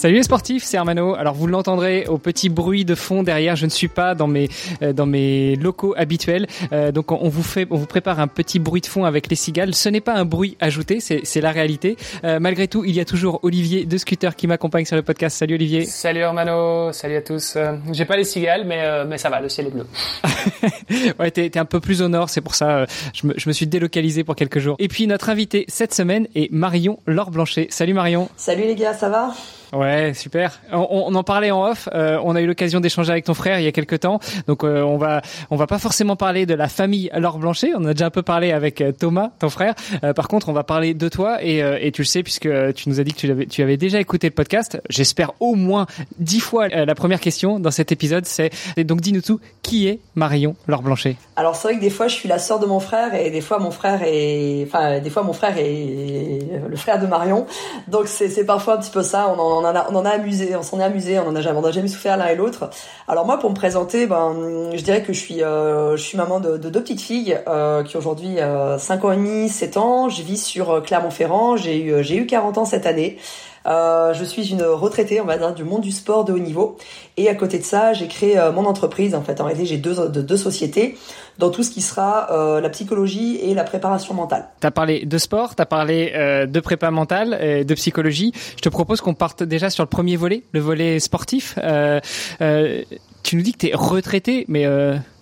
Salut les sportifs, c'est Armano. Alors vous l'entendrez au petit bruit de fond derrière. Je ne suis pas dans mes euh, dans mes locaux habituels, euh, donc on, vous fait on vous prépare un petit bruit de fond avec les cigales. Ce n'est pas un bruit ajouté, c'est c'est la réalité. Euh, malgré tout, il y a toujours Olivier de Scooter qui m'accompagne sur le podcast. Salut Olivier. Salut Armano, salut à tous. J'ai pas les cigales, mais mais ça va, le ciel est bleu. ouais, t'es un peu plus au nord, c'est pour ça je me je me suis délocalisé pour quelques jours. Et puis notre invité cette semaine est Marion Laure Blanchet. Salut Marion. Salut les gars, ça va? Ouais, super. On, on, en parlait en off. Euh, on a eu l'occasion d'échanger avec ton frère il y a quelques temps. Donc euh, on va on va pas forcément parler de la famille Laure Blanchet. On a déjà un peu parlé avec euh, Thomas, ton frère. par contre, on va parler de toi et, et tu le sais puisque tu nous as dit que tu avais tu avais déjà écouté le podcast. J'espère au moins dix fois. la première question dans cet épisode, c'est donc dis-nous tout. Qui est Marion Laure Blanchet? Alors c'est vrai que des fois je suis la sœur de mon frère et des fois mon frère est enfin des fois mon frère est le frère de Marion. Donc c'est parfois un petit peu ça. En a, on en a amusé, on s'en est amusé, on en a jamais, on a jamais souffert l'un et l'autre. Alors moi, pour me présenter, ben, je dirais que je suis, euh, je suis maman de, deux petites filles euh, qui aujourd'hui euh, 5 ans et demi, 7 ans. Je vis sur euh, Clermont-Ferrand. J'ai eu, j'ai eu 40 ans cette année. Euh, je suis une retraitée, on va dire, du monde du sport de haut niveau. Et à côté de ça, j'ai créé euh, mon entreprise. En fait, en réalité, j'ai deux, deux sociétés dans tout ce qui sera euh, la psychologie et la préparation mentale. Tu as parlé de sport, tu as parlé de prépa mentale, de psychologie. Je te propose qu'on parte déjà sur le premier volet, le volet sportif. tu nous dis que tu es retraité, mais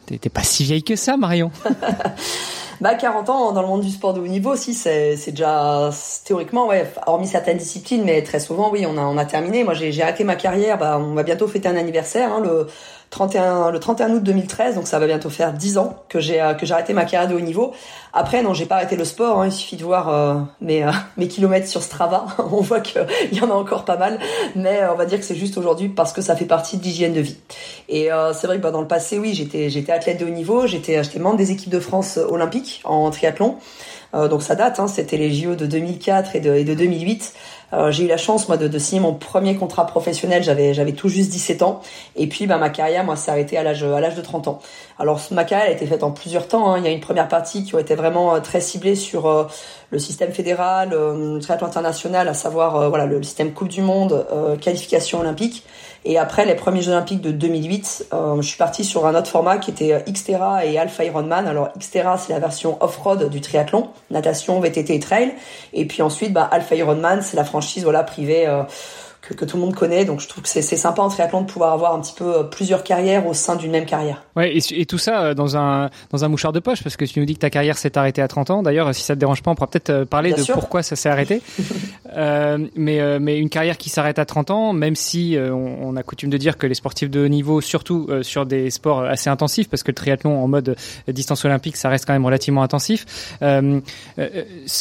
t'es pas si vieille que ça, Marion. Bah 40 ans dans le monde du sport de haut niveau aussi, c'est déjà théoriquement ouais, hormis certaines disciplines, mais très souvent oui, on a on a terminé. Moi j'ai arrêté ma carrière, bah on va bientôt fêter un anniversaire hein, le 31 le 31 août 2013, donc ça va bientôt faire 10 ans que j'ai que j'ai arrêté ma carrière de haut niveau. Après non, j'ai pas arrêté le sport, hein, il suffit de voir euh, mes euh, mes kilomètres sur Strava, on voit qu'il y en a encore pas mal, mais euh, on va dire que c'est juste aujourd'hui parce que ça fait partie de l'hygiène de vie. Et c'est vrai que bah, dans le passé, oui, j'étais j'étais athlète de haut niveau, j'étais j'étais membre des équipes de France olympiques en triathlon. donc ça date, hein, c'était les JO de 2004 et de, et de 2008. Euh, j'ai eu la chance moi de, de, signer mon premier contrat professionnel, j'avais j'avais tout juste 17 ans et puis bah ma carrière moi s'est arrêtée à l'âge à l'âge de 30 ans. Alors ma carrière a été faite en plusieurs temps, hein. il y a une première partie qui a été vraiment euh, très ciblée sur euh, le système fédéral, le triathlon international, à savoir voilà le système Coupe du monde, qualification olympique et après les premiers Jeux Olympiques de 2008, euh, je suis partie sur un autre format qui était Xterra et Alpha Ironman. Alors Xterra c'est la version off-road du triathlon, natation, VTT et trail. Et puis ensuite, bah, Alpha Ironman c'est la franchise voilà privée. Euh, que, tout le monde connaît. Donc je trouve que c'est sympa en triathlon de pouvoir avoir un petit peu euh, plusieurs carrières au sein d'une même carrière. Ouais, et, tout ça euh, dans un dans un mouchoir de poche parce que tu nous dis que ta carrière s'est arrêtée à 30 ans. D'ailleurs, si ça te dérange pas, on pourra peut-être euh, parler de pourquoi ça s'est arrêté. euh, mais mais une carrière qui s'arrête à 30 ans, même si on, a coutume de dire que les sportifs de haut niveau, surtout sur des sports assez intensifs, parce que le triathlon en mode distance olympique, ça reste quand même relativement intensif, euh,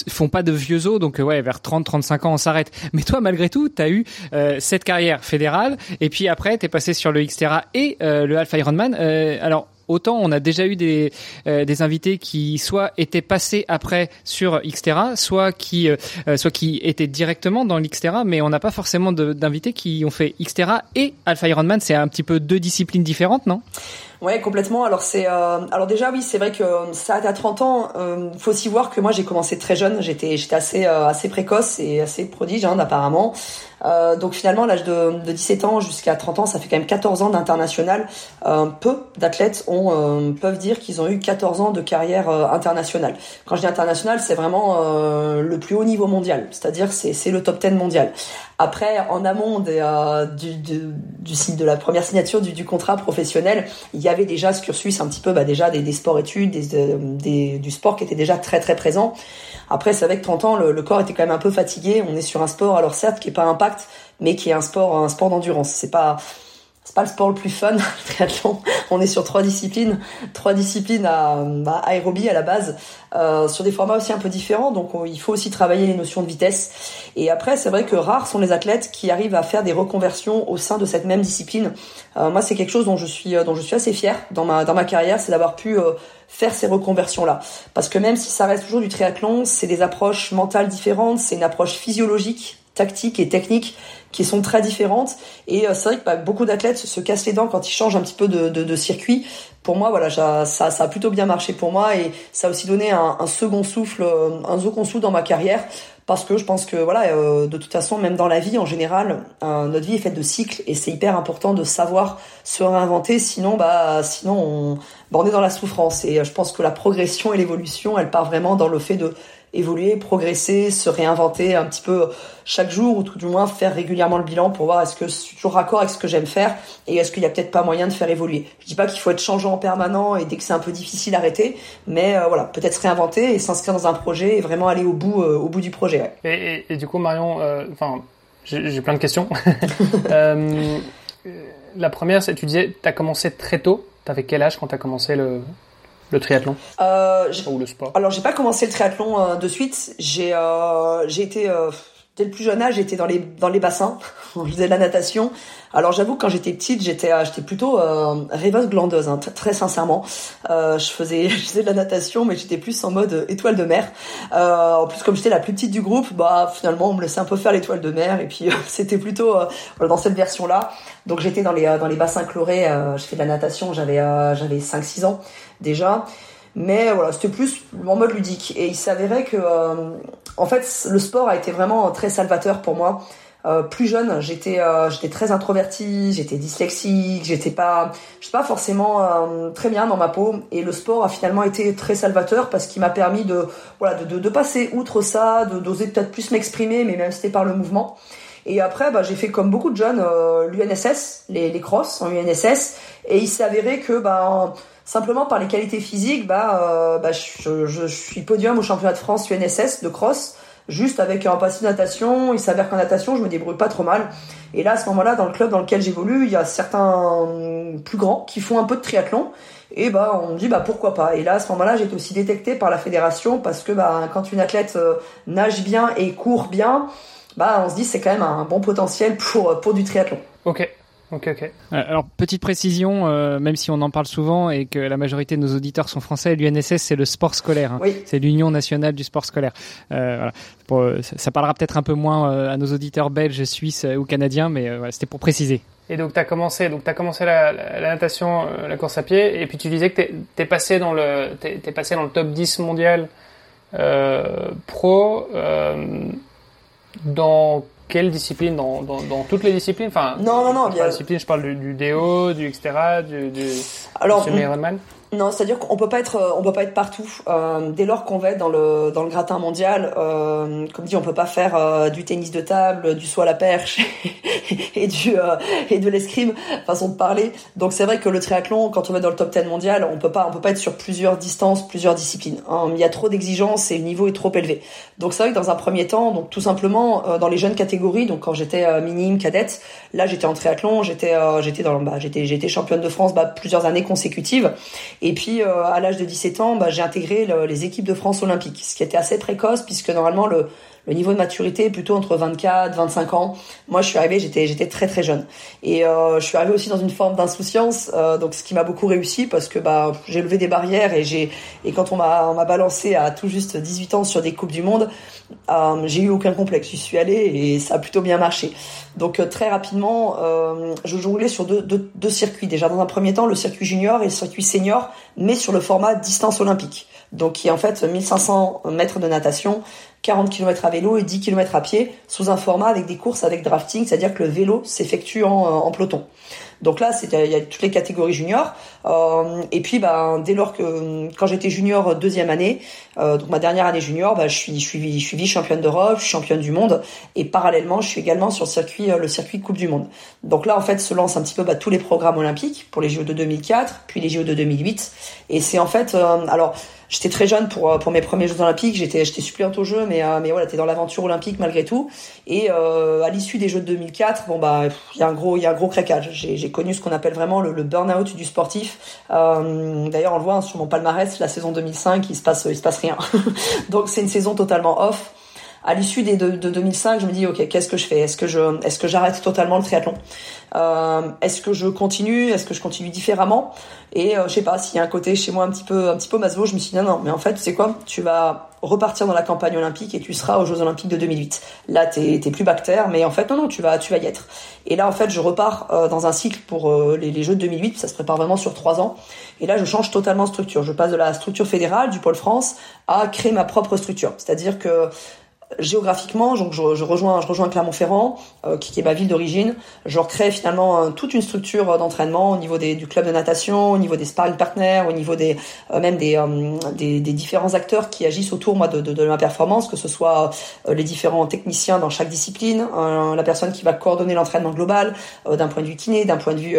font pas de vieux os. Donc ouais, vers 30-35 ans, on s'arrête. Mais toi, malgré tout, tu as eu cette carrière fédérale et puis après tu es passé sur le Xterra et euh, le Alpha Ironman. Euh, alors autant on a déjà eu des, des invités qui soit étaient passés après sur Xterra, soit qui soit qui étaient directement dans l'Xterra, mais on n'a pas forcément d'invités qui ont fait Xterra et Alpha Ironman. C'est un petit peu deux disciplines différentes, non? Ouais, complètement. Alors c'est, euh, alors déjà oui, c'est vrai que ça à 30 ans. Euh, faut aussi voir que moi j'ai commencé très jeune. J'étais, j'étais assez, euh, précoce et assez prodige hein, apparemment. donc finalement, l'âge de, de 17 ans jusqu'à 30 ans, ça fait quand même 14 ans d'international. peu d'athlètes ont peuvent dire qu'ils ont eu 14 ans de carrière internationale. Quand je dis international, c'est vraiment le plus haut niveau mondial. C'est-à-dire c'est, c'est le top 10 mondial. Après, en amont de la première signature du, contrat professionnel, il avait déjà ce cursus un petit peu bah, déjà des, des sports-études, des, des, du sport qui était déjà très très présent. Après, c'est avec 30 ans, le, corps était quand même un peu fatigué. On est sur un sport, alors certes, qui est pas impact, mais qui est un sport, un sport d'endurance. C'est pas c'est pas le sport le plus fun, le triathlon. On est sur trois disciplines, trois disciplines à bah, aérobie à la base, euh, sur des formats aussi un peu différents. Donc il faut aussi travailler les notions de vitesse. Et après, c'est vrai que rares sont les athlètes qui arrivent à faire des reconversions au sein de cette même discipline. Euh, moi, c'est quelque chose dont je suis dont je suis assez fier dans ma carrière, c'est d'avoir pu euh, faire ces reconversions là. Parce que même si ça reste toujours du triathlon, c'est des approches mentales différentes, c'est une approche physiologique tactiques et techniques qui sont très différentes. Et euh, c'est vrai que bah, beaucoup d'athlètes se cassent les dents quand ils changent un petit peu de, circuit. Pour moi, voilà, ça, a plutôt bien marché pour moi et ça a aussi donné un, second souffle, euh, un second souffle dans ma carrière parce que je pense que voilà, euh, de toute façon, même dans la vie en général, notre vie est faite de cycles et c'est hyper important de savoir se réinventer. Sinon, bah, sinon on, bah, on est dans la souffrance. Et je pense que la progression et l'évolution, elle part vraiment dans le fait de évoluer, progresser, se réinventer un petit peu chaque jour ou tout du moins faire régulièrement le bilan pour voir est-ce que je suis toujours raccord avec ce que j'aime faire et est-ce qu'il y a peut-être pas moyen de faire évoluer. Je dis pas qu'il faut être changeant en permanent et dès que c'est un peu difficile arrêter, mais euh, voilà, peut-être se réinventer et s'inscrire dans un projet et vraiment aller au bout euh, au bout du projet. Et, du coup Marion, euh, enfin j'ai plein de questions. la première, c'est tu disais tu as commencé très tôt. T'avais quel âge quand tu as commencé le, le triathlon euh, Ou le sport Alors, j'ai pas commencé le triathlon euh, de suite. J'ai euh, j'ai été euh, dès le plus jeune âge, j'étais dans les dans les bassins. je faisais de la natation. Alors, j'avoue que quand j'étais petite, j'étais j'étais plutôt rêveuse glandeuse, hein, très sincèrement. je faisais je faisais de la natation, mais j'étais plus en mode étoile de mer. en plus, comme j'étais la plus petite du groupe, bah finalement, on me laissait un peu faire l'étoile de mer, et puis c'était plutôt dans cette version-là. Donc, j'étais dans les dans les bassins chlorés. je fais de la natation. J'avais j'avais 5-6 ans déjà. Mais voilà, c'était plus en mode ludique. Et il s'avérait que, euh, en fait, le sport a été vraiment très salvateur pour moi. Euh, plus jeune, j'étais euh, j'étais très introvertie, j'étais dyslexique, j'étais pas je pas forcément euh, très bien dans ma peau et le sport a finalement été très salvateur parce qu'il m'a permis de voilà de, de, passer outre ça, de d'oser peut-être plus m'exprimer mais même c'était par le mouvement. Et après bah, j'ai fait comme beaucoup de jeunes l'UNSS, les les crosses en UNSS et il s'est avéré que bah Simplement par les qualités physiques, bah, euh, bah je, je, suis podium au championnat de France UNSS de cross, juste avec un passé de natation. Il s'avère qu'en natation, je me débrouille pas trop mal. Et là, à ce moment-là, dans le club dans lequel j'évolue, il y a certains plus grands qui font un peu de triathlon. Et bah, on me dit bah pourquoi pas? Et là, à ce moment-là, j'ai été aussi détecté par la fédération parce que bah quand une athlète euh, nage bien et court bien, bah on se dit c'est quand même un bon potentiel pour pour du triathlon. Ok. Ok, ok. Euh, alors, petite précision, euh, même si on en parle souvent et que la majorité de nos auditeurs sont français, l'UNSS, c'est le sport scolaire. Hein. Oui. C'est l'Union nationale du sport scolaire. Euh, voilà. Pour, ça parlera peut-être un peu moins à nos auditeurs belges, suisses ou canadiens, mais voilà, c'était pour préciser. Et donc, tu as commencé, donc, as commencé la, la, natation, la course à pied, et puis tu disais que tu es, passé, dans le, es, passé dans le top 10 mondial pro. dans quelle discipline dans, dans, dans, toutes les disciplines? Enfin non non non bien... discipline je parle du, du DO du etc du, du alors du non, c'est-à-dire qu'on peut pas être, euh, on peut pas être partout. Euh, dès lors qu'on va être dans le dans le gratin mondial, euh, comme dit, on peut pas faire euh, du tennis de table, du saut à la perche et du euh, et de l'escrime, façon de parler. Donc c'est vrai que le triathlon, quand on va dans le top 10 mondial, on peut pas, on peut pas être sur plusieurs distances, plusieurs disciplines. Hein. Il y a trop d'exigences et le niveau est trop élevé. Donc c'est vrai que dans un premier temps, donc tout simplement dans les jeunes catégories, donc quand j'étais minime, cadette, là j'étais en triathlon, j'étais j'étais dans bah, j'étais j'étais championne de France bah, plusieurs années consécutives. Et puis euh, à l'âge de 17 ans, bah, j'ai intégré les équipes de France olympique, ce qui était assez précoce puisque normalement le, le niveau de maturité est plutôt entre 24, 25 ans. Moi, je suis arrivée, j'étais j'étais très très jeune et euh, je suis arrivée aussi dans une forme d'insouciance, euh, donc ce qui m'a beaucoup réussi parce que bah j'ai levé des barrières et j'ai et quand on m'a on m'a balancé à tout juste 18 ans sur des coupes du monde, euh, j'ai eu aucun complexe. J'y suis allée et ça a plutôt bien marché. Donc euh, très rapidement, euh, je jonglais sur deux, deux, deux circuits. Déjà dans un premier temps, le circuit junior et le circuit senior, mais sur le format distance olympique donc qui est en fait 1500 mètres de natation, 40 km à vélo et 10 km à pied, sous un format avec des courses avec drafting, c'est-à-dire que le vélo s'effectue en, en, peloton. Donc là, c'est il y a toutes les catégories juniors. Euh, et puis, bah, dès lors que quand j'étais junior deuxième année, euh, donc ma dernière année junior, bah, je suis je suis je suis vice championne d'Europe, je suis championne du monde, et parallèlement, je suis également sur le circuit euh, le circuit Coupe du Monde. Donc là, en fait, se lancent un petit peu bah, tous les programmes olympiques pour les JO de 2004, puis les JO de 2008, et c'est en fait, euh, alors J'étais très jeune pour pour mes premiers Jeux Olympiques. J'étais j'étais suppléante au jeu, mais mais voilà, t'es dans l'aventure olympique malgré tout. Et à l'issue des Jeux de 2004, bon bah il y a un gros il y a un gros craquage. J'ai connu ce qu'on appelle vraiment le, le burn-out du sportif. D'ailleurs, on le voit hein, sur mon palmarès, la saison 2005, il se passe il se passe rien. Donc c'est une saison totalement off à l'issue de, 2005, je me dis ok, qu'est-ce que je fais? Est-ce que je est-ce que j'arrête totalement le triathlon? Euh, Est-ce que je continue? Est-ce que je continue différemment? Et euh, je sais pas s'il y a un côté chez moi un petit peu un petit peu masvo, je me suis dit non non, mais en fait, tu sais quoi? Tu vas repartir dans la campagne olympique et tu seras aux Jeux Olympiques de 2008. Là, t'es t'es plus bactère, mais en fait non non, tu vas tu vas y être. Et là en fait, je repars euh, dans un cycle pour euh, les, les, Jeux de 2008. Ça se prépare vraiment sur trois ans. Et là, je change totalement de structure. Je passe de la structure fédérale du pôle France à créer ma propre structure. C'est-à-dire que géographiquement, donc je, je, rejoins, je rejoins Clermont-Ferrand, euh, qui, qui, est ma ville d'origine. Je recrée finalement euh, toute une structure euh, d'entraînement au niveau des, du club de natation, au niveau des sparring partners, au niveau des même des, des, des, différents acteurs qui agissent autour moi de, de, de ma performance, que ce soit les différents techniciens dans chaque discipline, la personne qui va coordonner l'entraînement global d'un point de vue kiné, d'un point de vue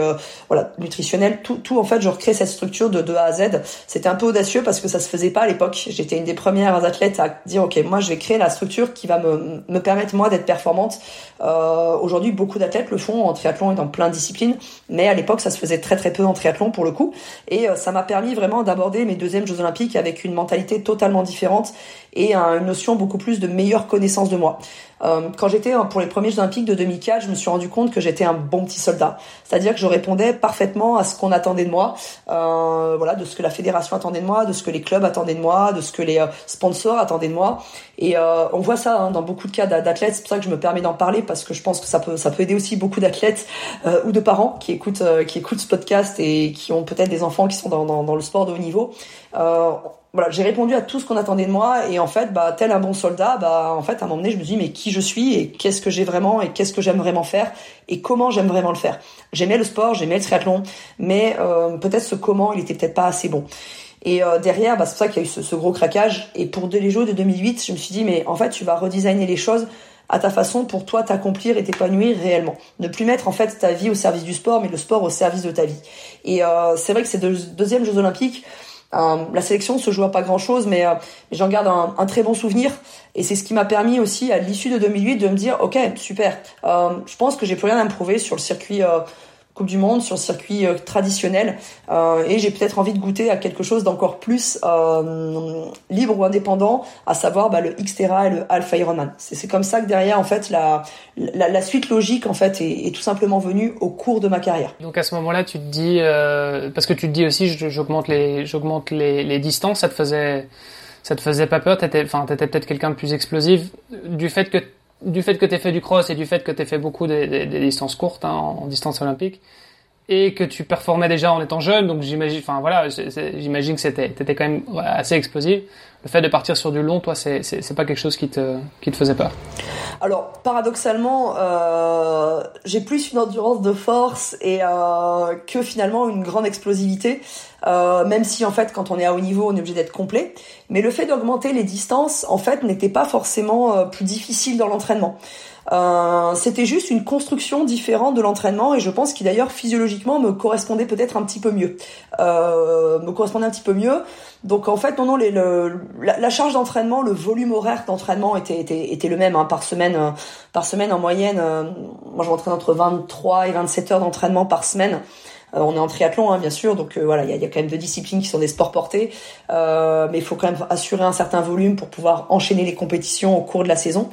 voilà nutritionnel, tout, tout en fait je recrée cette structure de, de A à Z. C'était un peu audacieux parce que ça se faisait pas à l'époque. J'étais une des premières athlètes à dire ok moi je vais créer la structure qui va me, me permettre moi d'être performante. Euh, Aujourd'hui, beaucoup d'athlètes le font en triathlon et dans plein de disciplines, mais à l'époque, ça se faisait très très peu en triathlon pour le coup. Et euh, ça m'a permis vraiment d'aborder mes deuxièmes Jeux Olympiques avec une mentalité totalement différente et une notion beaucoup plus de meilleure connaissance de moi. Euh, quand j'étais pour les premiers Jeux Olympiques de 2004, je me suis rendu compte que j'étais un bon petit soldat. C'est-à-dire que je répondais parfaitement à ce qu'on attendait de moi, euh, voilà, de ce que la fédération attendait de moi, de ce que les clubs attendaient de moi, de ce que les euh, sponsors attendaient de moi. Et euh, on voit ça hein, dans beaucoup de cas d'athlètes. C'est pour ça que je me permets d'en parler parce que je pense que ça peut ça peut aider aussi beaucoup d'athlètes euh, ou de parents qui écoutent qui écoutent ce podcast et qui ont peut-être des enfants qui sont dans, dans, dans le sport de haut niveau. Voilà, j'ai répondu à tout ce qu'on attendait de moi et en fait, bah, tel un bon soldat, bah, en fait, à un moment donné, je me dis mais qui je suis et qu'est-ce que j'ai vraiment et qu'est-ce que j'aime vraiment faire et comment j'aime vraiment le faire. J'aimais le sport, j'aimais le triathlon, mais euh, peut-être ce comment, il était peut-être pas assez bon. Et euh, derrière, bah, c'est pour ça qu'il y a eu ce, gros craquage. Et pour les Jeux de 2008, je me suis dit mais en fait, tu vas redesigner les choses à ta façon pour toi t'accomplir et t'épanouir réellement. Ne plus mettre en fait ta vie au service du sport, mais le sport au service de ta vie. Et euh, c'est vrai que ces deux, deuxièmes Jeux Olympiques, euh, la sélection se joue à pas grand chose, mais, euh, j'en garde un, très bon souvenir. Et c'est ce qui m'a permis aussi, à l'issue de 2008, de me dire, ok, super. Euh, je pense que j'ai plus rien à me prouver sur le circuit Coupe du Monde sur circuit euh, traditionnel euh, et j'ai peut-être envie de goûter à quelque chose d'encore plus euh, libre ou indépendant, à savoir bah, le Xterra et le Alpha Ironman. C'est comme ça que derrière en fait la, la, suite logique en fait est, tout simplement venue au cours de ma carrière. Donc à ce moment-là, tu te dis parce que tu te dis aussi j'augmente les j'augmente les distances, ça te faisait ça te faisait pas peur, t'étais enfin t'étais peut-être quelqu'un de plus explosif du fait que du fait que tu fait du cross et du fait que tu fait beaucoup des, distances courtes hein, en, distance olympique et que tu performais déjà en étant jeune, donc j'imagine, enfin voilà, j'imagine que c'était, t'étais quand même assez explosif. Le fait de partir sur du long, toi, c'est, c'est, pas quelque chose qui te, qui te faisait peur. Alors paradoxalement, euh, j'ai plus une endurance de force et euh, que finalement une grande explosivité. Euh, même si en fait quand on est à haut niveau on est obligé d'être complet mais le fait d'augmenter les distances en fait n'était pas forcément euh, plus difficile dans l'entraînement euh, c'était juste une construction différente de l'entraînement et je pense qu'il d'ailleurs physiologiquement me correspondait peut-être un petit peu mieux. Euh, me correspondait un petit peu mieux. Donc en fait non non les, le, la, charge d'entraînement le volume horaire d'entraînement était, était, était le même hein, par semaine par semaine en moyenne moi je m'entraîne entre 23 et 27 heures d'entraînement par semaine euh, on est en triathlon, hein, bien sûr, donc euh, voilà, il y a, y a, quand même deux disciplines qui sont des sports portés, euh, mais il faut quand même assurer un certain volume pour pouvoir enchaîner les compétitions au cours de la saison.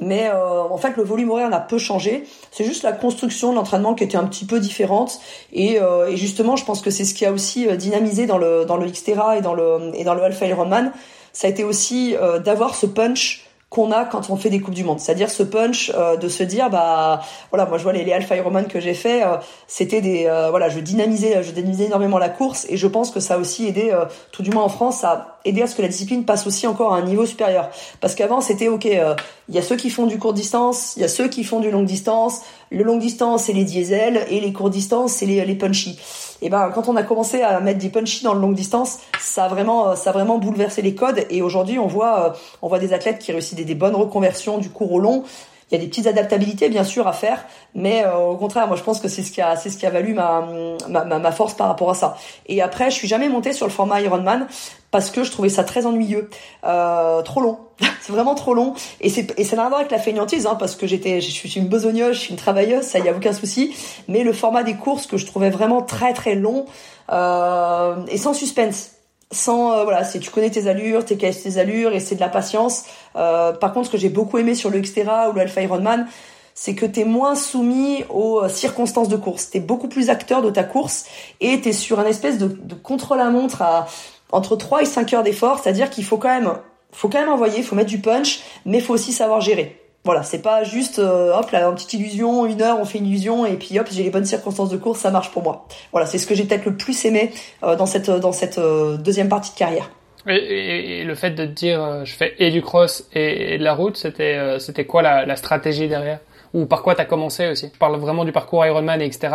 Mais en fait, le volume horaire n'a peu changé. C'est juste la construction de l'entraînement qui était un petit peu différente. Et, et justement, je pense que c'est ce qui a aussi dynamisé dans le dans le Xterra et dans le et dans le Alpha Ironman. Ça a été aussi d'avoir ce punch qu'on a quand on fait des coupes du monde. C'est-à-dire ce punch euh, de se dire bah voilà, moi je vois les, les Alpha Ironman que j'ai fait, euh, c'était des euh, voilà, je dynamisais je dynamisais énormément la course et je pense que ça a aussi aidé tout du moins en France à aider à ce que la discipline passe aussi encore à un niveau supérieur parce qu'avant c'était OK, il y a ceux qui font du court distance, il y a ceux qui font du longue distance, le long distance c'est les diesel et les courts distance c'est les punchy et ben quand on a commencé à mettre des punchy dans le longue distance, ça a vraiment ça a vraiment bouleversé les codes et aujourd'hui on voit euh, on voit des athlètes qui réussissent des, bonnes reconversions du court au long. Il y a des petites adaptabilités bien sûr à faire, mais euh, au contraire, moi je pense que c'est ce qui a c'est ce qui a valu ma, ma, ma force par rapport à ça. Et après, je suis jamais montée sur le format Ironman parce que je trouvais ça très ennuyeux, euh, trop long. c'est vraiment trop long et c'est et ça n'a rien à voir avec la fainéantise hein, parce que j'étais je suis une besogneuse, je suis une travailleuse, ça y a aucun souci, mais le format des courses que je trouvais vraiment très très long euh, et sans suspense sans euh, voilà c'est tu connais tes allures tes tes allures et c'est de la patience euh, par contre ce que j'ai beaucoup aimé sur le Xterra ou le Alpha Ironman c'est que tu es moins soumis aux euh, circonstances de course. Tu es beaucoup plus acteur de ta course et tu es sur un espèce de, de contrôle à montre à entre 3 et 5 heures d'effort, c'est-à-dire qu'il faut quand même faut quand même envoyer, faut mettre du punch, mais faut aussi savoir gérer. Voilà, c'est pas juste euh, hop là une petite illusion, une heure, on fait une illusion et puis hop j'ai les bonnes circonstances de course, ça marche pour moi. Voilà, c'est ce que j'ai peut-être le plus aimé euh, dans cette dans cette deuxième partie de carrière. Et, et, le fait de te dire je fais et du cross et, de la route, c'était c'était quoi la, la stratégie derrière? Ou par quoi tu as commencé aussi? Je parle vraiment du parcours Ironman, etc.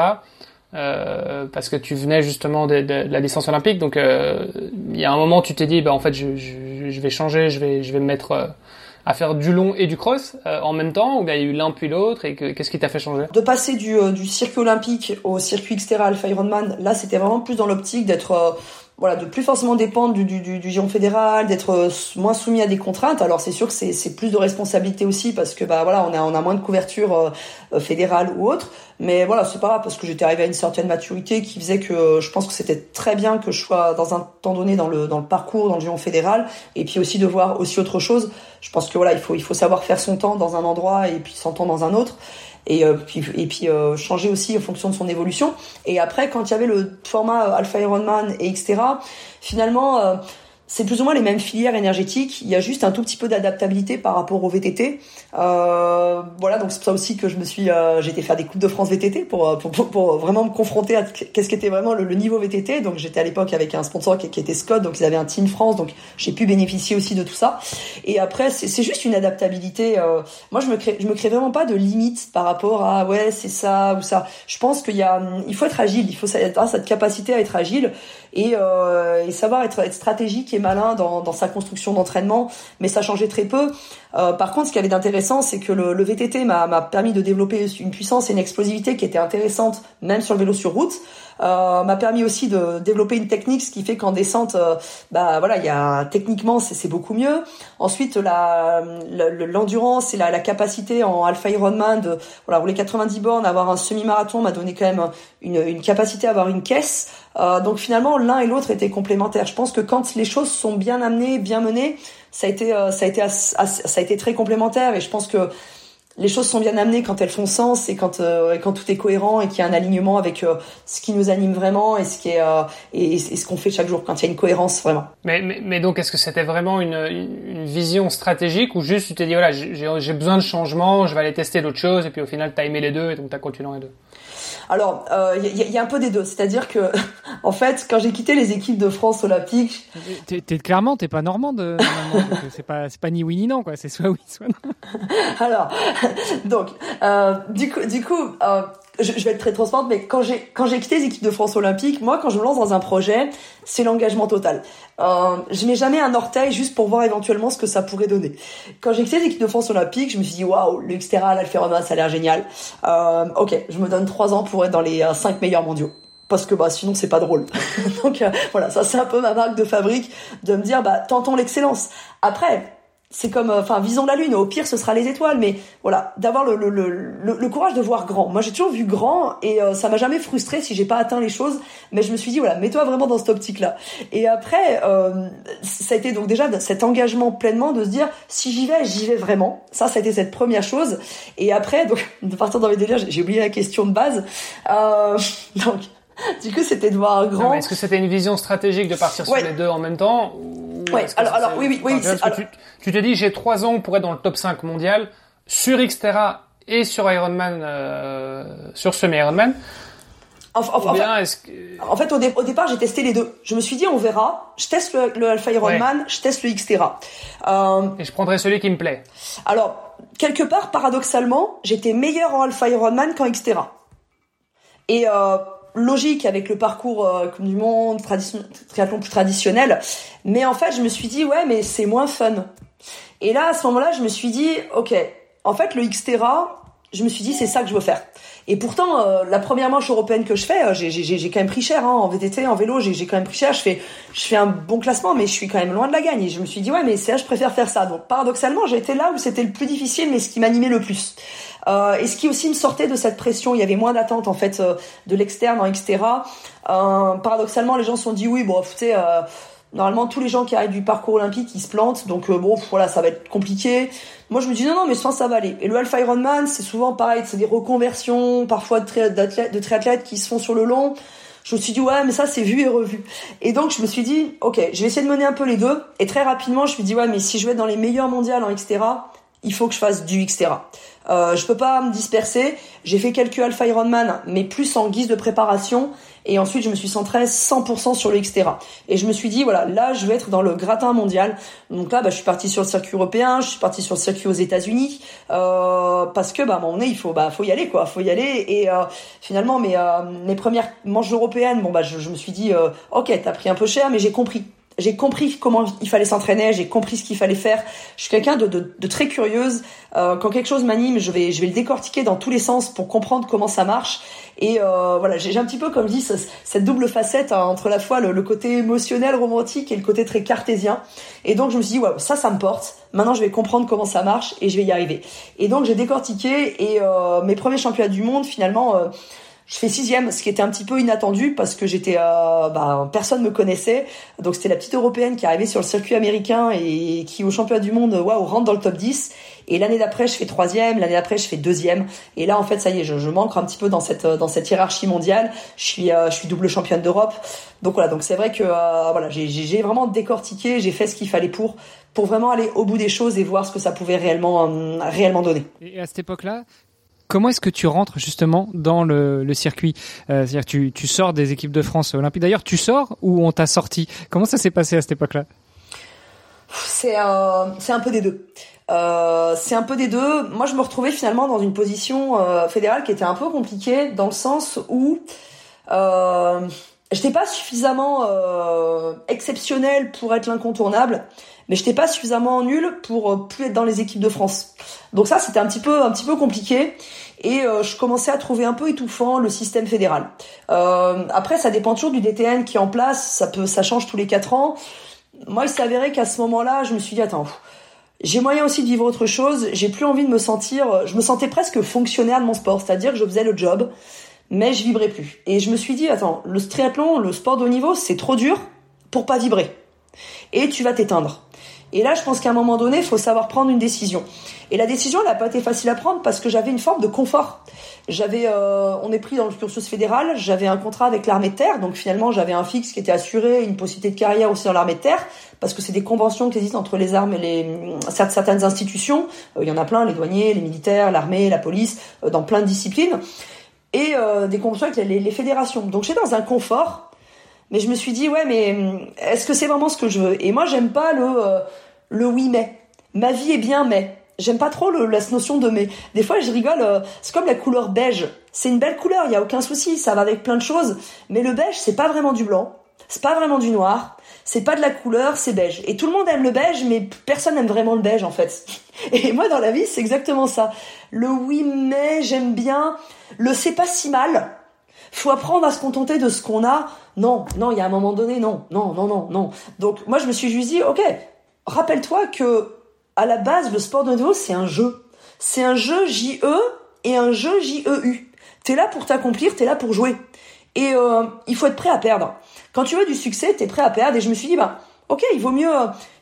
Euh, parce que tu venais justement de, de, la licence olympique, donc euh, il y a un moment tu t'es dit, bah en fait je, je, je, vais changer, je vais, je vais me mettre euh, à faire du long et du cross euh, en même temps, ou bien il y a eu l'un puis l'autre, et qu'est-ce qui t'a fait changer? De passer du, euh, du circuit olympique au circuit extérieur Alpha Ironman, là c'était vraiment plus dans l'optique d'être voilà, de plus forcément dépendre du, du, du, du géant fédéral, d'être euh, moins soumis à des contraintes. Alors c'est sûr que c'est, plus de responsabilité aussi parce que bah voilà, on a on a moins de couverture euh, euh, fédérale ou autre. Mais voilà, c'est pas parce que j'étais arrivé à une certaine maturité qui faisait que je pense que c'était très bien que je sois dans un temps donné dans le dans le parcours dans le géant fédéral et puis aussi de voir aussi autre chose. Je pense que voilà, il faut il faut savoir faire son temps dans un endroit et puis son temps dans un autre et euh, puis, et puis euh, changer aussi en fonction de son évolution. Et après, quand il y avait le format euh, Alpha Ironman et etc., finalement, c'est plus ou moins les mêmes filières énergétiques. Il y a juste un tout petit peu d'adaptabilité par rapport au VTT. Euh, voilà, donc c'est pour ça aussi que je me suis, euh, j'ai été faire des coupes de France VTT pour, pour, pour, vraiment me confronter à qu'est-ce qu'était vraiment le, niveau VTT. Donc j'étais à l'époque avec un sponsor qui, était Scott, donc ils avaient un Team France, donc j'ai pu bénéficier aussi de tout ça. Et après, c'est juste une adaptabilité. Euh, moi, je me crée, je me crée vraiment pas de limites par rapport à ouais, c'est ça ou ça. Je pense qu'il y a, il faut être agile, il faut cette capacité à être agile et, euh, et savoir être, être stratégique et malin dans, sa construction d'entraînement, mais ça changeait très peu. Euh, par contre, ce qui avait d'intéressant, c'est que le, le VTT m'a permis de développer une puissance et une explosivité qui était intéressante, même sur le vélo sur route. Euh, m'a permis aussi de développer une technique, ce qui fait qu'en descente, euh, bah voilà, il y a techniquement c'est beaucoup mieux. Ensuite, la l'endurance et la, la, capacité en Alpha Ironman de voilà rouler 90 bornes, avoir un semi-marathon m'a donné quand même une, une capacité à avoir une caisse. Euh, donc finalement, l'un et l'autre étaient complémentaires. Je pense que quand les choses sont bien amenées, bien menées, ça a été, euh, ça a été, ça a été très complémentaire. Et je pense que les choses sont bien amenées quand elles font sens et quand euh, quand tout est cohérent et qu'il y a un alignement avec euh, ce qui nous anime vraiment et ce qui est euh, et, ce qu'on fait chaque jour quand il y a une cohérence vraiment. Mais mais, mais donc est-ce que c'était vraiment une, une, vision stratégique ou juste tu t'es dit voilà j'ai besoin de changement, je vais aller tester d'autres choses et puis au final t'as aimé les deux et donc t'as continué les deux? Alors, il euh, y, y, a un peu des deux. C'est-à-dire que, en fait, quand j'ai quitté les équipes de France olympique, t'es, t'es clairement, t'es pas normande. Euh, c'est pas, c'est pas ni oui ni non, quoi. C'est soit oui, soit non. Alors, donc, euh, du coup, du coup, euh, je, je, vais être très transparente, mais quand j'ai quand j'ai quitté les équipes de France olympique, moi, quand je me lance dans un projet, c'est l'engagement total. Euh, je mets jamais un orteil juste pour voir éventuellement ce que ça pourrait donner. Quand j'ai quitté les équipes de France olympique, je me suis dit waouh, le Xterra, ça a l'air génial. Euh, ok, je me donne trois ans pour être dans les euh, cinq meilleurs mondiaux parce que bah sinon c'est pas drôle. Donc euh, voilà, ça c'est un peu ma marque de fabrique de me dire bah tentons l'excellence. Après, c'est comme euh, enfin visons la lune au pire ce sera les étoiles mais voilà d'avoir le, le, le, le, courage de voir grand. Moi j'ai toujours vu grand et euh, ça m'a jamais frustré si j'ai pas atteint les choses mais je me suis dit voilà mets-toi vraiment dans cette optique là et après euh, ça a été donc déjà cet engagement pleinement de se dire si j'y vais j'y vais vraiment. Ça ça a été cette première chose. Et après donc de partir dans mes délires j'ai oublié la question de base. Euh, donc du coup c'était de voir grand est-ce que c'était une vision stratégique de partir sur les deux en même temps Ouais, alors, alors, oui, oui, oui. tu, tu, te dis, j'ai trois ans pour être dans le top 5 mondial, sur Xterra et sur Ironman, euh, sur semi-Ironman. Enfin, bien, que... en fait, au, au départ, j'ai testé les deux. Je me suis dit, on verra. Je teste le, le Alpha Ironman, je teste le Xterra. Euh, et je prendrai celui qui me plaît. Alors, quelque part, paradoxalement, j'étais meilleur en Alpha Ironman qu'en Xterra. Et euh, logique avec le parcours euh, du monde, triathlon plus traditionnel. Mais en fait, je me suis dit, ouais, mais c'est moins fun. Et là, à ce moment-là, je me suis dit, ok, en fait, le Xterra, je me suis dit c'est ça que je veux faire. Et pourtant, euh, la première manche européenne que je fais, euh, j'ai quand même pris cher hein, en VTT, en vélo, j'ai quand même pris cher. Je fais, je fais un bon classement, mais je suis quand même loin de la gagne. Et je me suis dit ouais, mais c'est là je préfère faire ça. Donc paradoxalement, j'ai été là où c'était le plus difficile, mais ce qui m'animait le plus. Euh, et ce qui aussi me sortait de cette pression, il y avait moins d'attente en fait euh, de l'externe en extra. paradoxalement, les gens se sont dit oui, bon, tu sais Normalement, tous les gens qui arrivent du parcours olympique, ils se plantent. Donc euh, bon, voilà, ça va être compliqué. Moi, je me dis non, non, mais que ça va aller. Et le Alpha Ironman, c'est souvent pareil. C'est des reconversions, parfois de, triathlètes, qui se font sur le long. Je me suis dit ouais, mais ça c'est vu et revu. Et donc je me suis dit ok, je vais essayer de mener un peu les deux. Et très rapidement, je me suis dit ouais, mais si je veux être dans les meilleurs mondiales en Xterra, il faut que je fasse du Xterra. Euh, je peux pas me disperser. J'ai fait quelques Alpha Ironman, mais plus en guise de préparation. Et ensuite, je me suis centrée 100% sur le Xterra. Et je me suis dit, voilà, là, je vais être dans le gratin mondial. Donc là, bah, je suis partie sur le circuit européen, je suis partie sur le circuit aux États-Unis, euh, parce que, bah, à donné, il faut, bah, faut y aller, quoi, faut y aller. Et euh, finalement, mes, euh, mes premières manches européennes, bon, bah, je, je me suis dit, euh, ok, t'as pris un peu cher, mais j'ai compris j'ai compris comment il fallait s'entraîner, j'ai compris ce qu'il fallait faire. Je suis quelqu'un de, de, de, très curieuse. Euh, quand quelque chose m'anime, je vais, je vais le décortiquer dans tous les sens pour comprendre comment ça marche. Et euh, voilà, j'ai un petit peu, comme je dis, cette double facette hein, entre la fois le, côté émotionnel, romantique et le côté très cartésien. Et donc je me suis dit, ouais, ça, ça me porte. Maintenant, je vais comprendre comment ça marche et je vais y arriver. Et donc j'ai décortiqué et euh, mes premiers championnats du monde, finalement. Euh, je fais sixième, ce qui était un petit peu inattendu parce que j'étais, euh, bah, personne me connaissait. Donc c'était la petite européenne qui arrivait sur le circuit américain et qui au championnat du monde, waouh, rentre dans le top 10. Et l'année d'après, je fais troisième. L'année d'après, je fais deuxième. Et là, en fait, ça y est, je, je manque un petit peu dans cette dans cette hiérarchie mondiale. Je suis euh, je suis double championne d'Europe. Donc voilà. Donc c'est vrai que euh, voilà, j'ai vraiment décortiqué, j'ai fait ce qu'il fallait pour pour vraiment aller au bout des choses et voir ce que ça pouvait réellement réellement donner. Et à cette époque-là, Comment est-ce que tu rentres justement dans le, circuit? Euh, C'est-à-dire tu, tu sors des équipes de France olympiques. D'ailleurs, tu sors ou on t'a sorti? Comment ça s'est passé à cette époque-là? C'est euh, c'est un peu des deux. Euh, c'est un peu des deux. Moi, je me retrouvais finalement dans une position fédérale qui était un peu compliquée dans le sens où euh, j'étais pas suffisamment euh, exceptionnel pour être l'incontournable, mais j'étais pas suffisamment nul pour euh, plus être dans les équipes de France. Donc ça, c'était un petit peu un petit peu compliqué et euh, je commençais à trouver un peu étouffant le système fédéral. Euh, après, ça dépend toujours du DTN qui est en place. Ça peut, ça change tous les quatre ans. Moi, il s'est avéré qu'à ce moment-là, je me suis dit attends. J'ai moyen aussi de vivre autre chose. J'ai plus envie de me sentir. Je me sentais presque fonctionnaire de mon sport, c'est-à-dire que je faisais le job mais je vibrais plus. Et je me suis dit, attends, le triathlon, le sport de haut niveau, c'est trop dur pour pas vibrer. Et tu vas t'éteindre. Et là, je pense qu'à un moment donné, il faut savoir prendre une décision. Et la décision, elle n'a pas été facile à prendre parce que j'avais une forme de confort. J'avais, euh, on est pris dans le cursus fédéral, j'avais un contrat avec l'armée de terre, donc finalement j'avais un fixe qui était assuré, une possibilité de carrière aussi dans l'armée de terre, parce que c'est des conventions qui existent entre les armes et les certaines institutions. Euh, il y en a plein, les douaniers, les militaires, l'armée, la police, euh, dans plein de disciplines et des conventions avec les, les fédérations. Donc j'étais dans un confort, mais je me suis dit ouais mais hum, est-ce que c'est vraiment ce que je veux? Et moi j'aime pas le euh, le oui mais. Ma vie est bien mais. J'aime pas trop le, la notion de mais. Des fois je rigole, euh, c'est comme la couleur beige. C'est une belle couleur, il y a aucun souci, ça va avec plein de choses. Mais le beige c'est pas vraiment du blanc, c'est pas vraiment du noir, c'est pas de la couleur, c'est beige. Et tout le monde aime le beige, mais personne n'aime vraiment le beige en fait. Et moi dans la vie c'est exactement ça. Le oui mais j'aime bien le c'est pas si mal. Faut apprendre à se contenter de ce qu'on a. Non, non, il y a un moment donné, non, non, non, non, non. Donc moi je me suis juste dit, ok, rappelle-toi que à la base le sport de niveau c'est un jeu. C'est un jeu JE et un jeu JEU. T'es là pour t'accomplir, t'es là pour jouer. Et euh, il faut être prêt à perdre. Quand tu veux du succès, t'es prêt à perdre. Et je me suis dit, bah ok, il vaut mieux,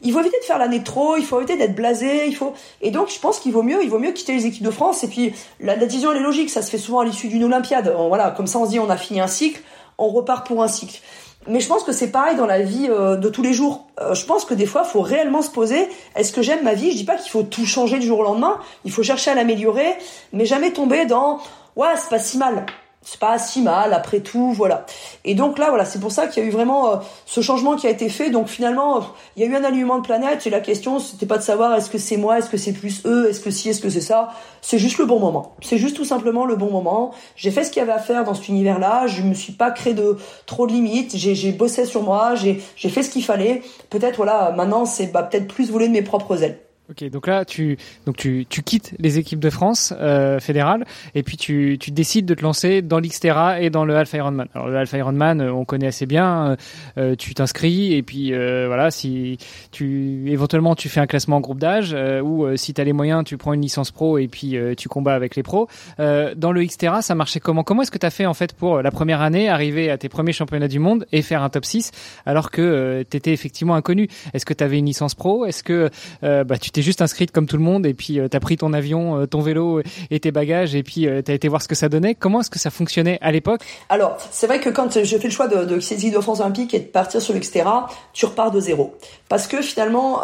il faut éviter de faire l'année trop, il faut éviter d'être blasé, il faut, et donc je pense qu'il vaut mieux, il vaut mieux quitter les équipes de France. Et puis la, décision elle est logique, ça se fait souvent à l'issue d'une Olympiade. Voilà, comme ça on se dit on a fini un cycle, on repart pour un cycle. Mais je pense que c'est pareil dans la vie euh, de tous les jours. Euh, je pense que des fois, il faut réellement se poser est-ce que j'aime ma vie? Je dis pas qu'il faut tout changer du jour au lendemain. Il faut chercher à l'améliorer, mais jamais tomber dans ouais, c'est pas si mal c'est pas si mal après tout voilà. Et donc là voilà c'est pour ça qu'il y a eu vraiment euh, ce changement qui a été fait. Donc finalement il y a eu un alignement de planète et la question c'était pas de savoir est-ce que c'est moi est-ce que c'est plus eux est-ce que si est-ce que c'est ça. C'est juste le bon moment. C'est juste tout simplement le bon moment. J'ai fait ce qu'il y avait à faire dans cet univers là je me suis pas créé de trop de limites. J'ai bossé sur moi. J'ai j'ai fait ce qu'il fallait. Peut-être voilà maintenant c'est bah, peut-être plus voler de mes propres ailes Ok, donc là tu donc tu, tu quittes les équipes de France euh, fédérales et puis tu, tu décides de te lancer dans l'Xterra et dans le Alpha Ironman. Alors le Alpha Ironman, euh, on connaît assez bien. Euh, tu t'inscris et puis euh, voilà, si tu éventuellement tu fais un classement en groupe d'âge ou si tu as les moyens, tu prends une licence pro et puis tu combats avec les pros. dans le Xterra, ça marchait comment? Comment est-ce que tu as fait en fait pour la première année arriver à tes premiers championnats du monde et faire un top 6 alors que tu étais effectivement inconnu? Est-ce que tu avais une licence pro? Est-ce que bah tu t'es juste inscrite comme tout le monde et puis euh, tu as pris ton avion, euh, ton vélo et tes bagages et puis euh, tu as été voir ce que ça donnait. Comment est-ce que ça fonctionnait à l'époque? Alors, c'est vrai que quand j'ai fait le choix de, de saisir de France Olympique et de partir sur l'Xterra, tu repars de zéro. Parce que finalement,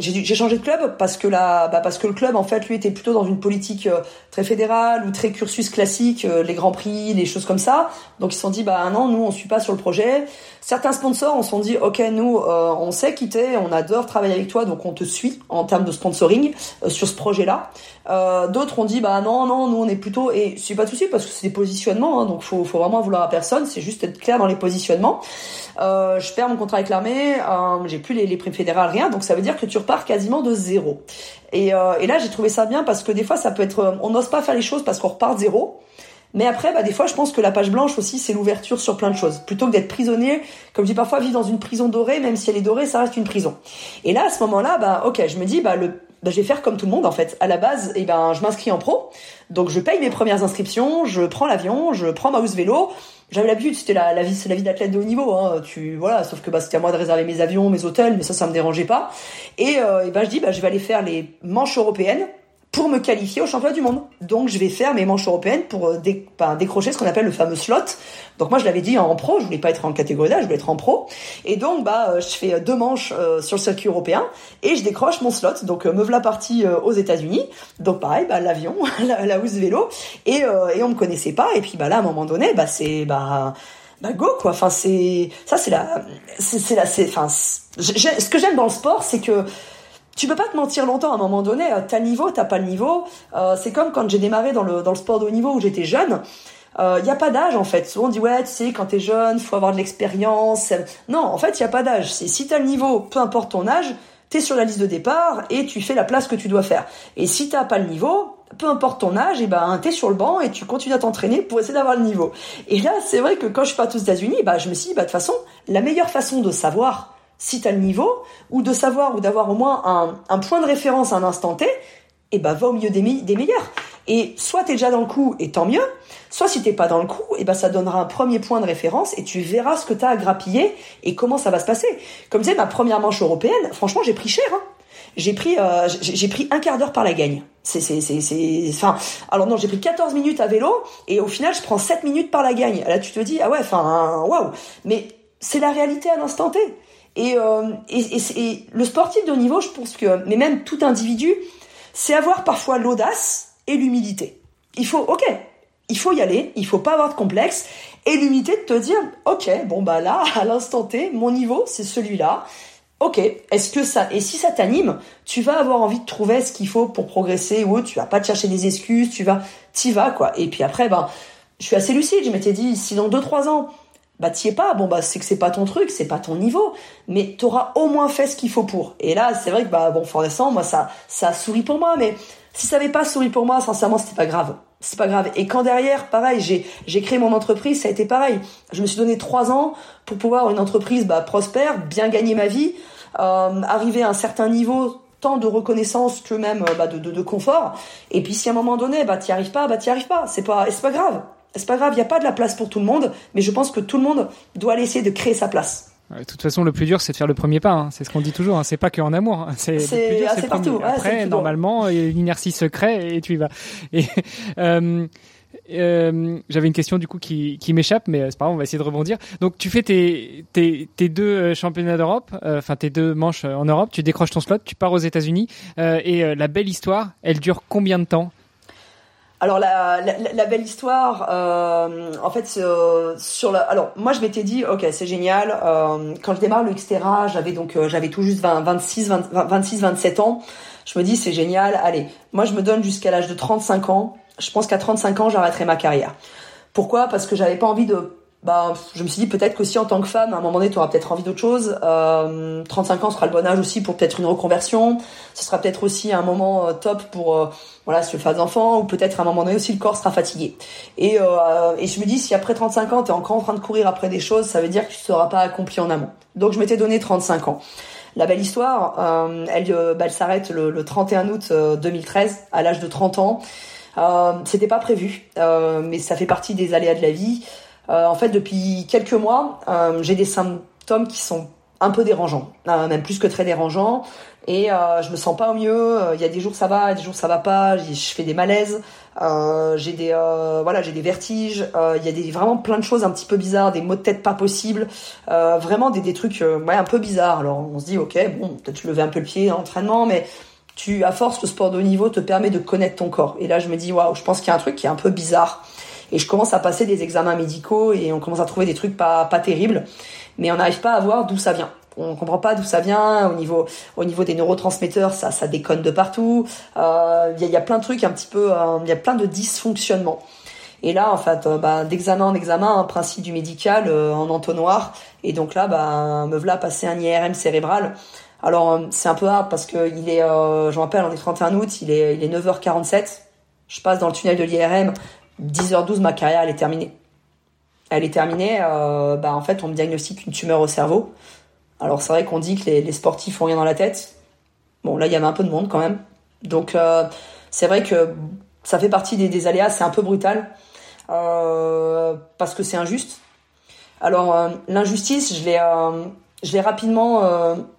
j'ai changé de club parce que la, bah parce que le club en fait lui était plutôt dans une politique très fédérale ou très cursus classique, les grands prix, les choses comme ça. Donc ils se sont dit bah non, nous on suit pas sur le projet. Certains sponsors on se sont dit ok nous on sait quitter, on adore travailler avec toi donc on te suit en de sponsoring euh, sur ce projet-là. Euh, d'autres ont dit bah non non nous on est plutôt et c'est pas de souci parce que c'est des positionnements hein, donc faut faut vraiment vouloir à personne c'est juste être clair dans les positionnements. Euh, je perds mon contrat avec l'armée, j'ai plus les, les primes fédérales rien donc ça veut dire que tu repars quasiment de zéro. Et, et là j'ai trouvé ça bien parce que des fois ça peut être on n'ose pas faire les choses parce qu'on repart de zéro. Mais après, bah, des fois, je pense que la page blanche aussi, c'est l'ouverture sur plein de choses. Plutôt que d'être prisonnier, comme je dis parfois, vivre dans une prison dorée, même si elle est dorée, ça reste une prison. Et là, à ce moment-là, bah, ok, je me dis, bah, le, bah, je vais faire comme tout le monde en fait. À la base, eh ben, je m'inscris en pro, donc je paye mes premières inscriptions, je prends l'avion, je prends ma housse vélo. J'avais l'habitude, c'était la, la vie, la vie d'athlète de haut niveau. Hein. Tu voilà, sauf que bah, c'était à moi de réserver mes avions, mes hôtels, mais ça, ça me dérangeait pas. Et, euh, et ben je dis, bah, je vais aller faire les manches européennes pour me qualifier au championnat du monde. Donc je vais faire mes manches européennes pour euh, décrocher ce qu'on appelle le fameux slot. Donc moi je l'avais dit en pro, je voulais pas être en catégorie là, je voulais être en pro. Et donc bah euh, je fais deux manches euh, sur le circuit européen et je décroche mon slot. Donc me voilà partie aux États-Unis. Donc pareil, bah l'avion, la, la housse vélo et et on me connaissait pas. Et puis bah là à un moment donné, bah c'est bah bah go quoi. Enfin c'est ça c'est la c'est la c'est enfin ce que j'aime dans le sport c'est que tu peux pas te mentir longtemps à un moment donné. Euh, t'as le niveau, t'as pas le niveau. Euh, c'est comme quand j'ai démarré dans le, dans le sport de haut niveau où j'étais jeune. Il euh, n'y a pas d'âge en fait. Souvent on dit ouais, tu sais, quand t'es jeune, faut avoir de l'expérience. Non, en fait, il y a pas d'âge. C'est si t'as le niveau, peu importe ton âge, t'es sur la liste de départ et tu fais la place que tu dois faire. Et si t'as pas le niveau, peu importe ton âge, et ben t'es sur le banc et tu continues à t'entraîner pour essayer d'avoir le niveau. Et là, c'est vrai que quand je suis parti aux États-Unis, bah je me suis dit bah de toute façon, la meilleure façon de savoir si tu as le niveau, ou de savoir ou d'avoir au moins un, point de référence à un instant T, et eh ben va au milieu des, meilleurs. Et soit tu es déjà dans le coup et tant mieux, soit si t'es pas dans le coup, et eh ben ça donnera un premier point de référence et tu verras ce que tu as à grappiller et comment ça va se passer. Comme disais, ma première manche européenne, franchement j'ai pris cher. Hein. J'ai pris euh, pris un quart d'heure par la gagne. C'est c'est c'est c'est enfin alors non, j'ai pris 14 minutes à vélo et au final je prends 7 minutes par la gagne. Là tu te dis ah ouais enfin waouh, mais c'est la réalité à l'instant T. Euh, et, et, et, le sportif de haut niveau, je pense que, mais même tout individu, c'est avoir parfois l'audace et l'humilité. Il faut, ok, il faut y aller, il faut pas avoir de complexe, et l'humilité de te dire, ok, bon bah là, à l'instant T, mon niveau, c'est celui-là. Ok, est-ce que ça, et si ça t'anime, tu vas avoir envie de trouver ce qu'il faut pour progresser ou tu vas pas te chercher des excuses, tu vas, t'y vas quoi. Et puis après, ben, je suis assez lucide, je m'étais dit, si dans 2-3 ans, bah t'y es pas, bon bah c'est que c'est pas ton truc, c'est pas ton niveau, mais t'auras au moins fait ce qu'il faut pour. Et là, c'est vrai que bah bon, moi ça ça sourit pour moi, mais si ça avait pas souri pour moi, sincèrement, c'était pas grave. C'est pas grave. Et quand derrière, pareil, j'ai j'ai créé mon entreprise, ça a été pareil. Je me suis donné trois ans pour pouvoir une entreprise bah, prospère, bien gagner ma vie, euh, arriver à un certain niveau tant de reconnaissance que même bah, de, de, de, confort. Et puis si à un moment donné, bah t'y arrives pas, bah t'y arrives pas. C'est pas c'est pas grave c'est pas grave, il n'y a pas de la place pour tout le monde, mais je pense que tout le monde doit aller essayer de créer sa place. De toute façon, le plus dur, c'est de faire le premier pas. Hein. C'est ce qu'on dit toujours. Hein. C'est pas qu'en amour. Hein. C'est c'est partout. Après, normalement, il y a une inertie secrète et tu y vas. Et euh, euh, j'avais une question du coup qui, qui m'échappe, mais c'est pas grave, on va essayer de rebondir. Donc, tu fais tes, tes, tes deux euh, championnats d'Europe, euh, enfin tes deux manches en Europe. Tu décroches ton slot, tu pars aux États-Unis, et la belle histoire, elle dure combien de temps? Alors la, la, belle histoire, euh, en fait, euh, sur la, alors moi je m'étais dit, ok, c'est génial. Euh, quand je démarre le Xterra, j'avais donc j'avais tout juste 20, 26, 26, 27 ans. Je me dis c'est génial. Allez, moi je me donne jusqu'à l'âge de 35 ans. Je pense qu'à 35 ans j'arrêterai ma carrière. Pourquoi? Parce que j'avais pas envie de bah, je me suis dit peut-être qu'aussi en tant que femme, à un moment donné, tu auras peut-être envie d'autre chose. Euh, 35 ans sera le bon âge aussi pour peut-être une reconversion. Ce sera peut-être aussi un moment euh, top pour euh, voilà si veux faire des ou peut-être à un moment donné aussi le corps sera fatigué. Et, euh, et je me dis si après 35 ans tu es encore en train de courir après des choses, ça veut dire que tu ne seras pas accompli en amont. Donc je m'étais donné 35 ans. La belle histoire, euh, elle, bah, elle s'arrête le, le, 31 août 2013 à l'âge de 30 ans. Euh, C'était pas prévu, mais ça fait partie des aléas de la vie. Euh, en fait, depuis quelques mois, euh, j'ai des symptômes qui sont un peu dérangeants, euh, même plus que très dérangeants. Et euh, je me sens pas au mieux. Il y a des jours ça va, des jours ça va pas. Je fais des malaises. J'ai des voilà, j'ai des vertiges. Il y a des vraiment plein de choses un petit peu bizarres, des maux de tête pas possibles. vraiment des, des trucs un peu bizarres. Alors on se dit ok bon peut-être levais un peu le pied en entraînement, mais tu à force le sport de haut niveau te permet de connaître ton corps. Et là je me dis waouh, je pense qu'il y a un truc qui est un peu bizarre. Et je commence à passer des examens médicaux et on commence à trouver des trucs pas, pas terribles. Mais on n'arrive pas à voir d'où ça vient. On comprend pas d'où ça vient. Au niveau, au niveau des neurotransmetteurs, ça, ça déconne de partout. Il euh, y, a, plein de trucs un petit peu, il euh, y a plein de dysfonctionnements. Et là, en fait, euh, bah, d'examen en examen, un principe du médical en entonnoir. Et donc là, bah, me voilà passer un IRM cérébral. Alors c'est un peu hard parce que il est, je me rappelle, on est 31 août, il est, il est 9h47. Je passe dans le tunnel de l'IRM. 10h12, ma carrière, elle est terminée. Elle est terminée, euh, bah, en fait, on me diagnostique une tumeur au cerveau. Alors, c'est vrai qu'on dit que les, sportifs ont rien dans la tête. Bon, là, il y avait un peu de monde quand même. Donc, euh, c'est vrai que ça fait partie des, des aléas, c'est un peu brutal. Euh, parce que c'est injuste. Alors, l'injustice, je l'ai, rapidement,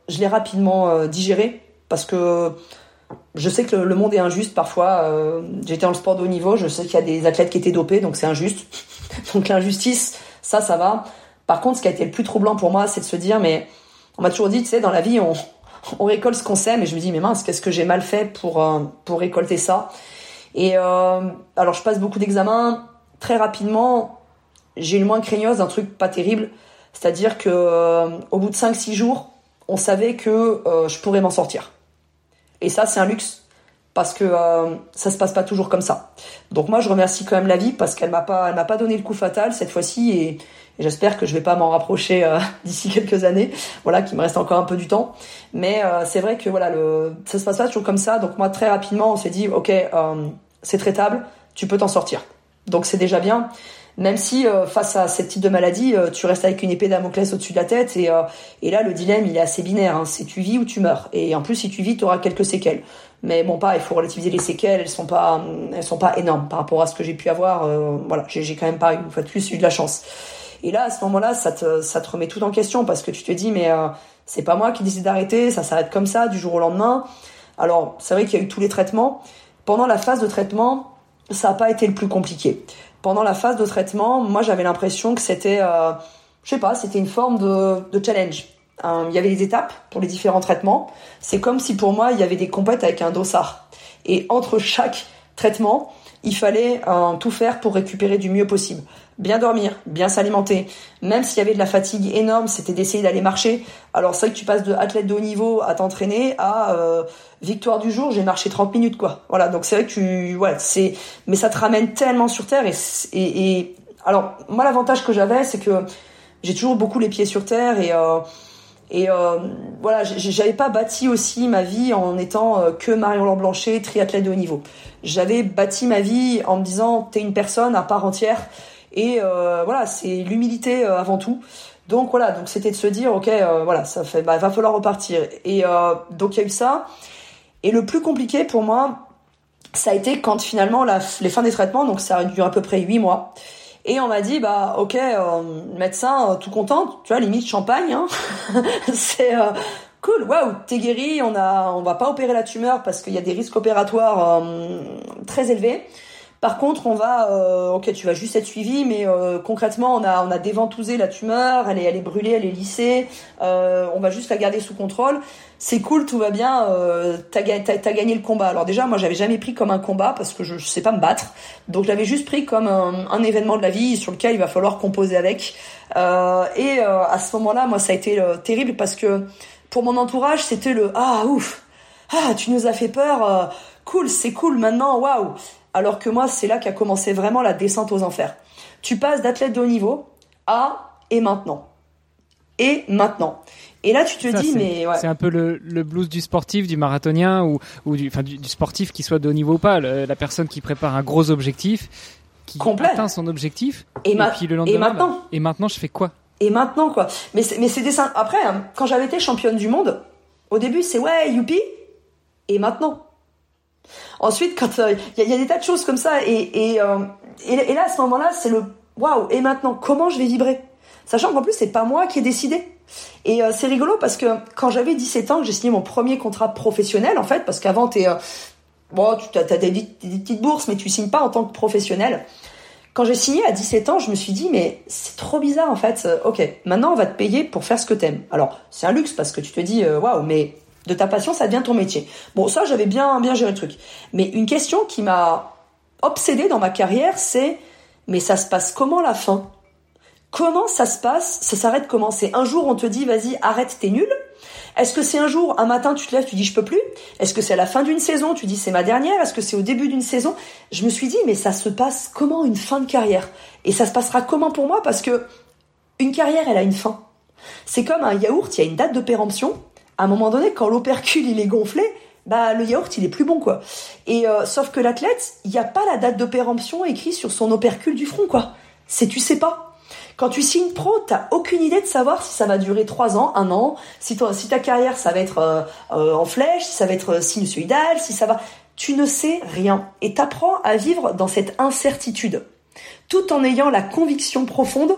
je l'ai rapidement digéré. Parce que je sais que le, monde est injuste parfois. Euh, J'étais dans le sport de haut niveau, je sais qu'il y a des athlètes qui étaient dopés, donc c'est injuste. donc l'injustice, ça, ça va. Par contre, ce qui a été le plus troublant pour moi, c'est de se dire, mais on m'a toujours dit, tu sais, dans la vie, on, on récolte ce qu'on sait, mais je me dis, mais mince, qu'est-ce que j'ai mal fait pour, euh, pour récolter ça? Et euh, alors, je passe beaucoup d'examens. Très rapidement, j'ai une moins craigneuse d'un truc pas terrible. C'est-à-dire que euh, au bout de 5-6 jours, on savait que euh, je pourrais m'en sortir. Et ça, c'est un luxe parce que euh, ça se passe pas toujours comme ça. Donc moi, je remercie quand même la vie parce qu'elle m'a pas, elle m'a pas donné le coup fatal cette fois-ci et, j'espère que je vais pas m'en rapprocher euh, d'ici quelques années. Voilà, qu'il me reste encore un peu du temps. Mais euh, c'est vrai que voilà, le, ça se passe pas toujours comme ça. Donc moi, très rapidement, on s'est dit, ok, euh, c'est traitable, tu peux t'en sortir. Donc c'est déjà bien même si euh, face à ce type de maladie, euh, tu restes avec une épée Damoclès au-dessus de la tête et, euh, et là le dilemme il est assez binaire, hein. c'est tu vis ou tu meurs. Et en plus si tu vis, tu auras quelques séquelles. Mais bon pas, il faut relativiser les séquelles, elles sont pas elles sont pas énormes par rapport à ce que j'ai pu avoir. voilà, j'ai quand même pas une fois de plus eu de la chance. Et là à ce moment-là, ça te ça te remet tout en question parce que tu te dis mais c'est pas moi qui décide d'arrêter, ça s'arrête comme ça du jour au lendemain. Alors c'est vrai qu'il y a eu tous les traitements. Pendant la phase de traitement, ça n'a pas été le plus compliqué pendant la phase de traitement, moi j'avais l'impression que c'était, euh, je sais pas, c'était une forme de, challenge. Euh, il y avait des étapes pour les différents traitements. C'est comme si pour moi il y avait des compètes avec un dossard. Et entre chaque traitement, il fallait euh, tout faire pour récupérer du mieux possible bien dormir, bien s'alimenter. Même s'il y avait de la fatigue énorme, c'était d'essayer d'aller marcher. Alors c'est vrai que tu passes de athlète de haut niveau à t'entraîner à euh, victoire du jour, j'ai marché 30 minutes quoi. Voilà, donc c'est vrai que tu ouais, c'est mais ça te ramène tellement sur terre et et, et... alors moi l'avantage que j'avais c'est que j'ai toujours beaucoup les pieds sur terre et euh, et euh, voilà, j'avais pas bâti aussi ma vie en étant euh, que Marion Blanchet, triathlète de haut niveau. J'avais bâti ma vie en me disant t'es une personne à part entière et euh, voilà, c'est l'humilité euh, avant tout. Donc voilà, donc c'était de se dire ok, voilà, ça fait, bah, va falloir repartir. Et donc il y a eu ça. Et le plus compliqué pour moi, ça a été quand finalement la, les fins des traitements, donc ça a duré à peu près huit mois. Et on m'a dit bah ok, médecin tout content, tu vois limite champagne, hein. c'est cool, waouh, t'es guéri, on a, on va pas opérer la tumeur parce qu'il y a des risques opératoires très élevés. Par contre, on va, euh, ok, tu vas juste être suivi, mais euh, concrètement, on a, on déventousé la tumeur, elle est, elle est brûlée, elle est lissée. Euh, on va juste la garder sous contrôle. C'est cool, tout va bien. T'as, as, gagné le combat. Alors déjà, moi, j'avais jamais pris comme un combat parce que je, je sais pas me battre. Donc, je l'avais juste pris comme un, un, événement de la vie sur lequel il va falloir composer avec. Et à ce moment-là, moi, ça a été terrible parce que pour mon entourage, c'était le ah ouf, ah tu nous as fait peur. cool, c'est cool maintenant, waouh. Alors que moi, c'est là qu'a commencé vraiment la descente aux enfers. Tu passes d'athlète de haut niveau à et maintenant. Et maintenant. Et là, tu te dis, mais c'est un peu le, blues du sportif, du marathonien ou, ou du, enfin, du, sportif qui soit de haut niveau ou pas. la personne qui prépare un gros objectif, qui atteint son objectif, et, puis le lendemain, et maintenant, et maintenant, je fais quoi? Et maintenant, quoi Mais mais c'est des après, hein, quand j'avais été championne du monde, au début, c'est ouais, youpi. Et maintenant. Ensuite, quand euh, il y, a des tas de choses comme ça, et, et, euh, et, là, à ce moment-là, c'est le waouh. Et maintenant, comment je vais vibrer? Sachant qu'en plus, c'est pas moi qui ai décidé. Et euh, c'est rigolo parce que quand j'avais 17 ans, j'ai signé mon premier contrat professionnel, en fait, parce qu'avant, t'es, bon, tu as, des, des, petites bourses, mais tu signes pas en tant que professionnel. Quand j'ai signé à 17 ans, je me suis dit, mais c'est trop bizarre, en fait. Ok, maintenant, on va te payer pour faire ce que t'aimes. Alors, c'est un luxe parce que tu te dis, waouh, mais de ta passion, ça devient ton métier. Bon, ça, j'avais bien, bien géré le truc. Mais une question qui m'a obsédée dans ma carrière, c'est, mais ça se passe comment la fin? Comment ça se passe? Ça s'arrête comment? C'est un jour on te dit vas-y arrête t'es nul. Est-ce que c'est un jour un matin tu te lèves tu dis je peux plus? Est-ce que c'est à la fin d'une saison? Tu dis c'est ma dernière? Est-ce que c'est au début d'une saison? Je me suis dit mais ça se passe comment une fin de carrière? Et ça se passera comment pour moi? Parce que une carrière elle a une fin. C'est comme un yaourt, il y a une date de péremption à un moment donné, quand l'opercule il est gonflé, bah le yaourt il est plus bon quoi. Et euh, sauf que l'athlète, il n'y a pas la date de péremption écrite sur son opercule du front quoi. C'est tu sais pas. Quand tu signes pro, t'as aucune idée de savoir si ça va durer trois ans, un an, si, si ta carrière ça va être euh, euh, en flèche, si ça va être sinusoïdal, si ça va. Tu ne sais rien et t'apprends à vivre dans cette incertitude, tout en ayant la conviction profonde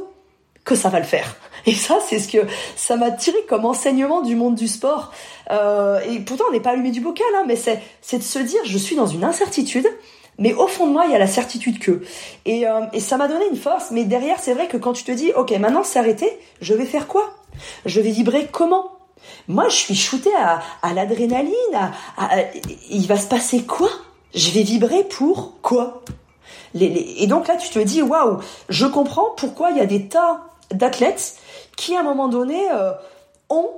que ça va le faire. Et ça, c'est ce que ça m'a tiré comme enseignement du monde du sport. Euh, et pourtant, on n'est pas allumé du bocal, hein, mais c'est c'est de se dire, je suis dans une incertitude, mais au fond de moi, il y a la certitude que. Et, euh, et ça m'a donné une force. Mais derrière, c'est vrai que quand tu te dis, ok, maintenant c'est arrêté, je vais faire quoi? Je vais vibrer comment? Moi, je suis shooté à, à l'adrénaline. À, il va se passer quoi? Je vais vibrer pour quoi? Et donc là, tu te dis, waouh, je comprends pourquoi il y a des tas d'athlètes qui, à un moment donné, euh, ont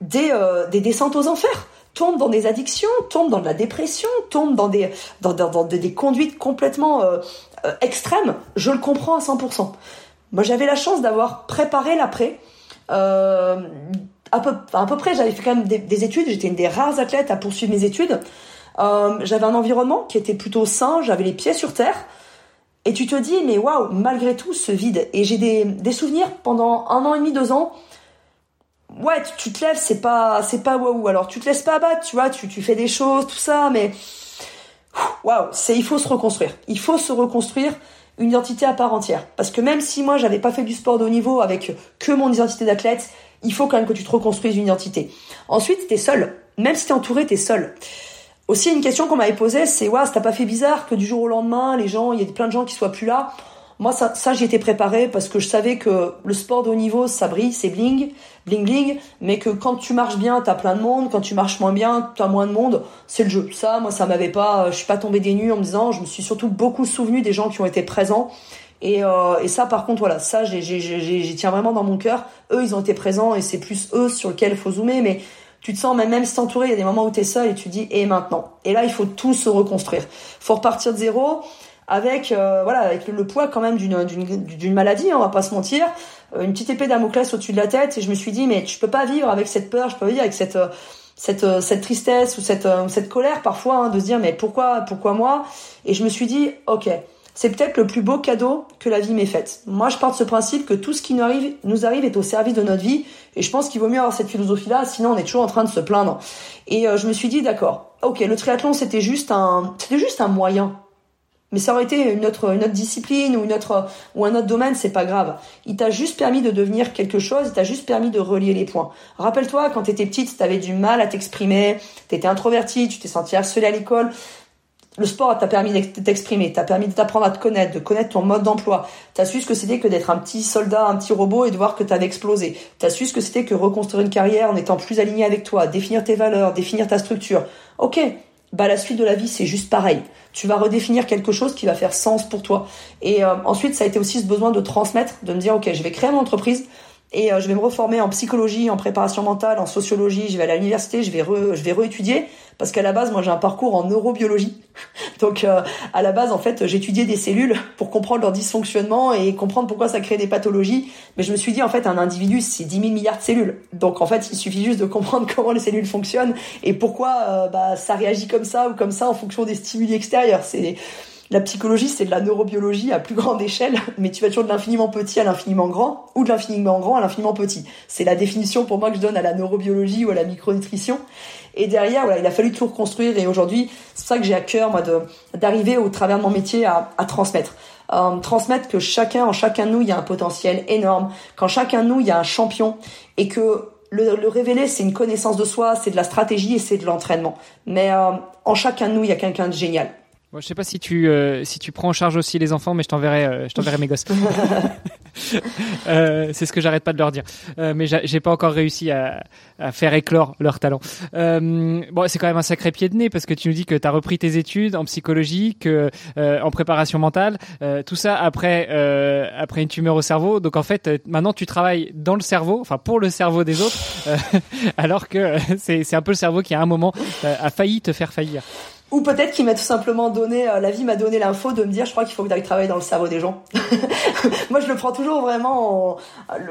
des, euh, des descentes aux enfers tombent dans des addictions, tombent dans de la dépression, tombent dans des, conduites complètement euh, extrêmes, je le comprends à 100%. Moi, j'avais la chance d'avoir préparé l'après. à, peu, près, j'avais fait quand même des études. J'étais une des rares athlètes à poursuivre mes études. j'avais un environnement qui était plutôt sain. J'avais les pieds sur terre. Et tu te dis, mais waouh, malgré tout, ce vide. Et j'ai des, des souvenirs pendant un an et demi, deux ans. Ouais, tu, te lèves, c'est pas, c'est pas waouh. Alors, tu te laisses pas abattre, tu vois, tu, tu fais des choses, tout ça, mais waouh, c'est, il faut se reconstruire. Il faut se reconstruire une identité à part entière. Parce que même si moi, j'avais pas fait du sport de haut niveau avec que mon identité d'athlète, il faut quand même que tu te reconstruises une identité. Ensuite, t'es seul. Même si t'es entouré, t'es seul. Aussi, une question qu'on m'avait posée, c'est ouais, ça t'a pas fait bizarre que du jour au lendemain, les gens, il y a plein de gens qui soient plus là? Moi, ça, ça j'y étais préparé parce que je savais que le sport de haut niveau, ça brille, c'est bling, bling bling, mais que quand tu marches bien, t'as plein de monde, quand tu marches moins bien, t'as moins de monde, c'est le jeu. Ça, moi, ça m'avait pas, je suis pas tombé des nues en me disant, je me suis surtout beaucoup souvenu des gens qui ont été présents. Et, euh, et ça, par contre, voilà, ça, j'y tiens vraiment dans mon cœur. Eux, ils ont été présents et c'est plus eux sur lesquels il faut zoomer, mais tu te sens même, même si entouré, il y a des moments où tu es seul et tu dis et maintenant? Et là, il faut tout se reconstruire. Faut repartir de zéro avec euh, voilà avec le, poids quand même d'une d'une maladie, hein, on va pas se mentir, euh, une petite épée d'Amoclès au-dessus de la tête et je me suis dit mais je peux pas vivre avec cette peur, je peux pas vivre avec cette euh, cette cette tristesse ou cette cette colère parfois hein, de se dire mais pourquoi pourquoi moi? Et je me suis dit OK, c'est peut-être le plus beau cadeau que la vie m'ait fait. Moi, je pars de ce principe que tout ce qui nous arrive, nous arrive est au service de notre vie, et je pense qu'il vaut mieux avoir cette philosophie-là, sinon on est toujours en train de se plaindre. Et euh, je me suis dit, d'accord, ok, le triathlon c'était juste un, c'était juste un moyen. Mais ça aurait été une autre, une autre discipline ou une autre, ou un autre domaine, c'est pas grave. Il t'a juste permis de devenir quelque chose, il t'a juste permis de relier les points. Rappelle-toi, quand t'étais petite, t'avais du mal à t'exprimer, t'étais introvertie, tu t'es sentie harcelée à l'école le sport t'a permis de t'exprimer, t'a permis de t'apprendre à te connaître, de connaître ton mode d'emploi. T'as su ce que c'était que d'être un petit soldat, un petit robot et de voir que t'avais explosé. T'as su ce que c'était que reconstruire une carrière en étant plus aligné avec toi, définir tes valeurs, définir ta structure. Ok, bah la suite de la vie c'est juste pareil. Tu vas redéfinir quelque chose qui va faire sens pour toi. Et euh, ensuite ça a été aussi ce besoin de transmettre, de me dire ok je vais créer mon entreprise et je vais me reformer en psychologie, en préparation mentale, en sociologie. Je vais à l'université, je vais re, je vais réétudier parce qu'à la base, moi, j'ai un parcours en neurobiologie. Donc, euh, à la base, en fait, j'étudiais des cellules pour comprendre leur dysfonctionnement et comprendre pourquoi ça crée des pathologies. Mais je me suis dit, en fait, un individu, c'est 10 000 milliards de cellules. Donc, en fait, il suffit juste de comprendre comment les cellules fonctionnent et pourquoi euh, bah, ça réagit comme ça ou comme ça en fonction des stimuli extérieurs. C'est la psychologie, c'est de la neurobiologie à plus grande échelle, mais tu vas toujours de l'infiniment petit à l'infiniment grand, ou de l'infiniment grand à l'infiniment petit. C'est la définition pour moi que je donne à la neurobiologie ou à la micronutrition. Et derrière, voilà, il a fallu tout reconstruire, et aujourd'hui, c'est ça que j'ai à cœur, moi, d'arriver au travers de mon métier à, transmettre. Euh, transmettre que chacun, en chacun de nous, il y a un potentiel énorme, qu'en chacun de nous, il y a un champion, et que le, le révéler, c'est une connaissance de soi, c'est de la stratégie et c'est de l'entraînement. Mais euh, en chacun de nous, il y a quelqu'un de génial. Bon, je sais pas si tu euh, si tu prends en charge aussi les enfants, mais je t'enverrai euh, je t'enverrai mes gosses. euh, c'est ce que j'arrête pas de leur dire. Euh, mais j'ai pas encore réussi à, à, faire éclore leur talent. bon, c'est quand même un sacré pied de nez parce que tu nous dis que tu as repris tes études en psychologie, que en préparation mentale, tout ça après après une tumeur au cerveau. Donc en fait, maintenant tu travailles dans le cerveau, enfin pour le cerveau des autres, alors que c'est c'est un peu le cerveau qui à un moment a failli te faire faillir. Ou peut-être qu'il m'a tout simplement donné, euh, la vie m'a donné l'info de me dire, je crois qu'il faut que tu travailler dans le cerveau des gens. Moi, je le prends toujours vraiment,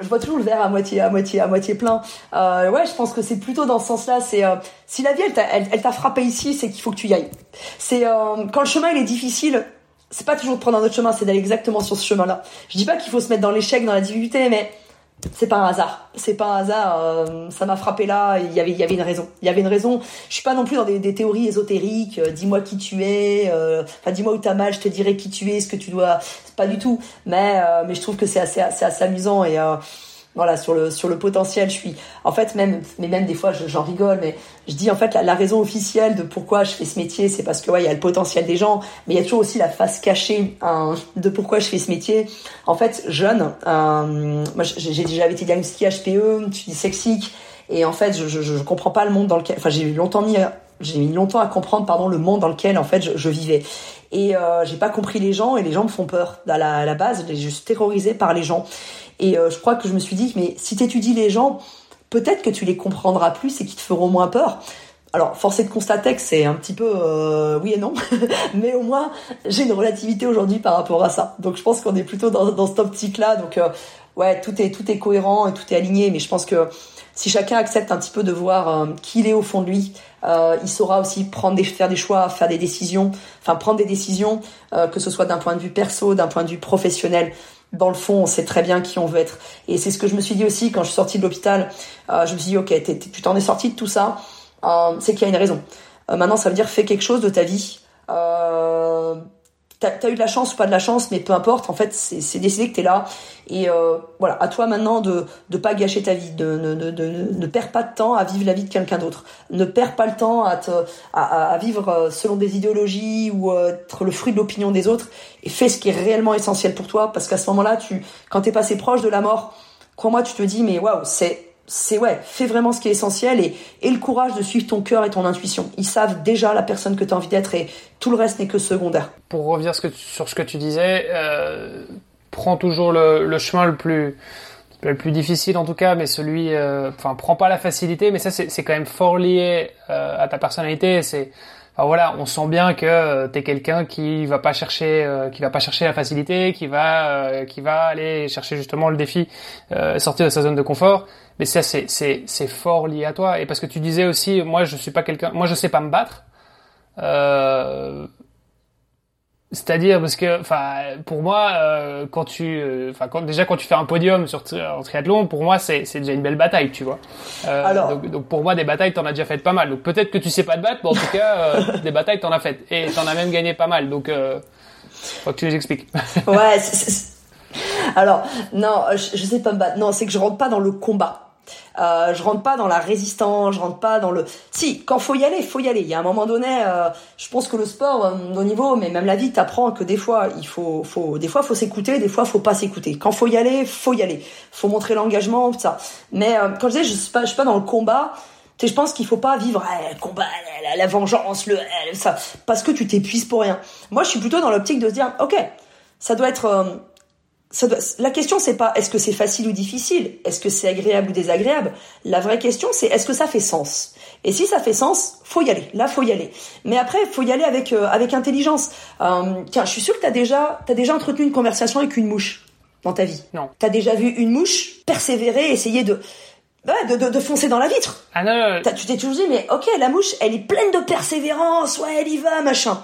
je vois toujours le verre à moitié, à moitié, à moitié plein. Euh, ouais, je pense que c'est plutôt dans ce sens-là. C'est euh, si la vie elle t'a, elle, t'a frappé ici, c'est qu'il faut que tu y ailles. C'est euh, quand le chemin il est difficile, c'est pas toujours de prendre un autre chemin, c'est d'aller exactement sur ce chemin-là. Je dis pas qu'il faut se mettre dans l'échec, dans la difficulté, mais c'est pas un hasard. C'est pas un hasard. Euh, ça m'a frappé là. Il y avait, il y avait une raison. Il y avait une raison. Je suis pas non plus dans des, théories ésotériques. Euh, dis-moi qui tu es. Euh, enfin, dis-moi où t'as mal. Je te dirai qui tu es, ce que tu dois. Pas du tout. Mais, mais je trouve que c'est assez, assez, assez amusant et voilà sur le sur le potentiel je suis en fait même mais même des fois j'en rigole mais je dis en fait la, raison officielle de pourquoi je fais ce métier c'est parce que ouais il y a le potentiel des gens mais il y a toujours aussi la face cachée hein, de pourquoi je fais ce métier. En fait jeune euh, moi j'ai déjà été diagnostiqué HPE je suis dyslexique et en fait je, je, je comprends pas le monde dans lequel enfin j'ai longtemps mis j'ai mis longtemps à comprendre pardon le monde dans lequel en fait je, je vivais. Et euh, j'ai pas compris les gens et les gens me font peur. À la, à la base je suis terrorisée par les gens et euh, je crois que je me suis dit, mais si tu étudies les gens, peut-être que tu les comprendras plus et qu'ils te feront moins peur. Alors, force est de constater que c'est un petit peu euh, oui et non, mais au moins j'ai une relativité aujourd'hui par rapport à ça. Donc, je pense qu'on est plutôt dans, dans cette optique-là. Donc, euh, ouais, tout est tout est cohérent et tout est aligné. Mais je pense que si chacun accepte un petit peu de voir qui il est au fond de lui, il saura aussi prendre des, faire des choix, faire des décisions, enfin prendre des décisions, que ce soit d'un point de vue perso, d'un point de vue professionnel dans le fond, on sait très bien qui on veut être. Et c'est ce que je me suis dit aussi quand je suis sortie de l'hôpital. Euh, je me suis dit, ok, tu t'en es sorti de tout ça, euh, c'est qu'il y a une raison. Euh, maintenant, ça veut dire fais quelque chose de ta vie. T'as as eu de la chance ou pas de la chance, mais peu importe. En fait, c'est décidé que t'es là. Et euh, voilà, à toi maintenant de ne pas gâcher ta vie, de ne perds pas de temps à vivre la vie de quelqu'un d'autre. Ne perds pas le temps à, te, à, à, vivre euh, selon des idéologies ou euh, être le fruit de l'opinion des autres. Et fais ce qui est réellement essentiel pour toi, parce qu'à ce moment-là, tu, quand t'es passé proche de la mort, crois-moi, tu te dis mais waouh, c'est c'est ouais, fais vraiment ce qui est essentiel et, et le courage de suivre ton cœur et ton intuition. Ils savent déjà la personne que tu as envie d'être et tout le reste n'est que secondaire. Pour revenir sur ce que tu disais, euh, prends toujours le, chemin le plus le plus difficile en tout cas, mais celui, euh, enfin, prends pas la facilité, mais ça c'est quand même fort lié euh, à ta personnalité. C'est voilà, on sent bien que euh, tu es quelqu'un qui va pas chercher, euh, qui va pas chercher la facilité, qui va, euh, qui va aller chercher justement le défi, sortir de sa zone de confort. Mais ça, c'est, c'est, c'est fort lié à toi. Et parce que tu disais aussi, moi, je suis pas quelqu'un, moi, je sais pas me battre. C'est-à-dire parce que, enfin, pour moi, euh, quand tu, euh, enfin, quand, déjà quand tu fais un podium sur en triathlon, pour moi, c'est c'est déjà une belle bataille, tu vois. Euh, Alors, donc, donc, pour moi, des batailles, t'en as déjà faites pas mal. Donc peut-être que tu sais pas te battre, mais en tout cas, euh, des batailles, t'en as faites et t'en as même gagné pas mal. Donc, euh, faut que tu nous expliques. ouais. Alors, non, je, je sais pas me battre. Non, c'est que je rentre pas dans le combat. Euh, je rentre pas dans la résistance, je rentre pas dans le. Si, quand faut y aller, faut y aller. Il y a un moment donné, euh, je pense que le sport, euh, au niveau, mais même la vie, t'apprend que des fois, il faut, faut, des fois, faut s'écouter, des fois, faut pas s'écouter. Quand faut y aller, faut y aller. Faut montrer l'engagement, tout ça. Mais euh, quand je dis, je suis pas, je suis pas dans le combat. Tu je pense qu'il faut pas vivre eh, le combat, la, la, vengeance, le eh, ça, parce que tu t'épuises pour rien. Moi, je suis plutôt dans l'optique de se dire, ok, ça doit être la question c'est pas est-ce que c'est facile ou difficile, est-ce que c'est agréable ou désagréable. La vraie question c'est est-ce que ça fait sens. Et si ça fait sens, faut y aller. Là, faut y aller. Mais après, faut y aller avec euh, avec intelligence. Euh, tiens, je suis sûr que t'as déjà t'as déjà entretenu une conversation avec une mouche dans ta vie. Non. T'as déjà vu une mouche persévérer, essayer de de, de, de, foncer dans la vitre. Ah non, non. Tu t'es toujours dit, mais ok, la mouche, elle est pleine de persévérance, ouais, elle y va, machin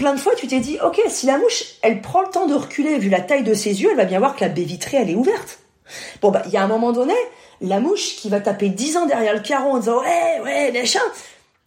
plein de fois, tu t'es dit, ok, si la mouche, elle prend le temps de reculer, vu la taille de ses yeux, elle va bien voir que la baie vitrée, elle est ouverte. Bon, bah, il y a un moment donné, la mouche qui va taper 10 ans derrière le carreau en disant, ouais, ouais, machin.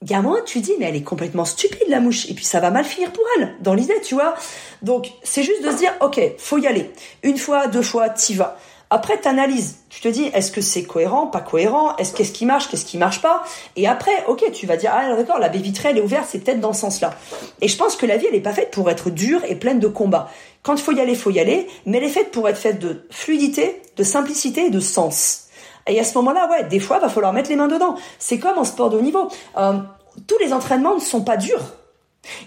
Il y a un moment, tu dis, mais elle est complètement stupide, la mouche. Et puis, ça va mal finir pour elle, dans l'idée, tu vois. Donc, c'est juste de se dire, ok, faut y aller. Une fois, deux fois, t'y vas. Après, tu analyses. Tu te dis, est-ce que c'est cohérent, pas cohérent? Est-ce qu'est-ce qui marche, qu'est-ce qui marche pas? Et après, ok, tu vas dire, ah d'accord, la baie vitrée, elle est ouverte, c'est peut-être dans ce sens-là. Et je pense que la vie, elle est pas faite pour être dure et pleine de combats. Quand il faut y aller, faut y aller, mais elle est faite pour être faite de fluidité, de simplicité et de sens. Et à ce moment-là, ouais, des fois, va falloir mettre les mains dedans. C'est comme en sport de haut niveau. Euh, tous les entraînements ne sont pas durs.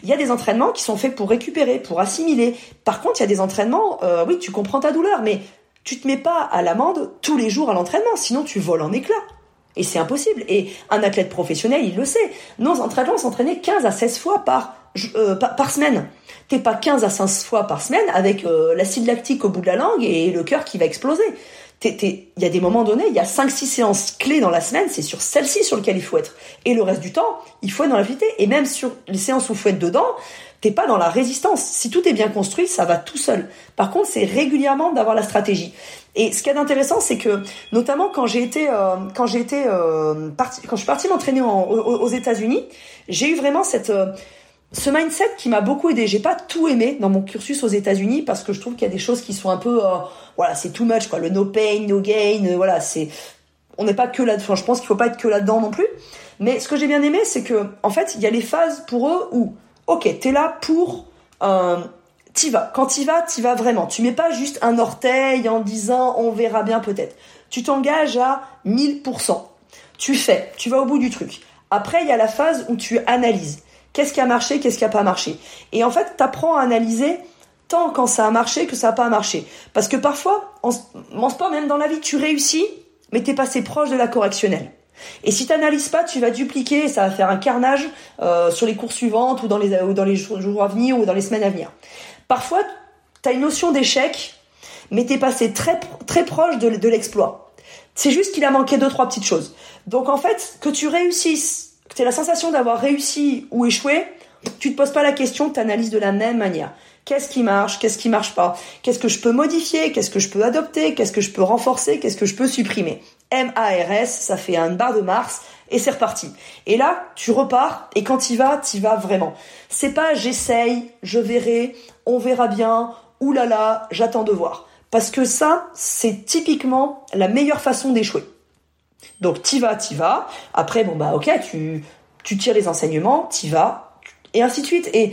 Il y a des entraînements qui sont faits pour récupérer, pour assimiler. Par contre, il y a des entraînements, euh, oui, tu comprends ta douleur, mais tu te mets pas à l'amende tous les jours à l'entraînement, sinon tu voles en éclats. Et c'est impossible. Et un athlète professionnel, il le sait. Nos entraîneurs s'entraînaient 15 à 16 fois par, euh, par, semaine. T'es pas 15 à 16 fois par semaine avec euh, l'acide lactique au bout de la langue et le cœur qui va exploser. Il y a des moments donnés, il y a 5-6 séances clés dans la semaine, c'est sur celle-ci sur lequel il faut être. Et le reste du temps, il faut être dans la vitesse. Et même sur les séances où il faut être dedans, t'es pas dans la résistance. Si tout est bien construit, ça va tout seul. Par contre, c'est régulièrement d'avoir la stratégie. Et ce qui est intéressant, c'est que notamment quand j'ai été, euh, quand j'ai été euh, parti, quand je suis partie m'entraîner aux, États-Unis, j'ai eu vraiment cette euh, ce mindset qui m'a beaucoup aidé. J'ai pas tout aimé dans mon cursus aux États-Unis parce que je trouve qu'il y a des choses qui sont un peu, voilà, c'est too much quoi. Le no pain, no gain, voilà, c'est, on n'est pas que là. Enfin, je pense qu'il faut pas être que là-dedans non plus. Mais ce que j'ai bien aimé, c'est que en fait, il y a les phases pour eux où ok, t'es là pour... Euh, t'y vas. Quand t'y vas, t'y vas vraiment. Tu mets pas juste un orteil en disant on verra bien peut-être. Tu t'engages à 1000%. Tu fais, tu vas au bout du truc. Après, il y a la phase où tu analyses. Qu'est-ce qui a marché, qu'est-ce qui a pas marché. Et en fait, t'apprends à analyser tant quand ça a marché que ça a pas marché. Parce que parfois, en, sport, même dans la vie, tu réussis, mais t'es passé proche de la correctionnelle. Et si tu n'analyses pas, tu vas dupliquer ça va faire un carnage euh, sur les cours suivantes ou dans les, ou dans les jours, à venir ou dans les semaines à venir. Parfois, tu as une notion d'échec, mais tu es passé très, très proche de, de l'exploit. C'est juste qu'il a manqué deux, trois petites choses. Donc en fait, que tu réussisses, aies la sensation d'avoir réussi ou échoué, tu te poses pas la question, tu analyses de la même manière. Qu'est-ce qui marche Qu'est-ce qui marche pas? Qu'est-ce que je peux modifier? Qu'est-ce que je peux adopter? Qu'est-ce que je peux renforcer? Qu'est-ce que je peux supprimer? M-A-R-S, ça fait un barre de Mars et c'est reparti. Et là, tu repars et quand tu vas, tu vas vraiment. C'est pas j'essaye, je verrai, on verra bien, oulala, j'attends de voir. Parce que ça, c'est typiquement la meilleure façon d'échouer. Donc t'y vas, t'y vas. Après, bon bah ok, tu, tu tires les enseignements, t'y vas, et ainsi de suite. Et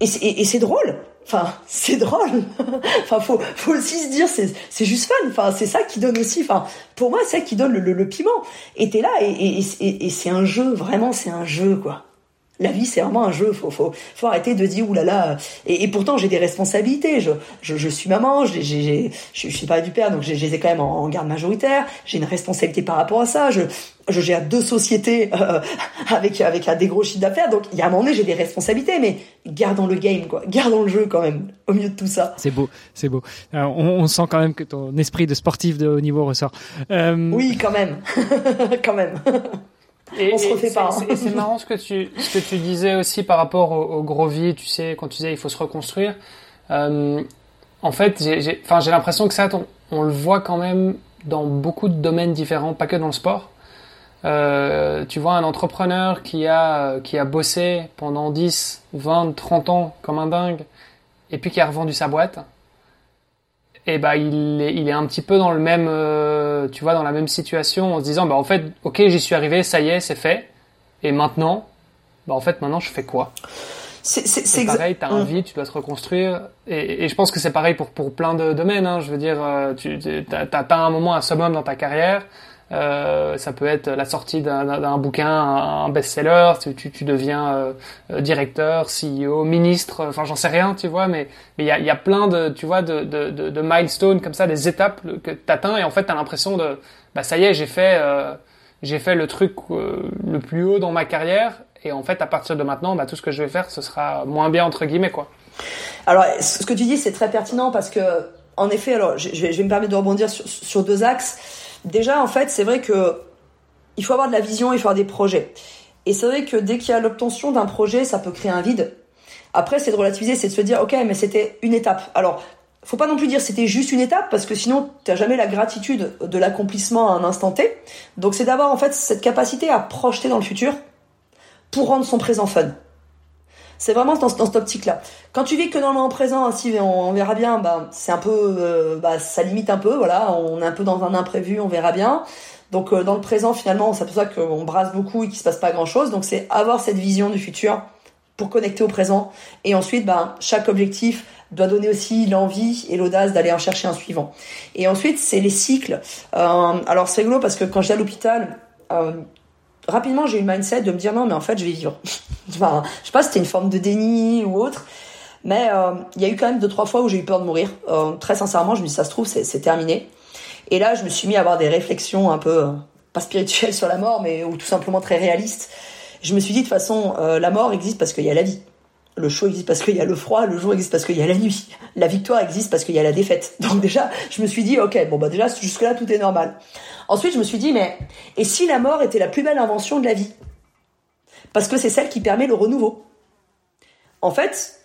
et c'est drôle. Enfin, c'est drôle. enfin, faut, faut aussi se dire, c'est, c'est juste fun. Enfin, c'est ça qui donne aussi. Enfin, pour moi, c'est ça qui donne le, le, piment. Et t'es là, et, et, et c'est un jeu. Vraiment, c'est un jeu, quoi la vie c'est vraiment un jeu. Faut faut faut arrêter de dire oulala et, et pourtant j'ai des responsabilités. Je, je, je suis maman j'ai j'ai je suis pas du père donc j'ai les ai quand même en, garde majoritaire. J'ai une responsabilité par rapport à ça. Je je gère deux sociétés euh, avec avec des gros chiffres d'affaires. Donc il y a un moment donné j'ai des responsabilités mais gardons le game quoi. Gardons le jeu quand même au milieu de tout ça. C'est beau c'est beau. Alors, on, on, sent quand même que ton esprit de sportif de haut niveau ressort. Euh... oui quand même. Quand même et, on se refait pas. Hein. C'est marrant ce que tu ce que tu disais aussi par rapport au, gros vide, tu sais, quand tu disais il faut se reconstruire. Euh, en fait, j'ai enfin j'ai l'impression que ça, on, on, le voit quand même dans beaucoup de domaines différents, pas que dans le sport. Euh, tu vois un entrepreneur qui a qui a bossé pendant 10, 20, 30 ans comme un dingue et puis qui a revendu sa boîte et bah il est, il est un petit peu dans le même, euh, tu vois, dans la même situation en se disant bah en fait, ok, j'y suis arrivé, ça y est, c'est fait. Et maintenant, bah en fait maintenant je fais quoi? C'est pareil, t'as un vide, tu dois te reconstruire. Et, et je pense que c'est pareil pour pour plein de domaines. Hein. Je veux dire, euh, tu t'as as, un moment, un summum dans ta carrière. Euh, ça peut être la sortie d'un bouquin, un, best-seller, tu, tu, deviens euh, directeur, CEO, ministre, enfin j'en sais rien, tu vois, mais il y a, y a plein de, tu vois, de, de, de, milestones comme ça, des étapes que tu atteins et en fait tu as l'impression de, bah ça y est, j'ai fait, euh, j'ai fait le truc le plus haut dans ma carrière et en fait à partir de maintenant, bah, tout ce que je vais faire, ce sera moins bien entre guillemets quoi. Alors ce que tu dis c'est très pertinent parce que en effet, alors je, je, vais, me permettre de rebondir sur, sur deux axes. Déjà, en fait, c'est vrai que il faut avoir de la vision, il faut avoir des projets. Et c'est vrai que dès qu'il y a l'obtention d'un projet, ça peut créer un vide. Après, c'est de relativiser, c'est de se dire, ok, mais c'était une étape. Alors, faut pas non plus dire c'était juste une étape parce que sinon t'as jamais la gratitude de l'accomplissement à un instant T. Donc c'est d'avoir en fait cette capacité à projeter dans le futur pour rendre son présent fun. C'est vraiment dans, dans cette optique-là. Quand tu vis que dans le présent, ainsi on, verra bien, bah, c'est un peu, euh, bah, ça limite un peu, voilà, on est un peu dans un imprévu, on verra bien. Donc euh, dans le présent, finalement, on s'aperçoit qu'on brasse beaucoup et qu'il se passe pas grand-chose. Donc c'est avoir cette vision du futur pour connecter au présent. Et ensuite, bah, chaque objectif doit donner aussi l'envie et l'audace d'aller en chercher un suivant. Et ensuite, c'est les cycles. Euh, alors c'est rigolo parce que quand j'étais à l'hôpital, rapidement j'ai eu le mindset de me dire non mais en fait je vais vivre. enfin, je sais pas c'était une forme de déni ou autre, mais euh, il y a eu quand même deux trois fois où j'ai eu peur de mourir. Euh, très sincèrement, je me dis ça se trouve c'est terminé. Et là je me suis mis à avoir des réflexions un peu euh, pas spirituelles sur la mort, mais ou tout simplement très réalistes. Je me suis dit de toute façon la mort existe parce qu'il y a la vie. Le chaud existe parce qu'il y a le froid, le jour existe parce qu'il y a la nuit. La victoire existe parce qu'il y a la défaite. Donc déjà, je me suis dit, ok, bon bah déjà jusque là tout est normal. Ensuite, je me suis dit, mais et si la mort était la plus belle invention de la vie? Parce que c'est celle qui permet le renouveau. En fait,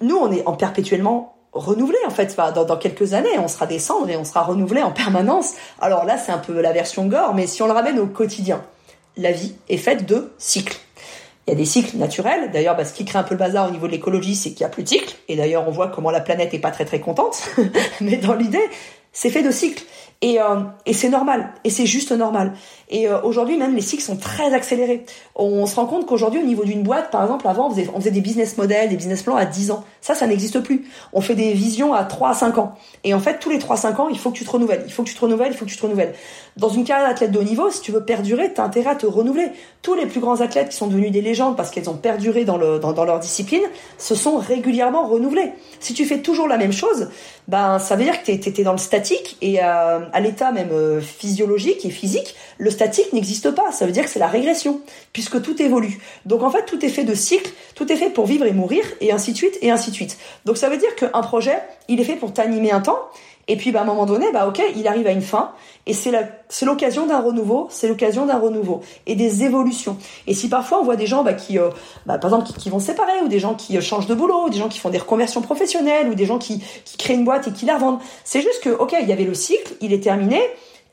nous, on est en perpétuellement renouvelé en fait. Dans, quelques années, on sera des cendres et on sera renouvelé en permanence. Alors là, c'est un peu la version gore, mais si on le ramène au quotidien, la vie est faite de cycles. Il y a des cycles naturels. D'ailleurs, ce qui crée un peu le bazar au niveau de l'écologie, c'est qu'il n'y a plus de cycles. Et d'ailleurs, on voit comment la planète est pas très très contente. Mais dans l'idée, c'est fait de cycles. Et, euh, et c'est normal, et c'est juste normal. Et euh, aujourd'hui, même les cycles sont très accélérés. On se rend compte qu'aujourd'hui, au niveau d'une boîte, par exemple, avant, on faisait, des business models, des business plans à 10 ans. Ça, ça n'existe plus. On fait des visions à 3 à 5 ans. Et en fait, tous les 3 à 5 ans, il faut que tu te renouvelles. Il faut que tu te renouvelles, il faut que tu te renouvelles. Dans une carrière d'athlète de haut niveau, si tu veux perdurer, tu as intérêt à te renouveler. Tous les plus grands athlètes qui sont devenus des légendes parce qu'ils ont perduré dans leur discipline, se sont régulièrement renouvelés. Si tu fais toujours la même chose, ben, ça veut dire que tu étais dans le statique et euh, à l'état même euh, physiologique et physique, le statique n'existe pas. Ça veut dire que c'est la régression, puisque tout évolue. Donc en fait, tout est fait de cycles, tout est fait pour vivre et mourir, et ainsi de suite, et ainsi de suite. Donc ça veut dire qu'un projet, il est fait pour t'animer un temps, et puis bah, à un moment donné, bah ok, il arrive à une fin, et c'est l'occasion d'un renouveau, c'est l'occasion d'un renouveau et des évolutions. Et si parfois on voit des gens bah, qui, euh, bah, par exemple, qui, vont se séparer, ou des gens qui euh, changent de boulot, ou des gens qui font des reconversions professionnelles, ou des gens qui, qui créent une boîte et qui la revendent, c'est juste que ok, il y avait le cycle, il est terminé,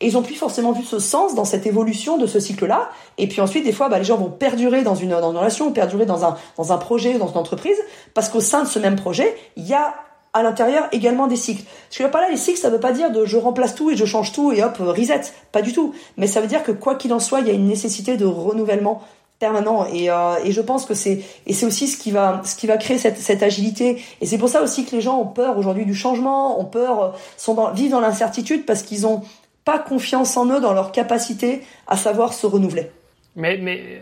et ils ont plus forcément vu ce sens dans cette évolution de ce cycle-là. Et puis ensuite, des fois, bah, les gens vont perdurer dans une, dans une relation, perdurer dans un, dans un projet, dans une entreprise, parce qu'au sein de ce même projet, il y a à l'intérieur également des cycles. Ce que je pas là, les cycles, ça veut pas dire de je remplace tout et je change tout et hop, reset. Pas du tout. Mais ça veut dire que quoi qu'il en soit, il y a une nécessité de renouvellement permanent et, euh, je pense que c'est et c'est aussi ce qui va ce qui va créer cette, agilité et c'est pour ça aussi que les gens ont peur aujourd'hui du changement ont peur euh, sont dans, vivent dans l'incertitude parce qu'ils ont pas confiance en eux, dans leur capacité à savoir se renouveler. Mais, mais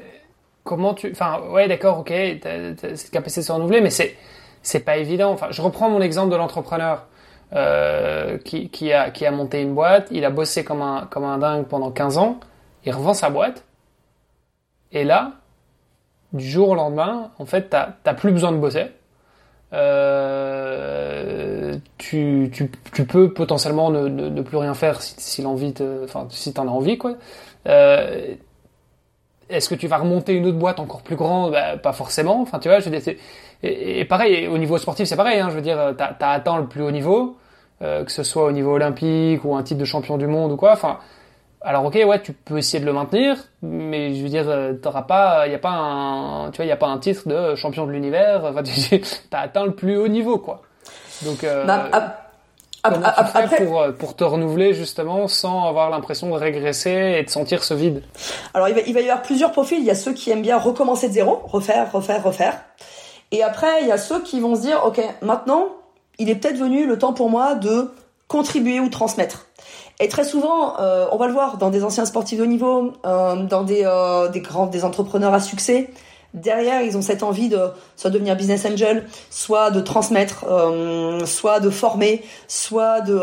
comment tu. Enfin, ouais, d'accord, ok, cette capacité de se renouveler, mais c'est, c'est pas évident. Enfin, je reprends mon exemple de l'entrepreneur euh, qui, qui, a, qui a monté une boîte, il a bossé comme un, comme un dingue pendant 15 ans, il revend sa boîte, et là, du jour au lendemain, en fait, t'as, plus besoin de bosser. Euh, tu, tu, tu, peux potentiellement ne, ne, plus rien faire si, si l'envie enfin si t'en as envie quoi. Euh, est-ce que tu vas remonter une autre boîte encore plus grande? Bah, Pas forcément. Enfin, tu vois, je et, et, pareil, au niveau sportif, c'est pareil. Hein, je veux dire, t'as as atteint le plus haut niveau, euh, que ce soit au niveau olympique ou un titre de champion du monde ou quoi. Enfin, alors ok, ouais, tu peux essayer de le maintenir, mais je veux dire, euh, t'auras pas, y a pas un, tu vois, y a pas un titre de champion de l'univers. Enfin, tu as atteint le plus haut niveau, quoi. Donc, euh, bah, comment tu fais pour, euh, pour te renouveler justement sans avoir l'impression de régresser et de sentir ce vide? Alors, il va, il va y avoir plusieurs profils. Il y a ceux qui aiment bien recommencer de zéro, refaire, refaire, refaire. Et après, il y a ceux qui vont se dire, ok, maintenant, il est peut-être venu le temps pour moi de contribuer ou transmettre. Et très souvent, euh, on va le voir dans des anciens sportifs de haut niveau, euh, dans des, euh, des grands, des entrepreneurs à succès. Derrière, ils ont cette envie de soit devenir business angel, soit de transmettre, soit de former, soit de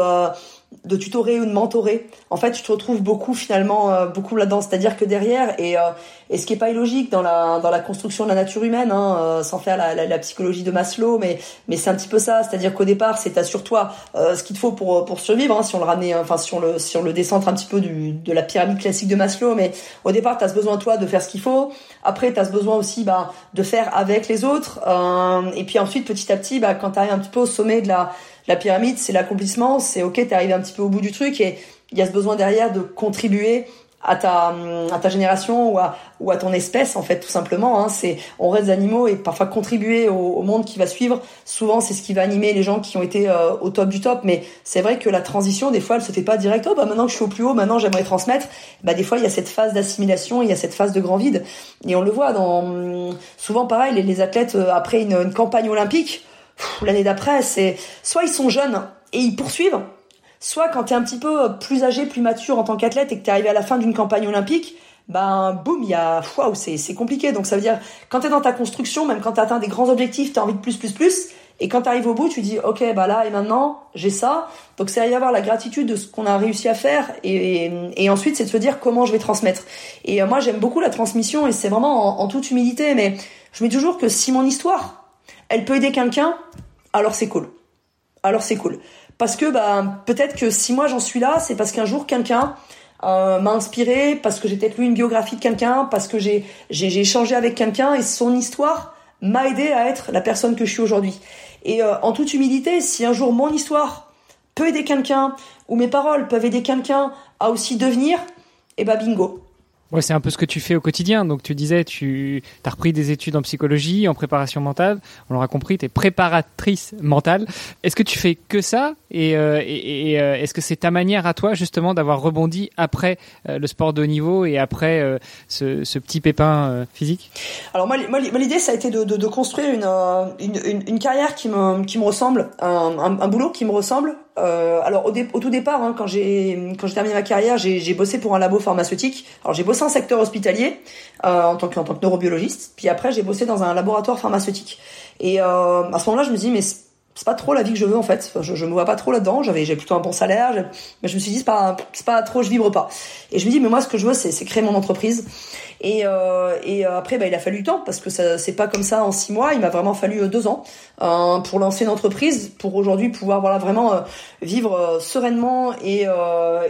de tutorer ou de mentorer. En fait, tu te retrouves beaucoup finalement euh, beaucoup là-dedans. C'est-à-dire que derrière et euh, et ce qui est pas illogique dans la dans la construction de la nature humaine, hein, euh, sans faire la, la, la, psychologie de Maslow, mais mais c'est un petit peu ça. C'est-à-dire qu'au départ, c'est sur toi ce qu'il te faut pour pour survivre. Hein, si on le ramenait, enfin si on le si on le descend un petit peu du de la pyramide classique de Maslow, mais au départ, tu as besoin toi de faire ce qu'il faut. Après, tu as besoin aussi bah de faire avec les autres. et puis ensuite, petit à petit, bah quand tu arrives un petit peu au sommet de la la pyramide, c'est l'accomplissement, c'est ok, t'es arrivé un petit peu au bout du truc et il y a ce besoin derrière de contribuer à ta à ta génération ou à ou à ton espèce en fait tout simplement hein. c'est on reste des animaux et parfois contribuer au, monde qui va suivre souvent c'est ce qui va animer les gens qui ont été euh, au top du top. Mais c'est vrai que la transition des fois elle se fait pas direct. Oh bah maintenant que je suis au plus haut maintenant j'aimerais transmettre. Bah des fois il y a cette phase d'assimilation il y a cette phase de grand vide. Et on le voit dans souvent pareil les, les athlètes euh, après une, une campagne olympique l'année d'après, c'est soit ils sont jeunes et ils poursuivent, soit quand tu es un petit peu plus âgé, plus mature en tant qu'athlète et que tu es arrivé à la fin d'une campagne olympique, ben boum, il y a waouh, c'est c'est compliqué. Donc ça veut dire quand tu es dans ta construction, même quand tu atteint des grands objectifs, tu as envie de plus plus plus et quand tu arrives au bout, tu dis OK, bah là et maintenant, j'ai ça. Donc c'est y avoir la gratitude de ce qu'on a réussi à faire et, ensuite c'est de se dire comment je vais transmettre. Et euh, moi j'aime beaucoup la transmission et c'est vraiment en toute humilité mais je me dis toujours que si mon histoire elle peut aider quelqu'un, alors c'est cool. Alors c'est cool. Parce que bah, peut-être que si moi j'en suis là, c'est parce qu'un jour quelqu'un euh, m'a inspiré, parce que j'ai peut-être lu une biographie de quelqu'un, parce que j'ai, échangé avec quelqu'un et son histoire m'a aidé à être la personne que je suis aujourd'hui. Et euh, en toute humilité, si un jour mon histoire peut aider quelqu'un, ou mes paroles peuvent aider quelqu'un à aussi devenir, et eh bah bingo. Ouais, c'est un peu ce que tu fais au quotidien. Donc tu disais, tu as repris des études en psychologie, en préparation mentale. On l'aura compris, tu es préparatrice mentale. Est-ce que tu fais que ça? Et, euh, et, euh, est-ce que c'est ta manière à toi justement d'avoir rebondi après euh, le sport de haut niveau et après euh, ce, petit pépin physique? Alors moi, l'idée, ça a été de, de, de construire une, une, une, carrière qui me, qui me ressemble, un, un boulot qui me ressemble. Alors au, tout départ, hein, quand j'ai quand j'ai terminé ma carrière, j'ai bossé pour un labo pharmaceutique. Alors j'ai bossé en secteur hospitalier euh, en tant que en tant que neurobiologiste. Puis après, j'ai bossé dans un laboratoire pharmaceutique. Et euh, à ce moment-là, je me dis mais c'est pas trop la vie que je veux en fait. Je, je me vois pas trop là-dedans. J'avais j'ai plutôt un bon salaire, mais je me suis dit c'est pas c'est pas trop, je vibre pas. Et je me dis mais moi ce que je veux c'est créer mon entreprise. Et, euh, et euh, après bah, il a fallu du temps parce que ça c'est pas comme ça en six mois. Il m'a vraiment fallu euh, deux ans euh, pour lancer une entreprise, pour aujourd'hui pouvoir voilà vraiment euh, vivre sereinement et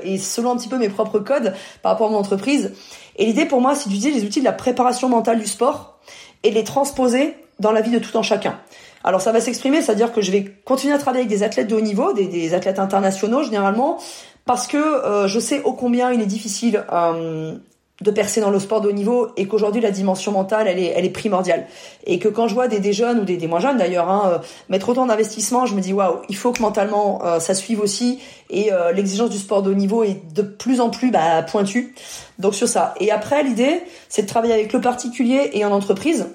et selon un petit peu mes propres codes par rapport à mon entreprise. Et l'idée pour moi c'est d'utiliser les outils de la préparation mentale du sport et de les transposer dans la vie de tout un chacun. Alors ça va s'exprimer, c'est-à-dire que je vais continuer à travailler avec des athlètes de haut niveau, des, athlètes internationaux généralement, parce que euh, je sais ô combien il est difficile euh, de percer dans le sport de haut niveau et qu'aujourd'hui la dimension mentale elle est, elle est primordiale. Et que quand je vois des, des jeunes ou des, des moins jeunes d'ailleurs hein, euh, mettre autant d'investissement je me dis waouh il faut que mentalement ça suive aussi. Et l'exigence du sport de haut niveau est de plus en plus bah, pointue. Donc sur ça. Et après l'idée c'est de travailler avec le particulier et en entreprise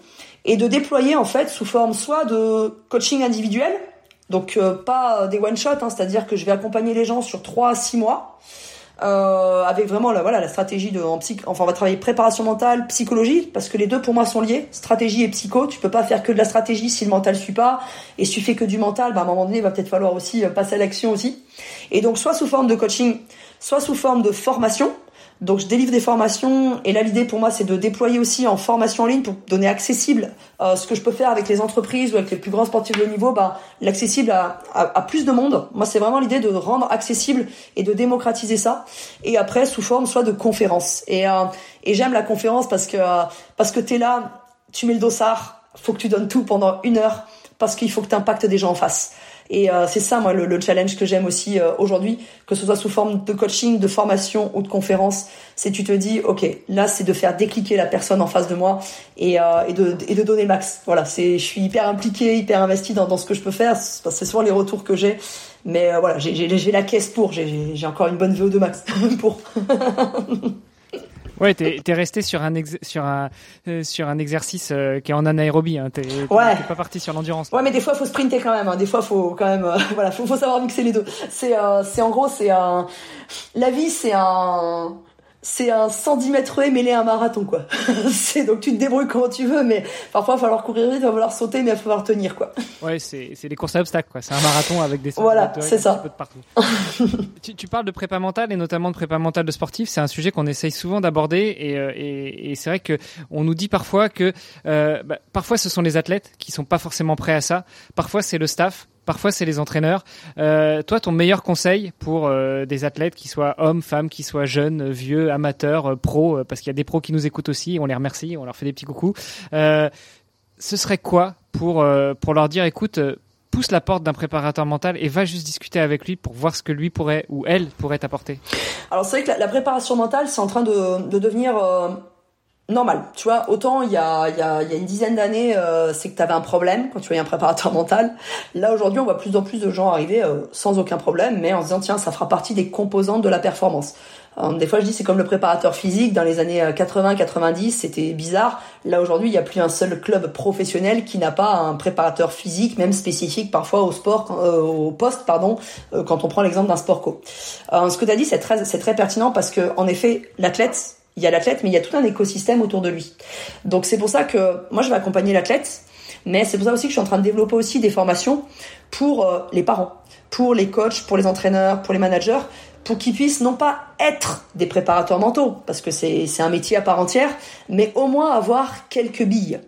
et de déployer en fait sous forme soit de coaching individuel, donc euh, pas des one shot, hein, c'est-à-dire que je vais accompagner les gens sur 3 à 6 mois. Euh, avec vraiment la voilà la stratégie de en psych enfin on va travailler préparation mentale psychologie parce que les deux pour moi sont liés stratégie et psycho tu peux pas faire que de la stratégie si le mental suit pas et si tu fais que du mental bah à un moment donné il va peut-être falloir aussi euh, passer à l'action aussi et donc soit sous forme de coaching soit sous forme de formation donc je délivre des formations et là l'idée pour moi c'est de déployer aussi en formation en ligne pour donner accessible euh, ce que je peux faire avec les entreprises ou avec les plus grands sportifs de niveau, bah, l'accessible à, à, plus de monde. Moi c'est vraiment l'idée de rendre accessible et de démocratiser ça. Et après sous forme soit de conférences. Et, euh, et j'aime la conférence parce que euh, parce que t'es là, tu mets le dossard, faut que tu donnes tout pendant une heure parce qu'il faut que tu impactes des gens en face. Et euh, c'est ça, moi, le, le challenge que j'aime aussi euh, aujourd'hui, que ce soit sous forme de coaching, de formation ou de conférence, c'est tu te dis, ok, là, c'est de faire décliquer la personne en face de moi et, euh, et, de, et de donner max. Voilà, c'est, je suis hyper impliqué, hyper investi dans, dans ce que je peux faire. C'est souvent les retours que j'ai, mais voilà, j'ai la caisse pour. J'ai encore une bonne VO2 max pour. Ouais, t'es es resté sur un sur un euh, sur un exercice euh, qui est en anaérobie. Hein. T'es ouais. pas parti sur l'endurance. Ouais, mais des fois faut sprinter quand même. Hein. Des fois faut quand même voilà, faut, faut savoir mixer les deux. C'est c'est en gros c'est un la vie c'est un c'est un 110 mètres mêlé à un marathon, quoi. c'est donc tu te débrouilles comment tu veux, mais parfois il va falloir courir vite, il va falloir sauter, mais il va falloir tenir, quoi. Ouais, c'est c'est des courses à obstacles, quoi. C'est un marathon avec des voilà, c'est ça. De partout. tu, tu, parles de prépa mentale et notamment de prépa mentale de sportif. C'est un sujet qu'on essaye souvent d'aborder et, euh, et, et c'est vrai que on nous dit parfois que euh, bah, parfois ce sont les athlètes qui sont pas forcément prêts à ça. Parfois c'est le staff parfois c'est les entraîneurs. Euh, toi, ton meilleur conseil pour euh, des athlètes qui soient hommes, femmes, qui soient jeunes, vieux, amateurs, euh, pros, parce qu'il y a des pros qui nous écoutent aussi, on les remercie, on leur fait des petits coucous. ce serait quoi pour pour leur dire, écoute, pousse la porte d'un préparateur mental et va juste discuter avec lui pour voir ce que lui pourrait ou elle pourrait t'apporter? Alors c'est vrai que la, préparation mentale, c'est en train de, de devenir normal. Tu vois, autant il y a, il y a, il y a une dizaine d'années, euh, c'est que tu avais un problème quand tu voyais un préparateur mental. Là, aujourd'hui, on voit plus en plus de gens arriver euh, sans aucun problème, mais en se disant, tiens, ça fera partie des composantes de la performance. Euh, des fois, je dis, c'est comme le préparateur physique. Dans les années 80-90, c'était bizarre. Là, aujourd'hui, il n'y a plus un seul club professionnel qui n'a pas un préparateur physique, même spécifique parfois au sport, au poste, pardon, quand on prend l'exemple d'un sport co. ce que tu as dit, c'est très, c'est très pertinent parce que, en effet, l'athlète, il y a l'athlète, mais il y a tout un écosystème autour de lui. Donc c'est pour ça que moi je vais accompagner l'athlète, mais c'est pour ça aussi que je suis en train de développer aussi des formations pour euh, les parents, pour les coachs, pour les entraîneurs, pour les managers, pour qu'ils puissent non pas être des préparateurs mentaux, parce que c'est un métier à part entière, mais au moins avoir quelques billes.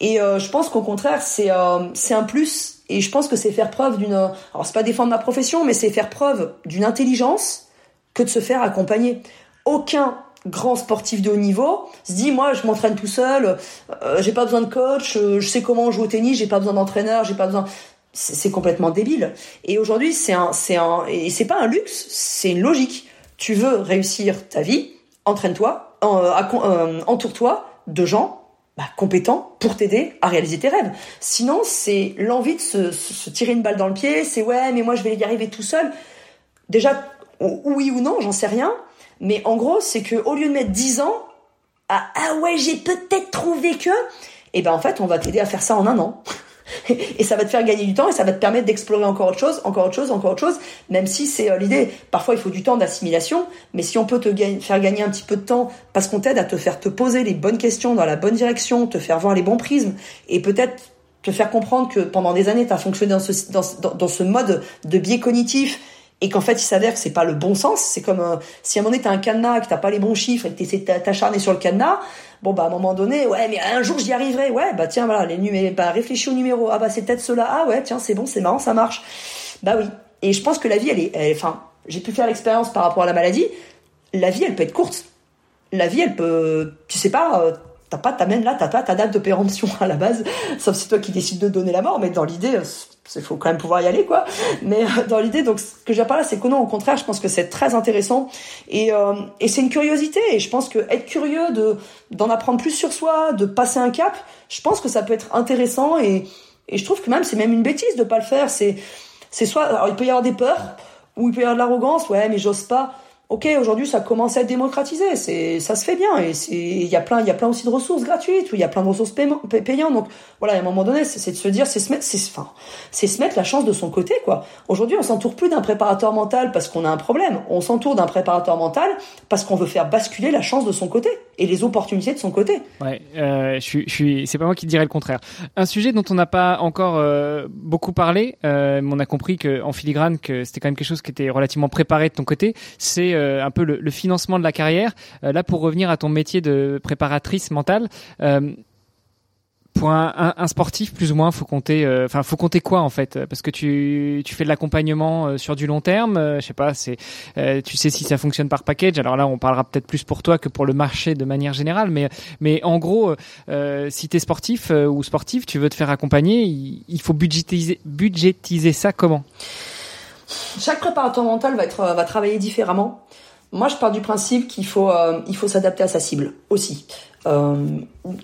Et euh, je pense qu'au contraire, c'est euh, un plus, et je pense que c'est faire preuve d'une... Alors c'est pas défendre ma profession, mais c'est faire preuve d'une intelligence que de se faire accompagner. Aucun grand sportif de haut niveau se dit moi je m'entraîne tout seul, euh, j'ai pas besoin de coach, euh, je sais comment jouer au tennis, j'ai pas besoin d'entraîneur, j'ai pas besoin c'est complètement débile. Et aujourd'hui, c'est un c'est un et c'est pas un luxe, c'est une logique. Tu veux réussir ta vie, entraîne-toi, euh, entoure-toi de gens bah, compétents pour t'aider à réaliser tes rêves. Sinon, c'est l'envie de se, se, tirer une balle dans le pied, c'est ouais, mais moi je vais y arriver tout seul. Déjà, oui ou non, j'en sais rien. Mais en gros, c'est que au lieu de mettre 10 ans à ah ouais, j'ai peut-être trouvé que, et eh ben en fait, on va t'aider à faire ça en un an. et ça va te faire gagner du temps et ça va te permettre d'explorer encore autre chose, encore autre chose, encore autre chose, même si c'est euh, l'idée. Parfois, il faut du temps d'assimilation, mais si on peut te faire gagner un petit peu de temps parce qu'on t'aide à te faire te poser les bonnes questions dans la bonne direction, te faire voir les bons prismes et peut-être te faire comprendre que pendant des années, tu as fonctionné dans ce, dans ce mode de biais cognitif et qu'en fait il s'avère que c'est pas le bon sens. C'est comme euh, si à un moment donné t'as un cadenas et que t'as pas les bons chiffres et que t'essaies de sur le cadenas, bon bah à un moment donné, ouais mais un jour j'y arriverai, ouais bah tiens voilà les numéros, bah réfléchis au numéro, ah bah c'est peut-être cela, ah ouais tiens c'est bon c'est marrant ça marche, bah oui. Et je pense que la vie elle est, enfin j'ai pu faire l'expérience par rapport à la maladie, la vie elle peut être courte, la vie elle peut, tu sais pas euh, t'as pas t'amènes là t'as pas ta date de péremption à la base sauf si toi qui décides de donner la mort mais dans l'idée il faut quand même pouvoir y aller quoi. Mais euh, dans l'idée donc ce que j'ai pas là c'est que non au contraire je pense que c'est très intéressant. Et euh, et c'est une curiosité. Et je pense que être curieux de d'en apprendre plus sur soi de passer un cap je pense que ça peut être intéressant. Et et je trouve que même c'est même une bêtise de pas le faire. C'est c'est soit alors il peut y avoir des peurs ou il peut y avoir de l'arrogance. Ouais mais j'ose pas ok, aujourd'hui ça commence à être démocratisé, c'est ça se fait bien et il y a plein il y a plein aussi de ressources gratuites ou il y a plein de ressources payantes donc voilà à un moment donné c'est de se dire c'est se mettre c'est enfin c'est se mettre la chance de son côté quoi. Aujourd'hui on s'entoure plus d'un préparateur mental parce qu'on a un problème, on s'entoure d'un préparateur mental parce qu'on veut faire basculer la chance de son côté et les opportunités de son côté. Ouais, euh, je suis je suis c'est pas moi qui dirais le contraire. Un sujet dont on n'a pas encore euh, beaucoup parlé, euh, mais on a compris que en filigrane que c'était quand même quelque chose qui était relativement préparé de ton côté, c'est euh, un peu le, financement de la carrière. Euh, là, pour revenir à ton métier de préparatrice mentale euh, pour un, sportif plus ou moins faut compter enfin faut compter quoi en fait? Parce que tu, tu fais de l'accompagnement sur du long terme je sais pas c'est tu sais si ça fonctionne par package. Alors là on parlera peut-être plus pour toi que pour le marché de manière générale mais mais en gros si tu es sportif ou sportif tu veux te faire accompagner il, faut budgétiser budgétiser ça comment? Chaque préparateur mental va être va travailler différemment moi, je pars du principe qu'il faut, euh, il faut s'adapter à sa cible aussi. Euh,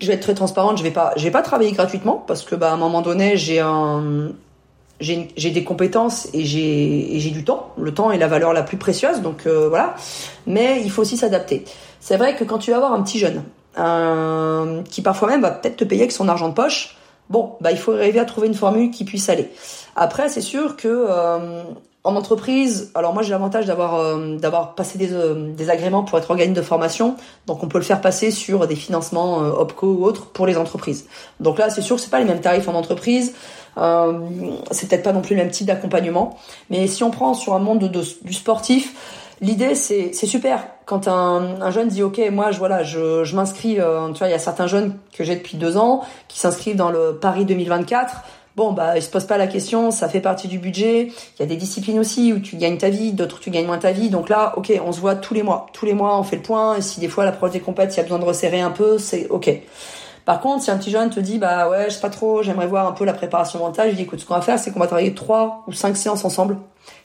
je vais être très transparente. Je vais pas, je vais pas travailler gratuitement parce que, bah, à un moment donné, j'ai un, j'ai des compétences et j'ai du temps. Le temps est la valeur la plus précieuse, donc euh, voilà. Mais il faut aussi s'adapter. C'est vrai que quand tu vas avoir un petit jeune qui parfois même va peut-être te payer avec son argent de poche, bon, bah il faut arriver à trouver une formule qui puisse aller. Après, c'est sûr que en entreprise, alors moi j'ai l'avantage d'avoir euh, d'avoir passé des, euh, des agréments pour être organisme de formation, donc on peut le faire passer sur des financements euh, OPCO ou autres pour les entreprises. Donc là, c'est sûr que c'est pas les mêmes tarifs en entreprise, euh, c'est peut-être pas non plus le même type d'accompagnement, mais si on prend sur un monde de, du sportif, l'idée c'est c'est super. Quand un, un, jeune dit ok moi je voilà je, je m'inscris, tu vois il y a certains jeunes que j'ai depuis deux ans qui s'inscrivent dans le Paris 2024 Bon, bah, il se pose pas la question, ça fait partie du budget. Il y a des disciplines aussi où tu gagnes ta vie, d'autres où tu gagnes moins ta vie. Donc là, ok, on se voit tous les mois. Tous les mois, on fait le point. Et si des fois, l'approche des compètes, il y a besoin de resserrer un peu, c'est ok. Par contre, si un petit jeune te dit, bah ouais, je sais pas trop, j'aimerais voir un peu la préparation mentale, je dis, écoute, ce qu'on va faire, c'est qu'on va travailler trois ou cinq séances ensemble.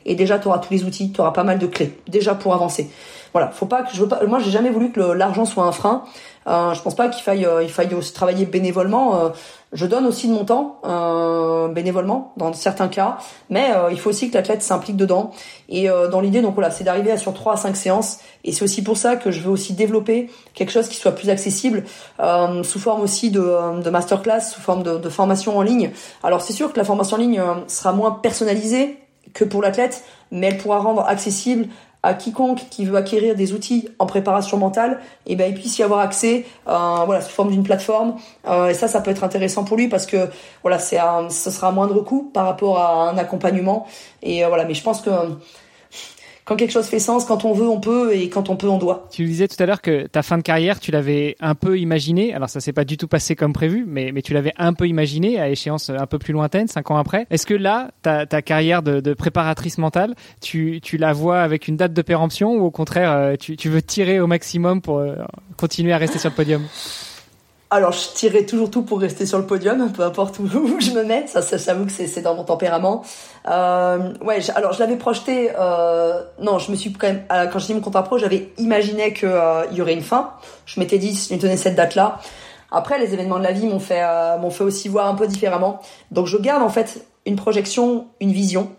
Et déjà, tu auras tous les outils, tu auras pas mal de clés, déjà pour avancer. Voilà, faut pas que je veux pas. Moi, j'ai jamais voulu que l'argent soit un frein. Euh, je pense pas qu'il faille, euh, aussi travailler bénévolement. Euh, je donne aussi de mon temps euh, bénévolement dans certains cas, mais il faut aussi que l'athlète s'implique dedans. Et dans l'idée, donc voilà, c'est d'arriver à sur 3 à 5 séances. Et c'est aussi pour ça que je veux aussi développer quelque chose qui soit plus accessible, sous forme aussi de, de masterclass, sous forme de, formation en ligne. Alors c'est sûr que la formation en ligne sera moins personnalisée que pour l'athlète, mais elle pourra rendre accessible à quiconque qui veut acquérir des outils en préparation mentale, et eh ben il puisse y avoir accès, euh, voilà, sous forme d'une plateforme. Euh, et ça, ça peut être intéressant pour lui parce que voilà, c'est ce sera à moindre coût par rapport à un accompagnement. Et euh, voilà, mais je pense que quand quelque chose fait sens, quand on veut, on peut, et quand on peut, on doit. Tu disais tout à l'heure que ta fin de carrière, tu l'avais un peu imaginé. Alors ça s'est pas du tout passé comme prévu, mais, tu l'avais un peu imaginé à échéance un peu plus lointaine, cinq ans après. Est-ce que là, ta, carrière de, préparatrice mentale, tu, la vois avec une date de péremption ou au contraire, euh, tu, tu veux tirer au maximum pour euh, continuer à rester sur le podium? Alors, je tirerai toujours tout pour rester sur le podium, peu importe où, je me mets. Ça, ça j'avoue que c'est dans mon tempérament. Euh, ouais, alors je l'avais projeté. Euh, non, je me suis quand même. Euh, quand j'ai dit mon contrat pro, j'avais imaginé que euh, il y aurait une fin. Je m'étais dit, je tenais cette date-là. Après, les événements de la vie m'ont fait euh, m'ont fait aussi voir un peu différemment. Donc, je garde en fait une projection, une vision.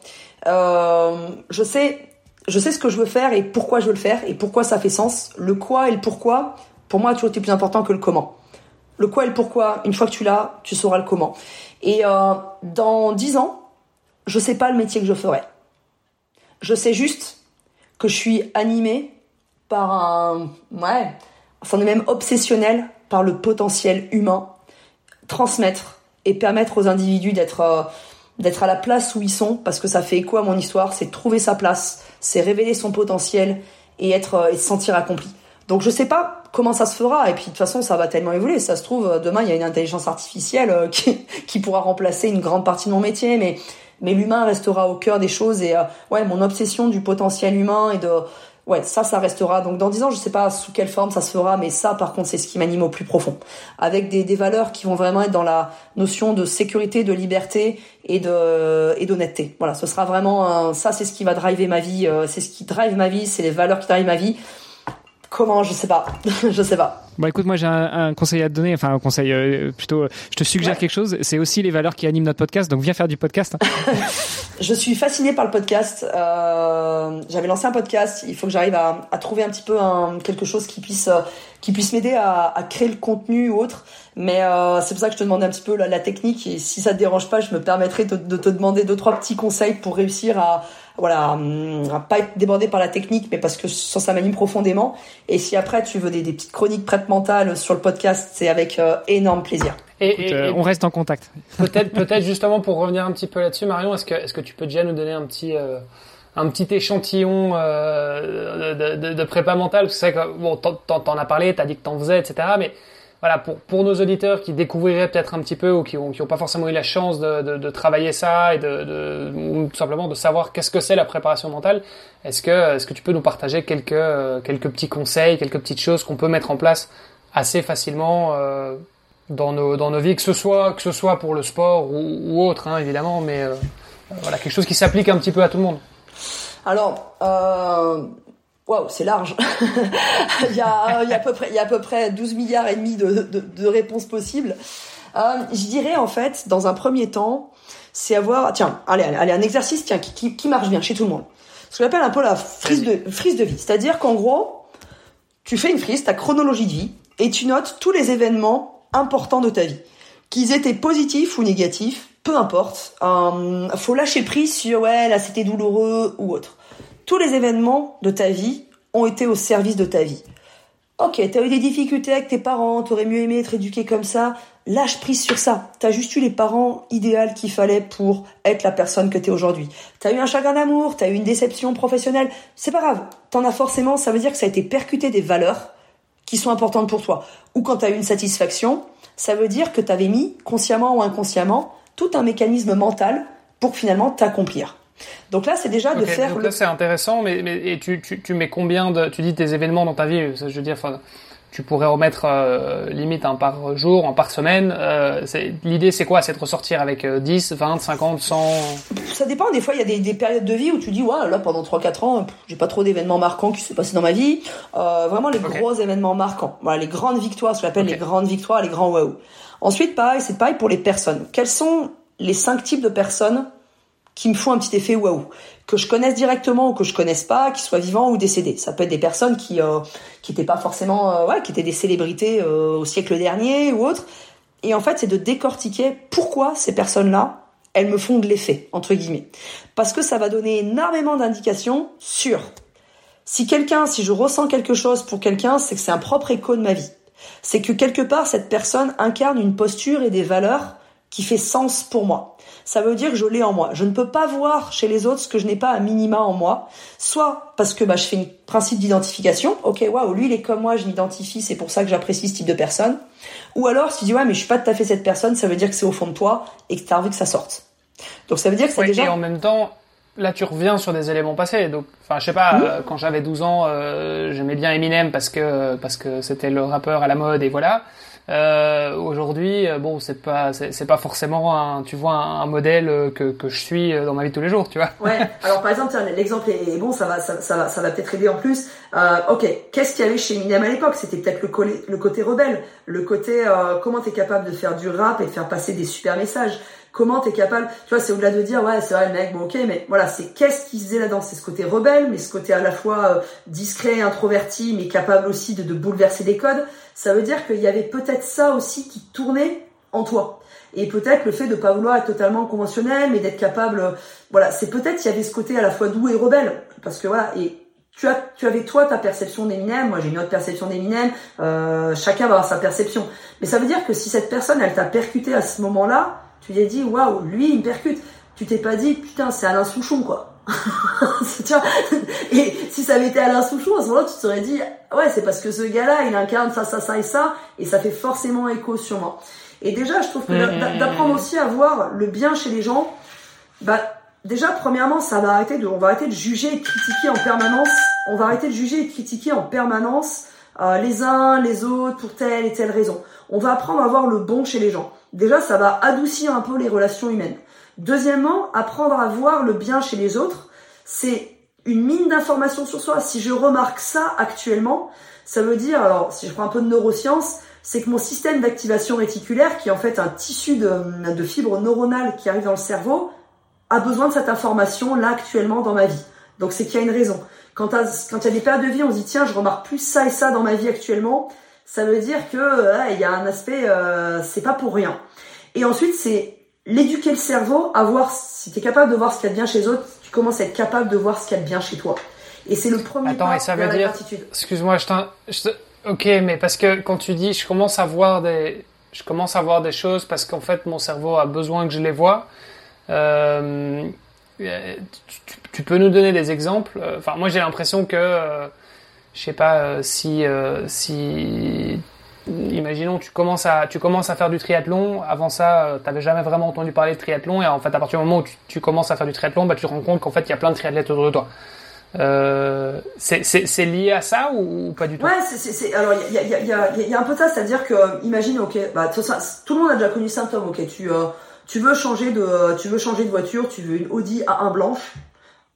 je sais, je sais ce que je veux faire et pourquoi je veux le faire et pourquoi ça fait sens. Le quoi et le pourquoi, pour moi, a toujours été plus important que le comment le quoi et le pourquoi, une fois que tu l'as, tu sauras le comment. Et euh, dans dix ans, je sais pas le métier que je ferai. Je sais juste que je suis animée par un, ouais, enfin même obsessionnel par le potentiel humain, transmettre et permettre aux individus d'être euh, à la place où ils sont, parce que ça fait écho à mon histoire, c'est trouver sa place, c'est révéler son potentiel et être euh, et se sentir accompli. Donc je sais pas comment ça se fera et puis de toute façon ça va tellement évoluer. Ça se trouve euh, demain il y a une intelligence artificielle euh, qui, qui pourra remplacer une grande partie de mon métier, mais mais l'humain restera au cœur des choses et euh, ouais mon obsession du potentiel humain et de ouais ça ça restera. Donc dans dix ans je sais pas sous quelle forme ça se fera, mais ça par contre c'est ce qui m'anime au plus profond, avec des, des valeurs qui vont vraiment être dans la notion de sécurité, de liberté et de et d'honnêteté. Voilà, ce sera vraiment ça c'est ce qui va driver ma vie, c'est ce qui drive ma vie, c'est les valeurs qui drivent ma vie Comment Je sais pas. je sais pas. Bon, écoute, moi j'ai un, conseil à te donner, enfin un conseil euh, plutôt. Je te suggère quelque chose. C'est aussi les valeurs qui animent notre podcast. Donc viens faire du podcast. Hein. je suis fascinée par le podcast. Euh, J'avais lancé un podcast. Il faut que j'arrive à, à, trouver un petit peu un, quelque chose qui puisse euh, qui puisse m'aider à, à, créer le contenu ou autre. Mais euh, c'est pour ça que je te demandais un petit peu la, la, technique. Et si ça te dérange pas, je me permettrai de, de te demander deux trois petits conseils pour réussir à voilà, hum, à pas être débordé par la technique, mais parce que ça, ça m'anime profondément. Et si après tu veux des, des petites chroniques prêtes mentales sur le podcast, c'est avec euh, énorme plaisir. Et, euh, on reste en contact. Peut-être, peut-être justement pour revenir un petit peu là-dessus, Marion, est-ce que, est-ce que tu peux déjà nous donner un petit, euh, un petit échantillon de, de, de, prépa mentale? Parce que c'est que bon, t'en, as parlé, t'as dit que t'en faisais, etc. Mais voilà, pour, pour nos auditeurs qui découvriraient peut-être un petit peu ou qui n'ont qui ont pas forcément eu la chance de, de, de travailler ça et de, de, ou tout simplement de savoir qu'est-ce que c'est la préparation mentale, est-ce que, est-ce que tu peux nous partager quelques, euh, quelques petits conseils, quelques petites choses qu'on peut mettre en place assez facilement euh, dans, nos, dans nos vies, que ce soit, que ce soit pour le sport ou, ou autre, hein, évidemment, mais euh, voilà, quelque chose qui s'applique un petit peu à tout le monde. Alors, euh, Waouh, c'est large. il, y a, il, y a à peu près, il y a à peu près 12 milliards et demi de, de, de réponses possibles. euh, Je dirais en fait, dans un premier temps, c'est avoir, tiens, allez, allez, un exercice tiens, qui, qui, marche bien chez tout le monde. Ce qu'on appelle un peu la frise de, frise de vie. C'est-à-dire qu'en gros, tu fais une frise, ta chronologie de vie, et tu notes tous les événements importants de ta vie. Qu'ils étaient positifs ou négatifs, peu importe. Euh, faut lâcher prise sur, ouais, là c'était douloureux ou autre. Tous les événements de ta vie ont été au service de ta vie. Ok, t'as eu des difficultés avec tes parents, t'aurais mieux aimé être éduqué comme ça. Lâche prise sur ça. T'as juste eu les parents idéaux qu'il fallait pour être la personne que t'es aujourd'hui. T'as eu un chagrin d'amour, t'as eu une déception professionnelle. C'est pas grave. T'en as forcément, ça veut dire que ça a été percuté des valeurs qui sont importantes pour toi. Ou quand t'as eu une satisfaction, ça veut dire que t'avais mis, consciemment ou inconsciemment, tout un mécanisme mental pour finalement t'accomplir. Donc là, c'est déjà de faire. Donc là, c'est intéressant, mais, mais et tu, tu, tu, mets combien de. Tu dis tes événements dans ta vie, je veux dire, enfin, tu pourrais remettre euh, limite un par jour, un par semaine. Euh, L'idée, c'est quoi? C'est de ressortir avec 10, 20, 50, 100 Ça dépend. Des fois, il y a des, des, périodes de vie où tu dis, ouais, là, pendant 3-4 ans, j'ai pas trop d'événements marquants qui se passés dans ma vie. Euh, vraiment, les gros événements marquants. Voilà, les grandes victoires, ce qu'on appelle les grandes victoires, les grands wow. Ensuite, pareil, c'est pareil pour les personnes. Quels sont les cinq types de personnes qui me font un petit effet waouh, que je connaisse directement ou que je connaisse pas, qu'ils soient vivants ou décédés. Ça peut être des personnes qui euh, qui étaient pas forcément euh, ouais, qui étaient des célébrités euh, au siècle dernier ou autre. Et en fait, c'est de décortiquer pourquoi ces personnes-là, elles me font de l'effet entre guillemets, parce que ça va donner énormément d'indications sur si quelqu'un, si je ressens quelque chose pour quelqu'un, c'est que c'est un propre écho de ma vie. C'est que quelque part cette personne incarne une posture et des valeurs qui fait sens pour moi ça veut dire que je l'ai en moi. Je ne peux pas voir chez les autres ce que je n'ai pas à minima en moi, soit parce que bah, je fais un principe d'identification, ok, waouh, lui il est comme moi, je m'identifie, c'est pour ça que j'apprécie ce type de personne, ou alors si tu dis ouais mais je suis pas tout à fait cette personne, ça veut dire que c'est au fond de toi et que tu as envie que ça sorte. Donc ça veut dire que c'est déjà... Et en même temps, là tu reviens sur des éléments passés. Donc, enfin, je sais pas, euh, quand j'avais 12 ans, euh, j'aimais bien Eminem parce que parce que c'était le rappeur à la mode et voilà. Euh, Aujourd'hui, euh, bon, c'est pas, c'est pas forcément un, tu vois, un, modèle euh, que, que je suis euh, dans ma vie tous les jours, tu vois. Ouais. Alors par exemple, l'exemple est bon, ça va, ça, va, ça va peut-être aider en plus. Euh, ok, qu'est-ce qu'il y avait chez Eminem à l'époque? C'était peut-être le, le, côté rebelle, le côté euh, comment t'es capable de faire du rap et de faire passer des super messages comment t'es capable, tu vois, c'est au-delà de dire, ouais, c'est vrai, le mec, bon, ok, mais voilà, c'est qu'est-ce qui se faisait là-dedans? C'est ce côté rebelle, mais ce côté à la fois euh, discret, introverti, mais capable aussi de, de bouleverser des codes. Ça veut dire qu'il y avait peut-être ça aussi qui tournait en toi. Et peut-être le fait de pas vouloir être totalement conventionnel, mais d'être capable, euh, voilà, c'est peut-être il y avait ce côté à la fois doux et rebelle, parce que voilà, et tu as, tu avais toi ta perception d'Eminem, moi j'ai une autre perception d'Eminem, euh, chacun va avoir sa perception. Mais ça veut dire que si cette personne, elle t'a percuté à ce moment-là, tu t'es dit, waouh, lui, il me percute. Tu t'es pas dit, putain, c'est Alain Souchon, quoi. et si ça avait été Alain Souchon, à ce moment-là, tu te serais dit, ouais, c'est parce que ce gars-là, il incarne ça, ça, ça et ça, et ça fait forcément écho sur moi. Et déjà, je trouve que d'apprendre aussi à voir le bien chez les gens, bah, déjà, premièrement, ça va arrêter de, on va arrêter de juger et de critiquer en permanence, on va arrêter de juger et de critiquer en permanence, euh, les uns, les autres, pour telle et telle raison. On va apprendre à voir le bon chez les gens. Déjà, ça va adoucir un peu les relations humaines. Deuxièmement, apprendre à voir le bien chez les autres, c'est une mine d'informations sur soi. Si je remarque ça actuellement, ça veut dire, alors si je prends un peu de neurosciences, c'est que mon système d'activation réticulaire, qui est en fait un tissu de, fibres neuronales qui arrive dans le cerveau, a besoin de cette information là actuellement dans ma vie. Donc c'est qu'il y a une raison. Quand, quand il y a des périodes de vie, on se dit tiens, je remarque plus ça et ça dans ma vie actuellement, ça veut dire que il y a un aspect, euh, c'est pas pour rien. Et ensuite, c'est l'éduquer le cerveau à voir si tu es capable de voir ce qu'il y a de bien chez les autres, tu commences à être capable de voir ce qu'il y a de bien chez toi. Et c'est le premier Attends, et ça veut dire, excuse-moi, je, je ok, mais parce que quand tu dis, je commence à voir des, je commence à voir des choses parce qu'en fait mon cerveau a besoin que je les vois. Euh, tu, tu, peux nous donner des exemples? Enfin, moi j'ai l'impression que euh, je sais pas euh, si euh, si imaginons tu commences à faire du triathlon. Avant ça euh, tu n'avais jamais vraiment entendu parler de triathlon. Et en fait à partir du moment où tu, commences à faire du triathlon bah tu te rends compte qu'en fait il y a plein de triathlètes autour de toi. Euh, c'est lié à ça ou, pas du tout? Ouais, alors il y a, un peu ça, c'est-à-dire que imagine, ok, bah tout, le monde a déjà connu symptômes, ok, tu tu veux changer de tu veux changer de voiture, tu veux une Audi A1 blanche,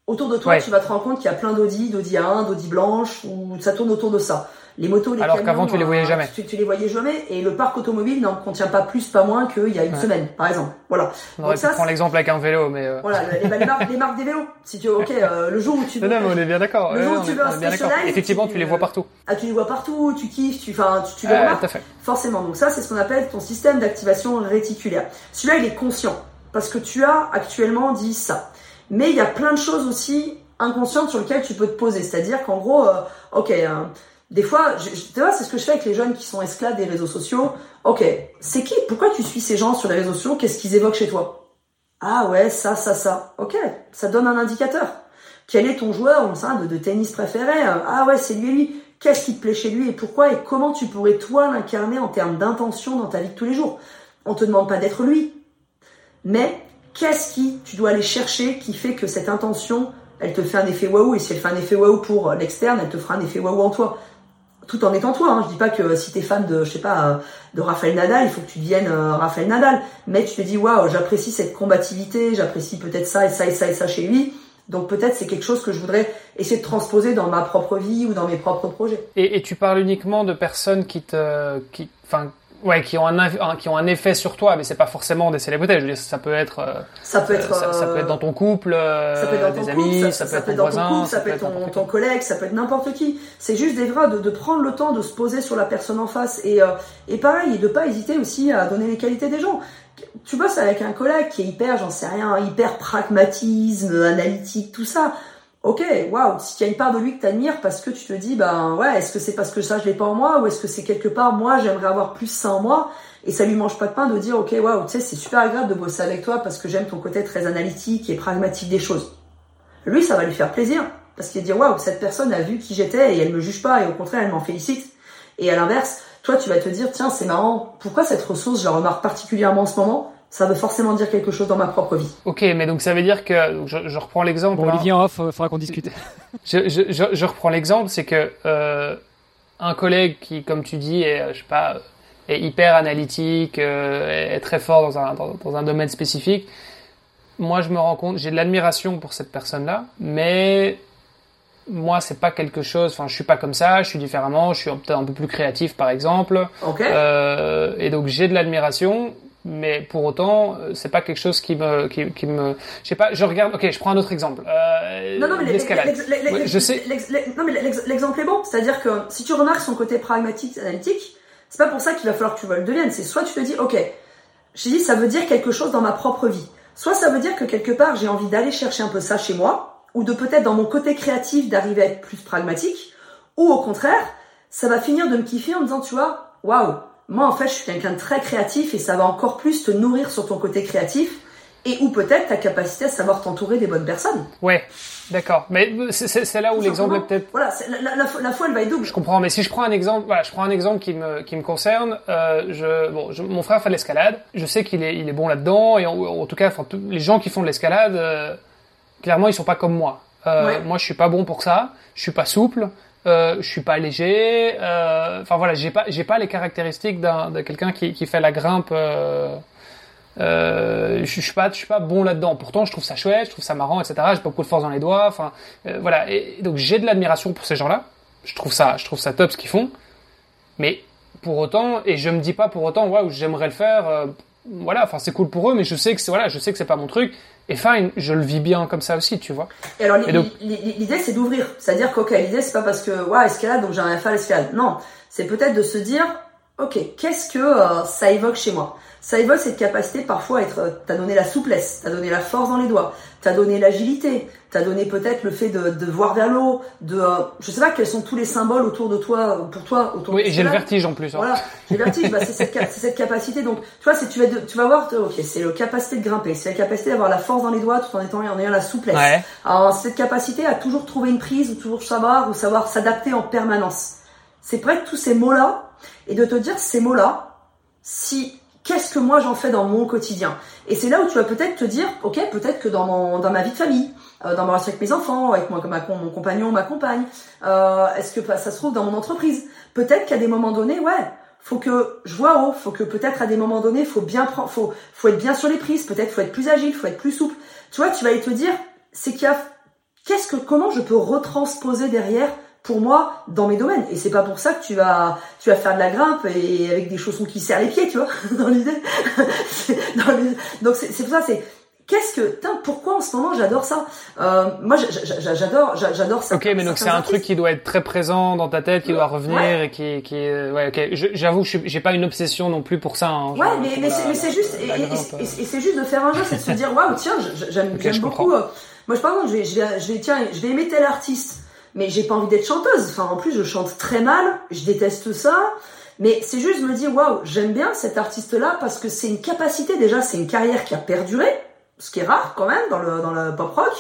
Autour de toi, tu vas te rendre compte qu'il y a plein d'Audi, d'Audi A1, d'Audi blanche, ou ça tourne autour de ça. Les motos, les Alors qu'avant, tu les voyais jamais. Tu, les voyais jamais. Et le parc automobile n'en contient pas plus, pas moins qu'il y a une semaine, par exemple. Voilà. On aurait pu l'exemple avec un vélo, mais. Euh... Voilà, les, les, marques, les, marques, des vélos. Si tu veux, ok, euh, le jour où tu veux. Non, non, mais on est bien d'accord. Le jour où tu veux un Effectivement, tu, les vois partout. Ah, tu les vois partout, tu kiffes, tu, enfin, tu, tu les remarques. Forcément. Donc ça, c'est ce qu'on appelle ton système d'activation réticulaire. Celui-là, il est conscient. Parce que tu as actuellement dit ça. Mais il y a plein de choses aussi inconscientes sur lesquelles tu peux te poser. C'est-à-dire qu'en gros, euh, ok, hein, des fois, tu vois, c'est ce que je fais avec les jeunes qui sont esclaves des réseaux sociaux. Ok, c'est qui Pourquoi tu suis ces gens sur les réseaux sociaux? Qu'est-ce qu'ils évoquent chez toi? Ah ouais, ça, ça, ça. Ok, ça donne un indicateur. Quel est ton joueur de, de tennis préféré? Ah ouais, c'est lui et lui. Qu'est-ce qui te plaît chez lui et pourquoi et comment tu pourrais toi l'incarner en termes d'intention dans ta vie de tous les jours? On te demande pas d'être lui, mais qu'est-ce qui tu dois aller chercher qui fait que cette intention, elle te fait un effet waouh et si elle fait un effet waouh pour l'externe, elle te fera un effet waouh en toi tout en étant toi. Hein. Je dis pas que si t'es fan de, je sais pas, euh, de Raphaël Nadal, il faut que tu deviennes euh, Raphaël Nadal. Mais tu te dis, waouh, j'apprécie cette combativité, j'apprécie peut-être ça et ça et ça et ça chez lui. Donc peut-être c'est quelque chose que je voudrais essayer de transposer dans ma propre vie ou dans mes propres projets. Et, et tu parles uniquement de personnes qui te, qui, enfin, ouais, qui ont un, qui ont un effet sur toi, mais c'est pas forcément des célébrités. Je veux dire, ça peut être, euh, ça peut être, ça, peut être dans ton couple, euh, ça peut être dans des ton amis, couple, ça, ça, peut être ton voisin, couple, ça, peut être ton, ton collègue, ça peut être n'importe qui. C'est juste des vrais de, de, prendre le temps de se poser sur la personne en face et euh, et pareil, et de pas hésiter aussi à donner les qualités des gens. Tu bosses avec un collègue qui est hyper, j'en sais rien, hyper pragmatisme, analytique, tout ça ok, waouh, s'il y une part de lui que t'admires parce que tu te dis, ben ouais, est-ce que c'est parce que ça je l'ai pas en moi ou est-ce que c'est quelque part moi j'aimerais avoir plus ça en moi? Et ça lui mange pas de pain de dire, ok, waouh, tu sais, c'est super agréable de bosser avec toi parce que j'aime ton côté très analytique et pragmatique des choses. Lui, ça va lui faire plaisir parce qu'il va dire, waouh, cette personne a vu qui j'étais et elle me juge pas et au contraire elle m'en félicite. Et à l'inverse, toi tu vas te dire, tiens, c'est marrant, pourquoi cette ressource je la remarque particulièrement en ce moment? Ça veut forcément dire quelque chose dans ma propre vie. Ok, mais donc ça veut dire que je, je reprends l'exemple. Bon, Olivier en off, il euh, faudra qu'on discute. je, je, je, reprends l'exemple, c'est que euh, un collègue qui, comme tu dis, est, je sais pas, est hyper analytique, euh, est très fort dans un, dans, dans, un domaine spécifique. Moi, je me rends compte, j'ai de l'admiration pour cette personne-là, mais moi, c'est pas quelque chose. Enfin, je suis pas comme ça. Je suis différemment. Je suis peut-être un peu plus créatif, par exemple. Okay. Euh, et donc, j'ai de l'admiration mais pour autant euh, c'est pas quelque chose qui me qui, qui me je sais pas je regarde ok je prends un autre exemple. Euh, non non mais l'escalade. je sais. non mais l'exemple est bon c'est à dire que si tu remarques son côté pragmatique analytique c'est pas pour ça qu'il va falloir que tu le deviennes c'est soit tu te dis ok j'ai dit ça veut dire quelque chose dans ma propre vie. Soit ça veut dire que quelque part j'ai envie d'aller chercher un peu ça chez moi ou de peut-être dans mon côté créatif d'arriver à être plus pragmatique ou au contraire ça va finir de me kiffer en me disant tu vois waouh moi, en fait, je suis quelqu'un de très créatif et ça va encore plus te nourrir sur ton côté créatif et ou peut-être ta capacité à savoir t'entourer des bonnes personnes. Ouais, d'accord. Mais c'est là où l'exemple est peut-être. Voilà, la, la, la, foi elle va être double. Je comprends, mais si je prends un exemple, voilà, je prends un exemple qui me qui me concerne. Euh, je, bon, je, mon frère fait de l'escalade. Je sais qu'il est il est bon là-dedans et en, tout cas, enfin, les gens qui font de l'escalade, euh, clairement, ils sont pas comme moi. Euh, Moi, je suis pas bon pour ça. Je suis pas souple euh, je suis pas léger. Euh, enfin voilà, j'ai pas j'ai pas les caractéristiques d'un de quelqu'un qui, qui fait la grimpe. Euh, euh, je, suis pas je suis pas bon là-dedans. Pourtant, je trouve ça chouette, je trouve ça marrant, etc. J'ai pas beaucoup de force dans les doigts. Enfin voilà. Et, donc j'ai de l'admiration pour ces gens-là. Je trouve ça je trouve ça top ce qu'ils font. Mais pour autant, et je me dis pas pour autant, waouh, j'aimerais le faire. Voilà, enfin c'est cool pour eux, mais je sais que c'est voilà, je sais que c'est pas mon truc. Et fine, je le vis bien comme ça aussi, tu vois. Et alors l'idée c'est d'ouvrir, c'est-à-dire qu'ok, l'idée c'est pas parce que ouais escalade donc j'ai rien à faire l'escalade. Non, c'est peut-être de se dire ok, qu'est-ce que euh, ça évoque chez moi? Ça évoque cette capacité parfois à être, euh, t'as donné la souplesse, t'as donné la force dans les doigts, t'as donné l'agilité, t'as donné peut-être le fait de, de voir vers l'eau, de, euh, je sais pas quels sont tous les symboles autour de toi, pour toi, autour. Oui, j'ai le vertige en plus. Hein. Voilà, j'ai le vertige, bah, c'est cette, cette, capacité. Donc, tu vois, c'est tu vas, tu vas voir, ok, c'est la capacité de grimper, c'est la capacité d'avoir la force dans les doigts tout en étant en ayant la souplesse. Ouais. Alors, cette capacité à toujours trouver une prise ou toujours savoir ou savoir s'adapter en permanence. C'est peut-être tous ces mots-là et de te dire ces mots-là, si qu'est-ce que moi j'en fais dans mon quotidien? Et c'est là où tu vas peut-être te dire, ok, peut-être que dans mon dans ma vie de famille, euh, dans ma relation avec mes enfants, avec moi, ma, mon compagnon, ma compagne, euh, est-ce que ça se trouve dans mon entreprise? Peut-être qu'à des moments donnés, ouais, faut que je vois haut, faut que peut-être à des moments donnés, faut bien prendre, faut faut être bien sur les prises, peut-être faut être plus agile, faut être plus souple. Tu vois, tu vas aller te dire, c'est qu'il y a qu'est-ce que comment je peux retransposer derrière pour moi dans mes domaines. Et c'est pas pour ça que tu vas tu vas faire de la grimpe et avec des chaussons qui serrent les pieds tu vois dans l'idée. Donc c'est pour ça c'est qu'est-ce que pourquoi en ce moment j'adore ça? Euh, moi j'adore j'adore ça. Ok mais donc c'est un truc qui doit être très présent dans ta tête qui doit revenir et qui qui ouais ok. J'avoue j'ai pas une obsession non plus pour ça hein, ouais mais mais c'est juste et, c'est juste de faire un jeu c'est de se dire waouh tiens j'aime beaucoup euh, moi je par exemple je vais je vais tiens je vais aimer tel artiste mais j'ai pas envie d'être chanteuse enfin en plus je chante très mal je déteste ça mais c'est juste me dire waouh j'aime bien cet artiste là parce que c'est une capacité déjà c'est une carrière qui a perduré ce qui est rare quand même dans le, dans pop rock.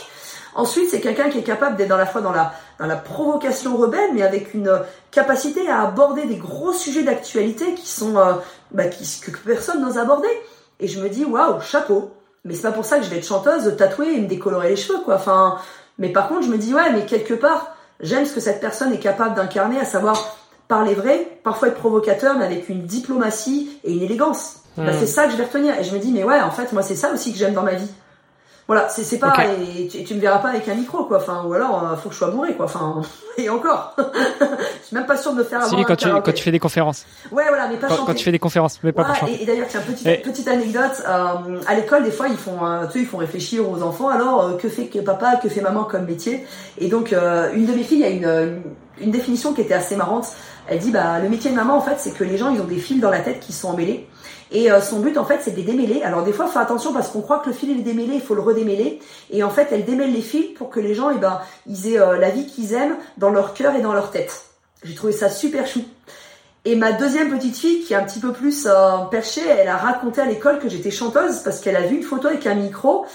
Ensuite, c'est quelqu'un qui est capable d'être dans la fois dans la, dans la provocation rebelle, mais avec une capacité à aborder des gros sujets d'actualité qui sont euh, bah, qui, que personne n'ose aborder. Et je me dis waouh, chapeau. Mais c'est pas pour ça que je vais être chanteuse, tatouer et me décolorer les cheveux, quoi. Enfin, mais par contre, je me dis ouais, mais quelque part, j'aime ce que cette personne est capable d'incarner, à savoir parler vrai, parfois être provocateur, mais avec une diplomatie et une élégance. Bah, c'est ça que je vais retenir. Et je me dis, mais ouais, en fait, moi, c'est ça aussi que j'aime dans ma vie. Voilà, c'est pas et tu, me verras pas avec un micro quoi. Enfin ou alors euh, faut que je sois bourré quoi. Enfin et encore. je suis même pas sûr de me faire si, quand tu quand tu fais des conférences. Ouais voilà, mais pas quand, quand tu fais des conférences, mais pas ouais, Et, d'ailleurs tiens petite petite anecdote euh, à l'école des fois ils font euh, tu sais, ils font réfléchir aux enfants alors que fait que papa, que fait maman comme métier? Et donc une de mes filles a une, une définition qui était assez marrante. Elle dit bah le métier de maman en fait c'est que les gens ils ont des fils dans la tête qui sont emmêlés et euh, son but, en fait, c'est de les démêler. Alors des fois, faut attention parce qu'on croit que le fil est démêlé, il faut le redémêler. Et en fait, elle démêle les fils pour que les gens, eh ben, ils aient euh, la vie qu'ils aiment dans leur cœur et dans leur tête. J'ai trouvé ça super chou. Et ma deuxième petite fille, qui est un petit peu plus euh, perchée, elle a raconté à l'école que j'étais chanteuse parce qu'elle a vu une photo avec un micro.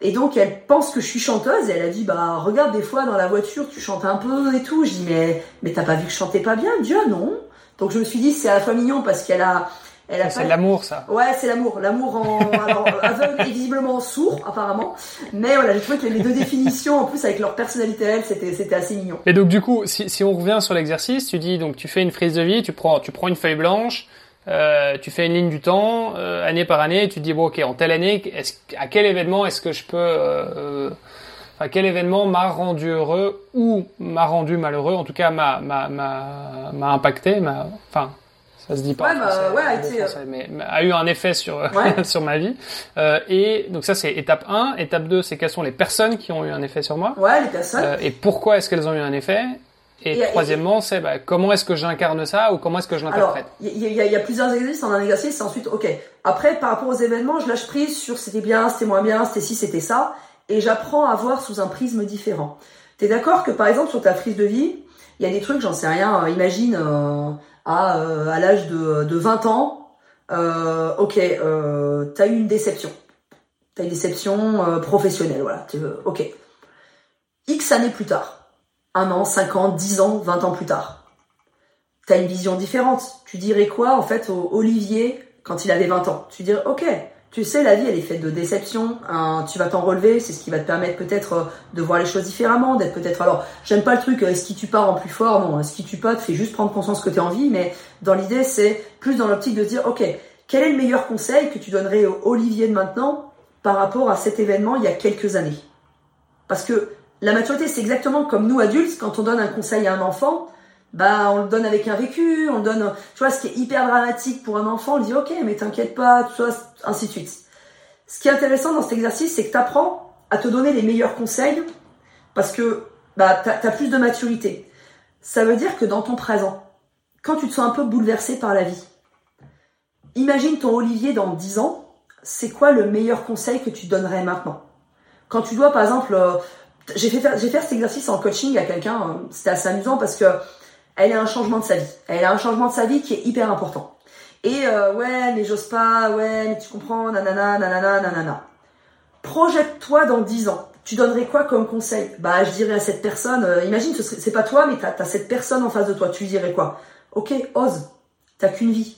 Et donc elle pense que je suis chanteuse et elle a dit bah regarde des fois dans la voiture tu chantes un peu et tout. Je dis mais mais t'as pas vu que je chantais pas bien? Dieu non. Donc je me suis dit c'est à la fois mignon parce qu'elle a c'est l'amour, ça. Ouais, c'est l'amour. L'amour en alors, aveugle et visiblement sourd, apparemment. Mais voilà, j'ai trouvé que les deux définitions, en plus avec leur personnalité, elle, c'était c'était assez mignon. Et donc du coup, si, si on revient sur l'exercice, tu dis donc tu fais une frise de vie, tu prends tu prends une feuille blanche, euh, tu fais une ligne du temps, euh, année par année, et tu te dis bon ok, en telle année, est-ce à quel événement est-ce que je peux euh, Enfin, quel événement m'a rendu heureux ou m'a rendu malheureux, en tout cas m'a m'a m'a impacté, m'a enfin ça se dit pas. Ouais, bah, ouais, été, mais, a eu un effet sur sur ma vie. Euh, et donc ça c'est étape 1, étape 2 c'est quelles sont les personnes qui ont eu un effet sur moi. Ouais, les personnes. Euh, et pourquoi est-ce qu'elles ont eu un effet? Et, troisièmement, c'est bah, comment est-ce que j'incarne ça ou comment est-ce que je l'interprète? Il y, y, a plusieurs exercices en un exercice, c'est ensuite, ok. Après, par rapport aux événements, je lâche prise sur c'était bien, c'était moins bien, c'était ci, c'était ça, et j'apprends à voir sous un prisme différent. T'es d'accord que par exemple sur ta frise de vie, il y a des trucs, j'en sais rien, euh, imagine euh, à, euh, à l'âge de, de 20 ans, euh, ok, euh, t'as eu une déception. T'as une déception professionnelle, voilà. Ok. X années plus tard, un an, cinq ans, dix ans, vingt ans plus tard, t'as une vision différente. Tu dirais quoi, en fait, Olivier quand il avait 20 ans? Tu dirais, ok, tu sais, la vie, elle est faite de déceptions. Hein, tu vas t'en relever. C'est ce qui va te permettre peut-être euh, de voir les choses différemment, d'être peut-être. Alors, j'aime pas le truc. Euh, est-ce qui tu pars en plus fort Non, est-ce qui tu pas te fait juste prendre conscience que tu es en vie. Mais dans l'idée, c'est plus dans l'optique de dire, ok, quel est le meilleur conseil que tu donnerais au Olivier de maintenant par rapport à cet événement il y a quelques années? Parce que la maturité, c'est exactement comme nous adultes quand on donne un conseil à un enfant bah on le donne avec un vécu, on le donne, tu vois, ce qui est hyper dramatique pour un enfant, on dit ok, mais t'inquiète pas, tu vois, ainsi de suite. Ce qui est intéressant dans cet exercice, c'est que tu apprends à te donner les meilleurs conseils parce que bah t'as as plus de maturité. Ça veut dire que dans ton présent, quand tu te sens un peu bouleversé par la vie, imagine ton Olivier dans 10 ans, c'est quoi le meilleur conseil que tu donnerais maintenant? Quand tu dois par exemple euh, j'ai fait fait cet exercice en coaching à quelqu'un, euh, c'était assez amusant parce que elle a un changement de sa vie. Elle a un changement de sa vie qui est hyper important. Et euh, ouais, mais j'ose pas, ouais, mais tu comprends, nanana, nanana, nanana. Projette-toi dans 10 ans. Tu donnerais quoi comme conseil? Bah, je dirais à cette personne, euh, imagine, c'est pas toi, mais t'as as cette personne en face de toi. Tu lui dirais quoi? Ok, ose. T'as qu'une vie.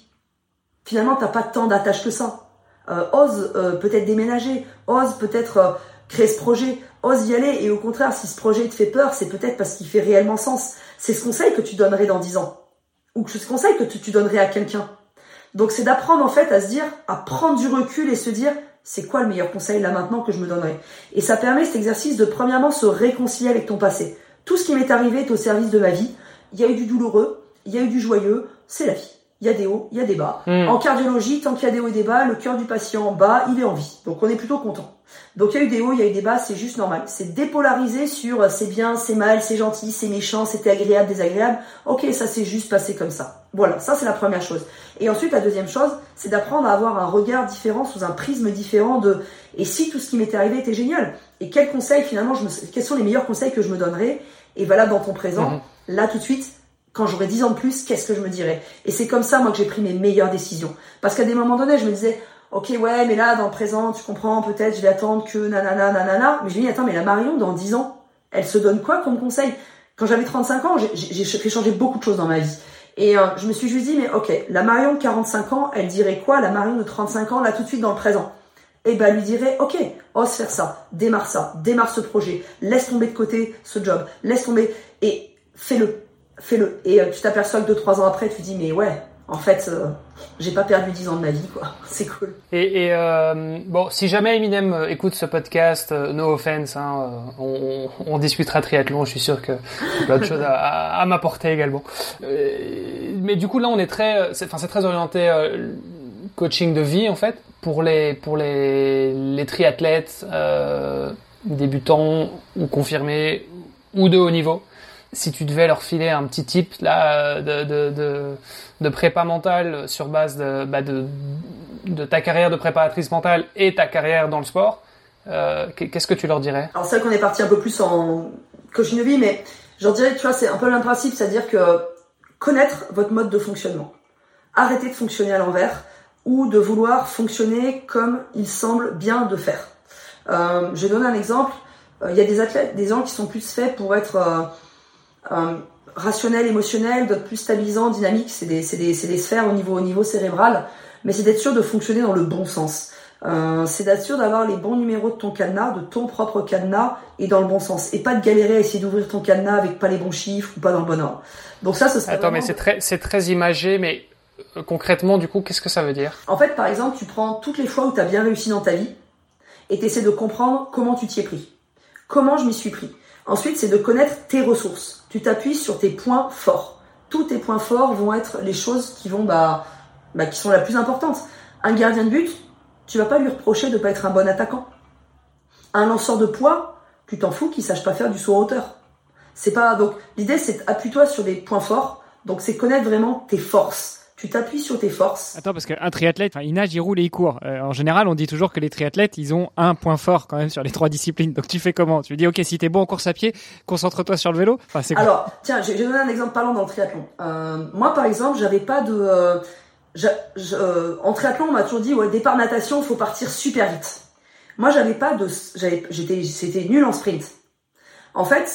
Finalement, t'as pas tant d'attache que ça. Euh, ose peut-être déménager. Ose peut-être créer ce projet. Ose y aller. Et au contraire, si ce projet te fait peur, c'est peut-être parce qu'il fait réellement sens c'est ce conseil que tu donnerais dans 10 ans. Ou ce conseil que tu, donnerais à quelqu'un. Donc c'est d'apprendre en fait à se dire, à prendre du recul et se dire, c'est quoi le meilleur conseil là maintenant que je me donnerais? Et ça permet cet exercice de premièrement se réconcilier avec ton passé. tout ce qui m'est arrivé est au service de ma vie. Il y a eu du douloureux, il y a eu du joyeux, c'est la vie. Il y a des hauts, il y a des bas. Hmm. En cardiologie, tant qu'il y a des hauts et des bas, le cœur du patient bas, il est en vie. Donc on est plutôt content. Donc il y a eu des hauts, il y a eu des bas, c'est juste normal. C'est dépolarisé sur euh, c'est bien, c'est mal, c'est gentil, c'est méchant, c'était agréable, désagréable. Ok, ça s'est juste passé comme ça. Voilà, ça c'est la première chose. Et ensuite la deuxième chose, c'est d'apprendre à avoir un regard différent sous un prisme différent de et si tout ce qui m'était arrivé était génial? Et quels conseils finalement je me, quels sont les meilleurs conseils que je me donnerais? Et voilà dans ton présent mhm. là tout de suite quand j'aurai 10 ans de plus, qu'est-ce que je me dirais Et c'est comme ça, moi, que j'ai pris mes meilleures décisions. Parce qu'à des moments donnés, je me disais, ok, ouais, mais là, dans le présent, tu comprends, peut-être, je vais attendre que nanana, nanana. Mais je me dis, attends, mais la Marion, dans 10 ans, elle se donne quoi comme conseil? Quand j'avais 35 ans, j'ai fait changer beaucoup de choses dans ma vie. Et euh, je me suis juste dit, mais ok, la Marion de 45 ans, elle dirait quoi? La Marion de 35 ans, là, tout de suite, dans le présent? Et eh ben lui dirait ok ose faire ça démarre ça démarre ce projet laisse tomber de côté ce job laisse tomber et fais-le fais-le. Et euh, tu t'aperçois que 2-3 ans après, tu dis, mais ouais, en fait, euh, j'ai pas perdu 10 ans de ma vie, quoi. C'est cool. Et, euh, bon, si jamais Eminem écoute ce podcast, no offense, hein, on, discutera triathlon. Je suis sûr que y a autre chose à, m'apporter également. mais du coup, là, on est très, enfin, c'est très orienté coaching de vie en fait pour les pour les triathlètes débutants ou confirmés ou de haut niveau si tu devais leur filer un petit tip là de, de, de, de prépa mentale sur base de, bah de, de ta carrière de préparatrice mentale et ta carrière dans le sport, euh, qu'est-ce que tu leur dirais? Alors c'est vrai qu'on est parti un peu plus en coaching de vie, mais je leur dirais, tu vois, c'est un peu le même principe, c'est-à-dire que connaître votre mode de fonctionnement. Arrêter de fonctionner à l'envers ou de vouloir fonctionner comme il semble bien de faire. Euh, je vais donner un exemple. Euh, il y a des athlètes, des gens qui sont plus faits pour être euh, euh, rationnel, émotionnel, d'autres plus stabilisant, dynamique. C'est des, des, des, sphères au niveau, au niveau cérébral. Mais c'est d'être sûr de fonctionner dans le bon sens. Euh, c'est d'être sûr d'avoir les bons numéros de ton cadenas, de ton propre cadenas, et dans le bon sens. Et pas de galérer à essayer d'ouvrir ton cadenas avec pas les bons chiffres ou pas dans le bon ordre. Donc ça, ce serait Attends, mais c'est très, c'est très imagé, mais euh, concrètement, du coup, qu'est-ce que ça veut dire? En fait, par exemple, tu prends toutes les fois où tu as bien réussi dans ta vie, et tu essaies de comprendre comment tu t'y es pris. Comment je m'y suis pris. Ensuite, c'est de connaître tes ressources. Tu t'appuies sur tes points forts. Tous tes points forts vont être les choses qui vont, bah, bah, qui sont la plus importantes. Un gardien de but, tu vas pas lui reprocher de pas être un bon attaquant. Un lanceur de poids, tu t'en fous qu'il sache pas faire du saut en hauteur. C'est pas, donc, l'idée, c'est appuie-toi sur des points forts. Donc, c'est connaître vraiment tes forces tu t'appuies sur tes forces. Attends, parce qu'un triathlète, il nage, il roule et il court. Euh, en général, on dit toujours que les triathlètes, ils ont un point fort quand même sur les trois disciplines. Donc tu fais comment? Tu dis, ok, si t'es bon en course à pied, concentre-toi sur le vélo? Enfin, c'est Alors, tiens, j'ai donné un exemple parlant dans le triathlon. Euh, moi, par exemple, j'avais pas de... Euh, euh, en triathlon, on m'a toujours dit, ouais, départ natation, faut partir super vite. Moi, j'avais pas de... J'étais c'était nul en sprint. En fait,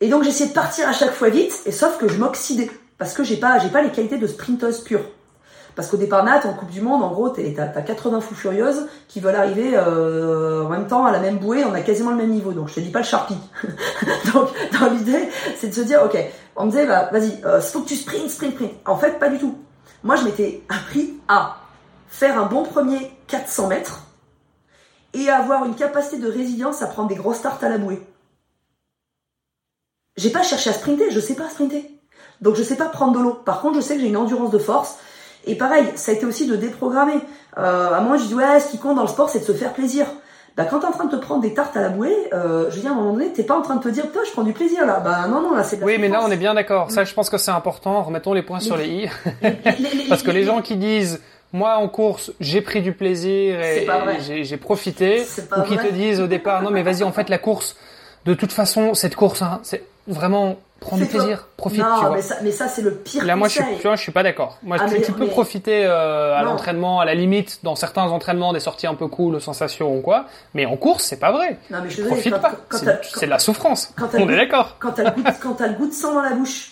et donc j'essayais de partir à chaque fois vite, et sauf que je m'oxydais parce que j'ai pas, j'ai pas les qualités de sprinteuse pure. Parce qu'au départ, Nat, en Coupe du Monde, en gros, t'as as 80 fous furieuses qui veulent arriver euh, en même temps à la même bouée, on a quasiment le même niveau. Donc, je te dis pas le Sharpie. donc, dans l'idée, c'est de se dire, ok, on me disait, bah, vas-y, euh, faut que tu sprints, sprint, sprint. En fait, pas du tout. Moi, je m'étais appris à faire un bon premier 400 mètres et à avoir une capacité de résilience à prendre des grosses starts à la bouée. J'ai pas cherché à sprinter, je sais pas sprinter. Donc je sais pas prendre de l'eau. Par contre, je sais que j'ai une endurance de force. Et pareil, ça a été aussi de déprogrammer. Euh, à moi, je dis ouais, ce qui compte dans le sport, c'est de se faire plaisir. Bah quand t'es en train de te prendre des tartes à la bouée, euh, je veux dire à un moment donné, t'es pas en train de te dire putain, je prends du plaisir là. Bah non non là c'est. Oui, mais là on est bien d'accord. Ça, je pense que c'est important. Remettons les points sur les i. Parce que les gens qui disent moi en course j'ai pris du plaisir et j'ai profité, ou qui te disent au départ non mais vas-y en fait la course de toute façon cette course hein, c'est vraiment Prends du plaisir, profite. Non, tu vois. mais ça, mais ça c'est le pire. Là, moi, je suis, tu vois, je suis pas d'accord. Moi, ah, tu, peux profiter euh, à l'entraînement, à la limite, dans certains entraînements, des sorties un peu cool, sensations ou quoi. Mais en course, c'est pas vrai. Non, mais je profite pas. C'est de la souffrance. Quand On est d'accord. Quand t'as le quand le goût de sang dans la bouche.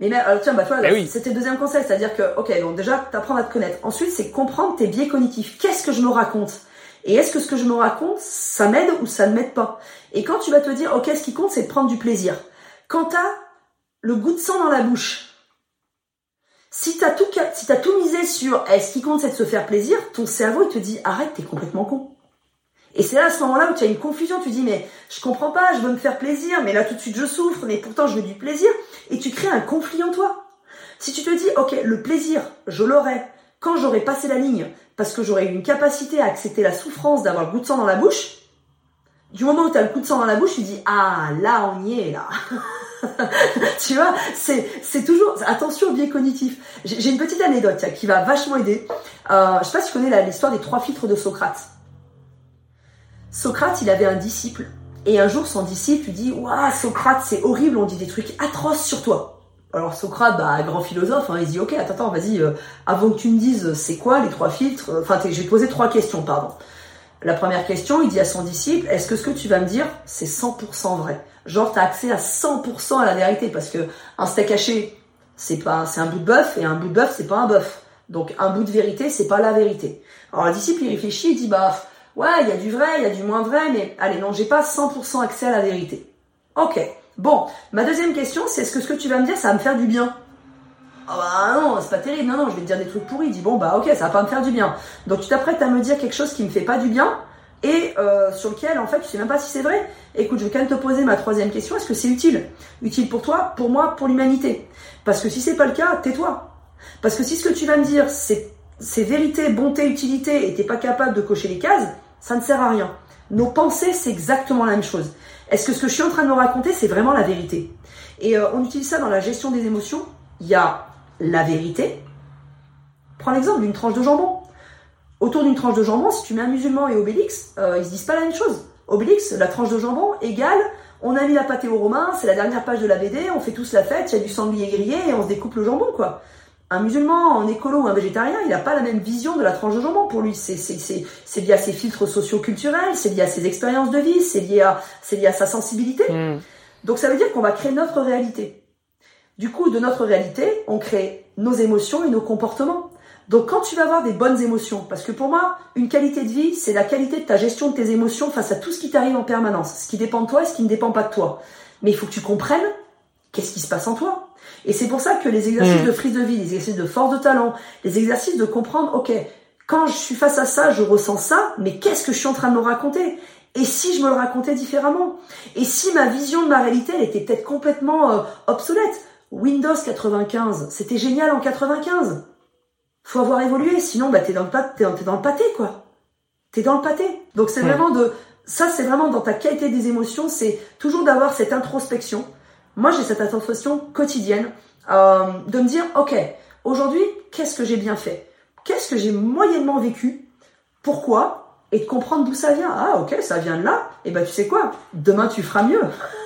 Mais là, alors, tiens, bah, toi, ben c'était le deuxième conseil, c'est-à-dire que, ok, donc déjà, t'apprends à te connaître. Ensuite, c'est comprendre tes biais cognitifs. Qu'est-ce que je me raconte? Et est-ce que ce que je me raconte, ça m'aide ou ça ne m'aide pas? Et quand tu vas te dire, ok, ce qui compte, c'est de prendre du plaisir. Quand t'as le goût de sang dans la bouche. Si t'as tout, as tout misé sur est-ce qui compte c'est de se faire plaisir, ton cerveau te dit arrête, t'es complètement con. Et c'est là à ce moment-là où tu as une confusion, tu dis mais je comprends pas, je veux me faire plaisir, mais là tout de suite je souffre, mais pourtant je veux du plaisir, et tu crées un conflit en toi. Si tu te dis ok le plaisir, je l'aurai quand j'aurai passé la ligne, parce que j'aurai une capacité à accepter la souffrance d'avoir le goût de sang dans la bouche, du moment où tu as le coup de sang dans la bouche, tu dis ah là on y est là. tu vois, c'est toujours attention au biais cognitif. J'ai une petite anecdote qui va vachement aider. Euh, je sais pas si tu connais l'histoire des trois filtres de Socrate. Socrate, il avait un disciple et un jour son disciple lui dit waouh Socrate c'est horrible, on dit des trucs atroces sur toi. Alors Socrate, bah, grand philosophe, hein, il dit ok attends attends vas-y euh, avant que tu me dises c'est quoi les trois filtres. Euh, enfin je vais trois questions pardon. La première question, il dit à son disciple, est-ce que ce que tu vas me dire, c'est 100% vrai? Genre, tu as accès à 100% à la vérité, parce que un steak haché, c'est pas, c'est un bout de bœuf, et un bout de bœuf, c'est pas un bœuf. Donc, un bout de vérité, c'est pas la vérité. Alors, le disciple, il réfléchit, il dit, bah, ouais, il y a du vrai, il y a du moins vrai, mais allez, non, j'ai pas 100% accès à la vérité. Ok. Bon, ma deuxième question, c'est est-ce que ce que tu vas me dire, ça va me faire du bien? Ah bah non, c'est pas terrible, non, non, je vais te dire des trucs pourris. Il dit bon bah ok, ça va pas me faire du bien. Donc tu t'apprêtes à me dire quelque chose qui me fait pas du bien et euh, sur lequel en fait tu sais même pas si c'est vrai. Écoute, je vais quand même te poser ma troisième question, est-ce que c'est utile? Utile pour toi, pour moi, pour l'humanité? Parce que si c'est pas le cas, tais-toi. Parce que si ce que tu vas me dire c'est vérité, bonté, utilité et t'es pas capable de cocher les cases, ça ne sert à rien. Nos pensées, c'est exactement la même chose. Est-ce que ce que je suis en train de me raconter, c'est vraiment la vérité? Et euh, on utilise ça dans la gestion des émotions. Il y a la vérité. Prends l'exemple d'une tranche de jambon. Autour d'une tranche de jambon, si tu mets un musulman et Obélix, euh, ils se disent pas la même chose. Obélix, la tranche de jambon égale, on a mis la pâté aux Romains, c'est la dernière page de la BD, on fait tous la fête, il y a du sanglier grillé et on se découpe le jambon, quoi. Un musulman, un écolo ou un végétarien, il n'a pas la même vision de la tranche de jambon pour lui. C'est, c'est, lié à ses filtres socio-culturels, c'est lié à ses expériences de vie, c'est lié à, c'est lié à sa sensibilité. Hmm. Donc ça veut dire qu'on va créer notre réalité. Du coup, de notre réalité, on crée nos émotions et nos comportements. Donc quand tu vas avoir des bonnes émotions, parce que pour moi, une qualité de vie, c'est la qualité de ta gestion de tes émotions face à tout ce qui t'arrive en permanence, ce qui dépend de toi et ce qui ne dépend pas de toi. Mais il faut que tu comprennes qu'est-ce qui se passe en toi. Et c'est pour ça que les exercices mmh. de frise de vie, les exercices de force de talent, les exercices de comprendre, ok, quand je suis face à ça, je ressens ça, mais qu'est-ce que je suis en train de me raconter? Et si je me le racontais différemment? Et si ma vision de ma réalité, elle était peut-être complètement euh, obsolète? Windows 95, c'était génial en 95. Faut avoir évolué, sinon bah t'es dans le pâté, t'es dans le pâté quoi. T'es dans le pâté. Donc c'est vraiment de, ça c'est vraiment dans ta qualité des émotions, c'est toujours d'avoir cette introspection. Moi j'ai cette introspection quotidienne euh, de me dire ok aujourd'hui qu'est-ce que j'ai bien fait, qu'est-ce que j'ai moyennement vécu, pourquoi? Et de comprendre d'où ça vient. Ah ok ça vient de là. Et ben tu sais quoi, demain tu feras mieux.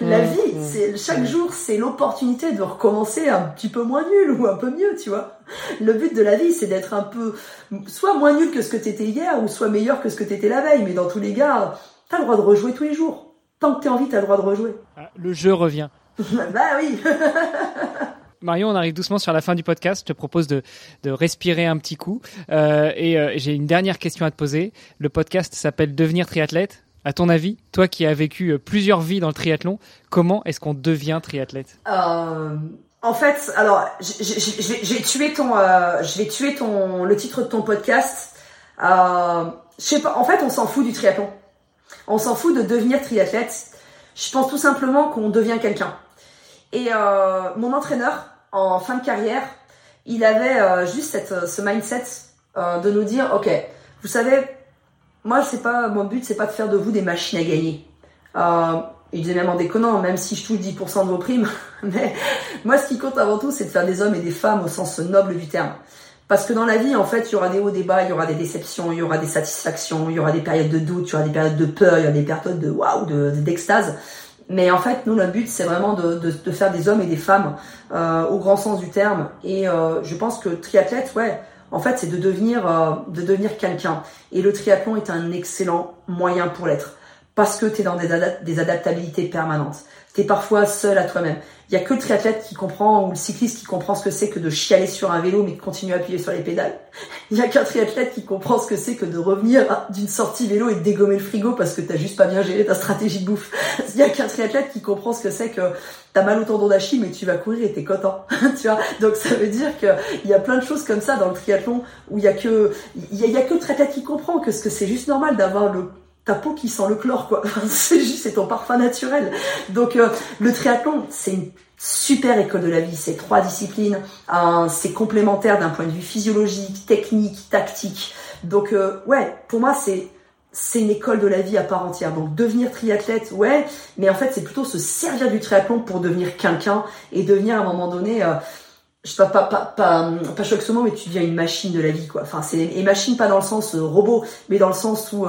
la mm, vie, mm, c'est chaque mm. jour, c'est l'opportunité de recommencer un petit peu moins nul ou un peu mieux, tu vois. Le but de la vie, c'est d'être un peu, soit moins nul que ce que t'étais hier, ou soit meilleur que ce que t'étais la veille. Mais dans tous les cas, t'as le droit de rejouer tous les jours. Tant que t'es envie, t'as le droit de rejouer. Ah, le jeu revient. bah oui. Marion, on arrive doucement sur la fin du podcast. Je te propose de, respirer un petit coup. Euh, et euh, j'ai une dernière question à te poser. Le podcast s'appelle Devenir triathlète? À ton avis, toi qui as vécu euh, plusieurs vies dans le triathlon, comment est-ce qu'on devient triathlète? Euh, En fait, alors, je vais tuer ton, euh, je vais tuer ton, le titre de ton podcast. Je sais pas. En fait, on s'en fout du triathlon. On s'en fout de devenir triathlète. Je pense tout simplement qu'on devient quelqu'un. Et mon entraîneur en fin de carrière, il avait juste cette, ce mindset de nous dire, ok, vous savez, moi, c'est pas mon but, c'est pas de faire de vous des machines à gagner. Euh, il disait même en déconnant, même si je touche 10% de vos primes, mais moi, ce qui compte avant tout, c'est de faire des hommes et des femmes au sens noble du terme. Parce que dans la vie, en fait, il y aura des hauts, des bas, il y aura des déceptions, il y aura des satisfactions, il y aura des périodes de doute, il y aura des périodes de peur, il y aura des périodes de waouh, d'extase. Mais en fait, nous, notre but, c'est vraiment de, faire des hommes et des femmes euh, au grand sens du terme. Et euh, je pense que triathlète, ouais, en fait, c'est de devenir, euh, de devenir quelqu'un. Et le triathlon est un excellent moyen pour l'être. parce que tu es dans des, des adaptabilités permanentes. Tu es parfois seul à toi-même. Il y a que le triathlète qui comprend ou le cycliste qui comprend ce que c'est que de chialer sur un vélo mais de continuer à appuyer sur les pédales. Il y a qu'un triathlète qui comprend ce que c'est que de revenir d'une sortie vélo et de dégommer le frigo parce que t'as juste pas bien géré ta stratégie de bouffe. Il y a qu'un triathlète qui comprend ce que c'est que t'as mal au tendon d'Achille mais tu vas courir et t'es content. tu vois? Donc ça veut dire que il y a plein de choses comme ça dans le triathlon où il y a que il y a, que le triathlète qui comprend que ce que c'est juste normal d'avoir le ta peau qui sent le chlore, quoi. c'est juste, c'est ton parfum naturel. Donc, euh, le triathlon, c'est une super école de la vie. C'est trois disciplines. c'est complémentaire d'un point de vue physiologique, technique, tactique. Donc, euh, ouais, pour moi, c'est c'est une école de la vie à part entière. Donc devenir triathlète, ouais, mais en fait c'est plutôt se servir du triathlon pour devenir quelqu'un et devenir à un moment donné, euh, je sais pas, pas, pas, pas, pas choc mais tu deviens une machine de la vie, quoi. Enfin, c'est, et machine pas dans le sens robot, mais dans le sens où,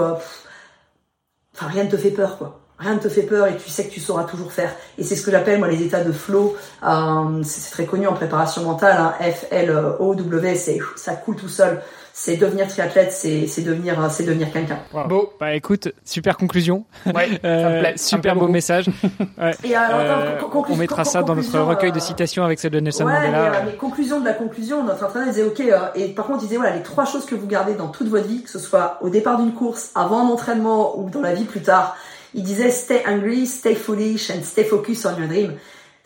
Enfin, rien ne te fait peur, quoi. Rien ne te fait peur et tu sais que tu sauras toujours faire. Et c'est ce que j'appelle moi les états de flow. Euh, c'est très connu en préparation mentale. Hein. F L O W, ça coule tout seul. C'est devenir triathlète, c'est devenir c'est devenir quelqu'un. Bon, bah écoute, super conclusion. Ouais, euh, super beau message. Ouais. Et alors, euh, on mettra ça dans notre recueil de citations avec celle de Nelson ouais, Mandela. Mais, mais conclusion de la conclusion, notre entraîneur disait ok. Euh, et par contre, il disait voilà les trois choses que vous gardez dans toute votre vie, que ce soit au départ d'une course, avant un entraînement ou dans la vie plus tard il disait stay hungry, stay foolish and stay focused on your dream.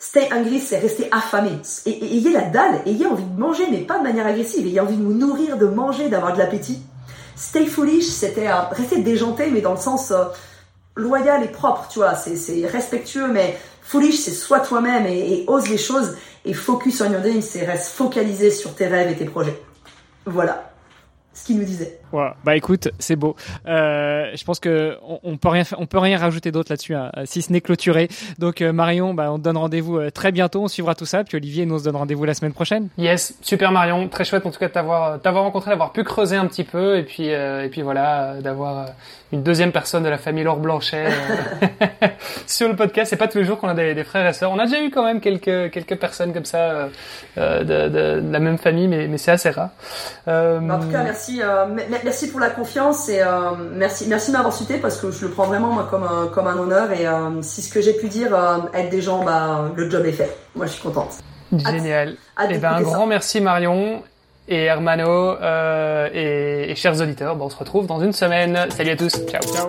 Stay hungry, c'est rester affamé. Et, ayez la dalle, ayez envie de manger, mais pas de manière agressive. Ayez envie de vous nourrir, de manger, d'avoir de l'appétit. Stay foolish, c'était rester déjanté, mais dans le sens euh, loyal et propre, tu vois. C'est respectueux, mais foolish, c'est soit toi-même et, et, ose les choses. Et focus on your dream, c'est reste focalisé sur tes rêves et tes projets. Voilà ce qu'il nous disait. Bah écoute, c'est beau. Euh, je pense que on, peut rien, on peut rien rajouter d'autre là-dessus, hein, si ce n'est clôturé. Donc euh, Marion, bah, on te donne rendez-vous euh, très bientôt. On suivra tout ça. Puis Olivier, nous on se donne rendez-vous la semaine prochaine. Yes, super Marion, très chouette en tout cas de t'avoir, t'avoir rencontré, d'avoir pu creuser un petit peu, et puis et puis voilà, d'avoir une deuxième personne de la famille Laure Blanchet sur le podcast. C'est pas tous les jours qu'on a des, frères et sœurs. On a déjà eu quand même quelques quelques personnes comme ça de, de, de, la même famille, mais mais c'est assez rare. en tout cas, merci merci pour la confiance et euh, merci, merci de m'avoir cité parce que je le prends vraiment comme un, comme un honneur et euh, si ce que j'ai pu dire euh, aide des gens, bah, le job est fait. Moi, je suis contente. Génial. et eh ben, un grand merci Marion et Hermano et, chers auditeurs. on se retrouve dans une semaine. Salut à tous. Ciao. Ciao.